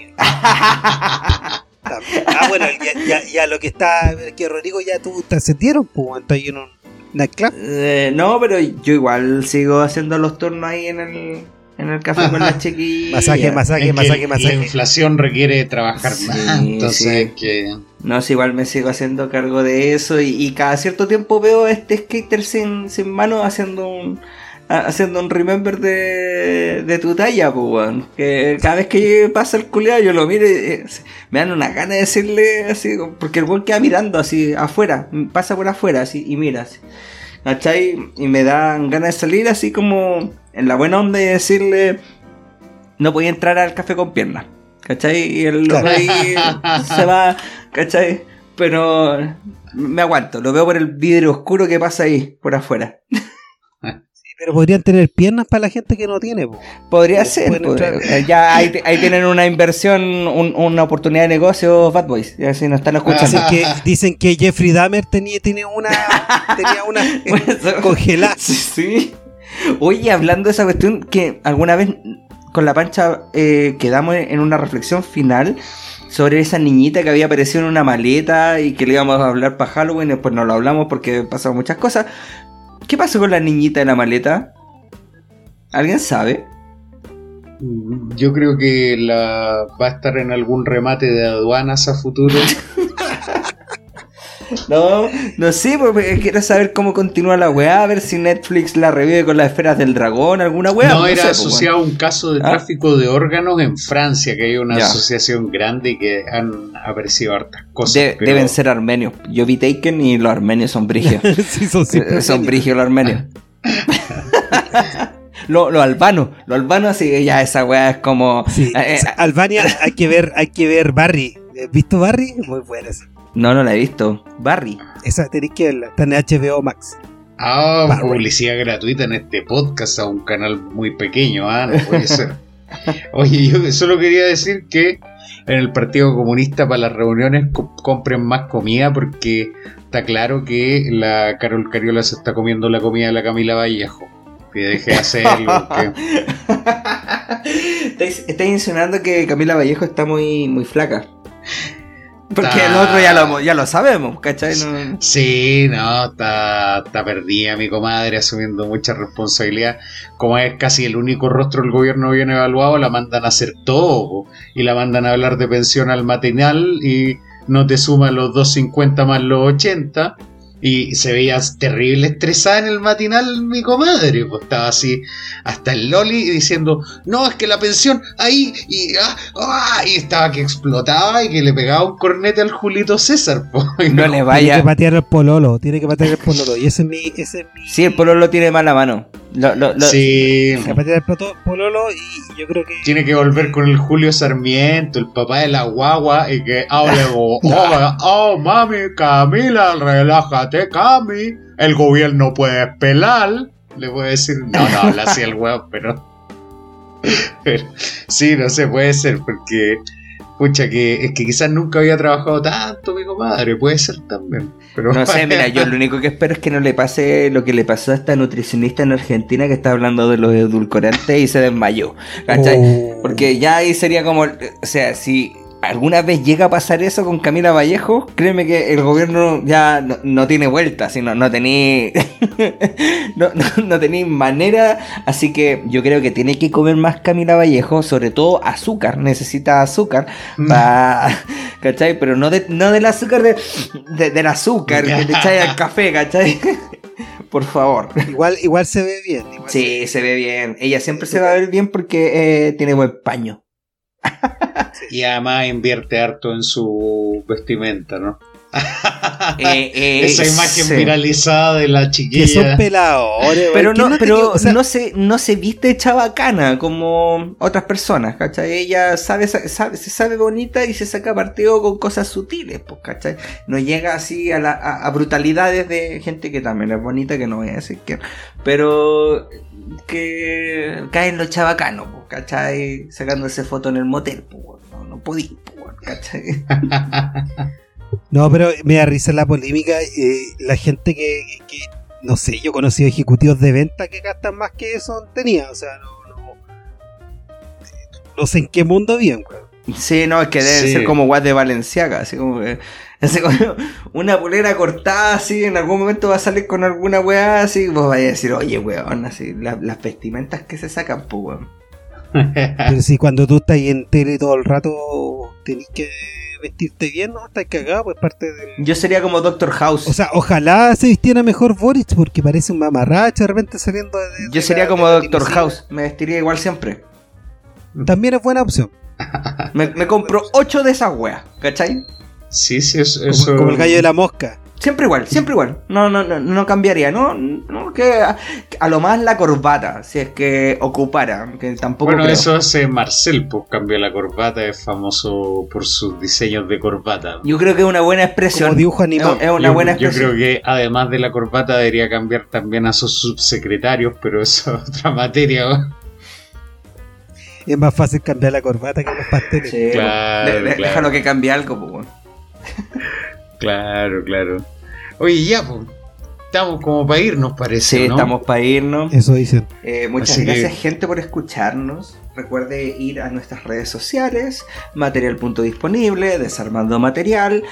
Ah, bueno, ya, ya, ya lo que está. Que Rodrigo ya tú te ascendieron, pues. Está ahí en un nightclub. Eh, no, pero yo igual sigo haciendo los turnos ahí en el, en el café con las chiquillas. Masaje, masaje, Es que masaje, La masaje. inflación requiere trabajar Sí, más, entonces sí. que... No, sí, igual me sigo haciendo cargo de eso y, y cada cierto tiempo veo a este skater sin, sin mano haciendo un haciendo un remember de, de tu talla, pues, weón. Que cada vez que pasa el culeado yo lo miro y eh, me dan una gana de decirle así, porque el weón queda mirando así afuera, pasa por afuera así y mira así. ¿Cachai? Y me dan ganas de salir así como en la buena onda y decirle, no podía entrar al café con piernas. ¿Cachai? Y el loco ahí se va, ¿cachai? Pero me aguanto, lo veo por el vidrio oscuro que pasa ahí, por afuera. Pero podrían tener piernas para la gente que no tiene, pues. Podría ser, pueden pues, eh, ya ahí, ahí tienen una inversión, un- una oportunidad de negocio, Bad Boys, ya si nos están escuchando. Dicen que, dicen que Jeffrey Dahmer tenía, tenía una. tenía una *laughs* eh, congelada. Sí, sí. Oye, hablando de esa cuestión, que alguna vez con la pancha eh, quedamos en una reflexión final sobre esa niñita que había aparecido en una maleta y que le íbamos a hablar para Halloween, y después no lo hablamos porque pasaron muchas cosas. ¿Qué pasó con la niñita de la maleta? ¿Alguien sabe? Yo creo que la va a estar en algún remate de aduanas a futuro. *laughs* No, no sé, porque quiero saber cómo continúa la weá, a ver si Netflix la revive con las esferas del dragón, alguna weá. no, sé, era pues, asociado a un caso de Ah. tráfico de órganos en Francia, que hay una Ya. asociación grande y que han aparecido hartas cosas. De- pero- Deben ser armenios. Yo vi Taken y los armenios son brigios. *laughs* sí, son siempre Eh, son brigios los armenios. Los *laughs* lo albanos, los albanos así que ya esa weá es como... Sí, Eh, eh, Albania hay que ver, hay que ver Barry. ¿Has ¿Visto Barry? Muy buena esa. No, no la he visto. Barry. Esa tenéis que verla. Está en HBO Max. Ah, publicidad gratuita en este podcast a un canal muy pequeño, ah, no puede ser. *laughs* Oye, yo solo quería decir que en el Partido Comunista para las reuniones co- compren más comida porque está claro que la Carol Cariola se está comiendo la comida de la Camila Vallejo. Que deje de hacerlo. *laughs* Estáis estáis insinuando que Camila Vallejo está muy, muy flaca. Porque Está- el otro ya lo, ya lo sabemos, ¿cachai? No- Sí, no, está, perdida mi comadre asumiendo mucha responsabilidad. Como es casi el único rostro del gobierno bien evaluado, la mandan a hacer todo y la mandan a hablar de pensión al matinal y no te suma los 250 más los 80. Y se veía terrible estresada en el matinal mi comadre. Pues estaba así, hasta el Loli diciendo, no, es que la pensión ahí, y, ah, ah", y estaba que explotaba y que le pegaba un cornete al Julito César. *laughs* pues. Y No le Tiene que vaya. patear el pololo, tiene que patear el pololo. Y ese es mi. Ese es mi Sí, el pololo tiene mala mano. Lo- lo- lo- Sí, Tiene que patear el poto- pololo y yo creo que. tiene que volver con el Julio Sarmiento, el papá de la guagua, y que hable *laughs* como, oh, oh, mami, Camila, relájate, Cami, el gobierno puede pelar. Le puede decir, no, no, habla así el huevo, pero... *laughs* pero sí, no sé, puede ser, porque, pucha, que es que quizás nunca había trabajado tanto mi comadre, puede ser también. Pero No sé, *laughs* mira, yo lo único que espero es que no le pase lo que le pasó a esta nutricionista en Argentina que está hablando de los edulcorantes y se desmayó. ¿Cachai? Oh. Porque ya ahí sería como, o sea, si alguna vez llega a pasar eso con Camila Vallejo, créeme que el gobierno ya no, no tiene vuelta, sino no tenéis *laughs* no, no, manera, así que yo creo que tiene que comer más Camila Vallejo, sobre todo azúcar, necesita azúcar pa- *laughs* ¿cachai? Pero no, de, no del azúcar de, de- del azúcar que le echáis al *laughs* café, ¿cachai? Por favor. Igual, igual se ve bien. igual Sí, se ve bien. Ella siempre se va a ver bien porque eh, tiene buen paño. *laughs* Y además invierte harto en su vestimenta, ¿no? Eh, eh, *laughs* Esa imagen sí. viralizada de la Que chiquilla. son peladores. Pero güey. ¿Quién no, pero tenido- o sea, no se, no se viste chabacana como otras personas, ¿cachai? Ella sabe, sabe, se sabe bonita y se saca partido con cosas sutiles, pues, ¿cachai? No llega así a, la, a, a brutalidades de gente que también es bonita, que no voy a decir que. Pero que cae en lo chabacano, pues, ¿cachai? Sacándose foto en el motel, pues, no, no podí, pues, ¿cachai? *laughs* No, pero me da risa la polémica. eh, la gente que, que- que- no sé, yo he conocido ejecutivos de venta que gastan más que eso tenía. O sea, no, no, no sé en qué mundo viven, güey. Sí, no, es que debe Sí. ser como guas de Valenciaga, así como que así como *laughs* una polera cortada, así, en algún momento va a salir con alguna weá, así, vos vais a decir, oye, weón, así, la- las vestimentas que se sacan, pues, weón. *laughs* Pero si cuando tú estás ahí en tele todo el rato tenés que vestirte bien, no, estás cagado, pues parte del... Yo sería como Doctor House. O sea, ojalá se vistiera mejor Boric porque parece un mamarracho de repente saliendo de... de Yo sería la- como Doctor. House, me vestiría igual siempre. También es buena opción. Me, me compro *laughs* ocho de esas weas, ¿cachai? Sí, sí, eso. Como, eso- como el gallo de la mosca. Siempre igual, siempre igual. No, no, no, no cambiaría, ¿no? no que a, a lo más la corbata, si es que ocupara, que tampoco Bueno, creo. eso hace Marcel, pues cambió la corbata, es famoso por sus diseños de corbata. Yo creo que es una buena expresión. Como dibujo animado. Es, es una yo, buena yo expresión. creo que además de la corbata debería cambiar también a sus subsecretarios, pero eso es otra materia. ¿no? Es más fácil cambiar la corbata que los pasteles. Sí, Claro, de- de- claro. Déjalo que cambie algo, pues. Claro, claro. Oye, ya, pues, estamos como para irnos, parece. Sí, ¿no? estamos para irnos. Eso dicen. Eh, muchas Así que- gracias, gente, por escucharnos. Recuerde ir a nuestras redes sociales, material punto disponible, desarmando material,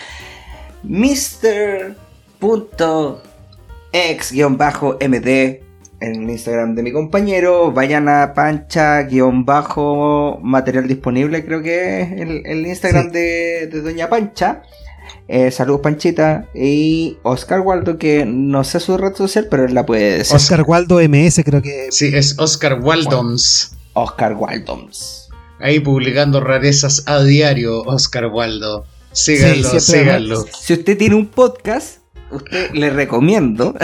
Mr.ex-md en el Instagram de mi compañero. Vayan a pancha-material disponible, creo que es el, el Instagram Sí. de, de Doña Pancha. Eh, saludos Panchita y Oscar Waldo, que no sé su red social, pero él la puede decir. Oscar Waldo MS creo que... Sí, es Oscar Waldoms. Oscar Waldoms. Ahí publicando rarezas a diario, Oscar Waldo. Síganlo, Sí, síganlo. Si usted tiene un podcast, usted le recomiendo,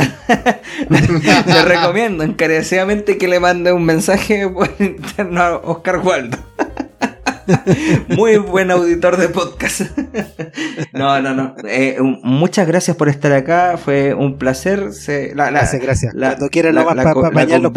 *laughs* le recomiendo encarecidamente que le mande un mensaje por interno a Oscar Waldo. *laughs* Muy buen auditor de podcast. *laughs* No, no, no. Eh, muchas gracias por estar acá. Fue un placer. Se- la- la- Gracias, gracias. la- cuando quieran la- nomás para bañarlos,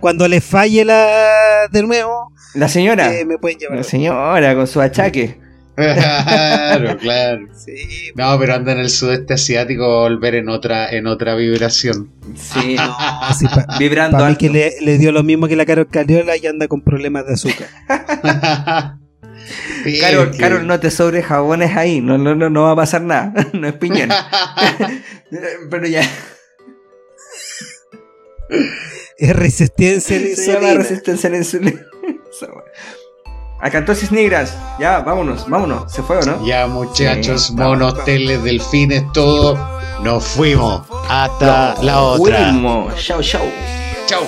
cuando, les falle la de nuevo, la señora. eh, me pueden llevar. La señora con su achaque. Claro, *laughs* claro. Sí, No, pero anda en el sudeste asiático a volver en otra, en otra vibración. Sí, no, *laughs* sí, pa- vibrando Para mí que le, le dio lo mismo que la Carol Caliola y anda con problemas de azúcar. *laughs* Sí, Carol, que- Carol, no te sobre jabones ahí, no, no, no, no va a pasar nada, no es piñón. Pero ya, Es resistencia a la se llama insulina. resistencia a la insulina. Esa wea. Acantosis nigras. Ya, vámonos, vámonos. ¿Se fue o no? Ya, muchachos, Sí, monos, vamos. teles, delfines, todo. Nos fuimos. Hasta la otra. Fuimos. Chau, chau. Chau.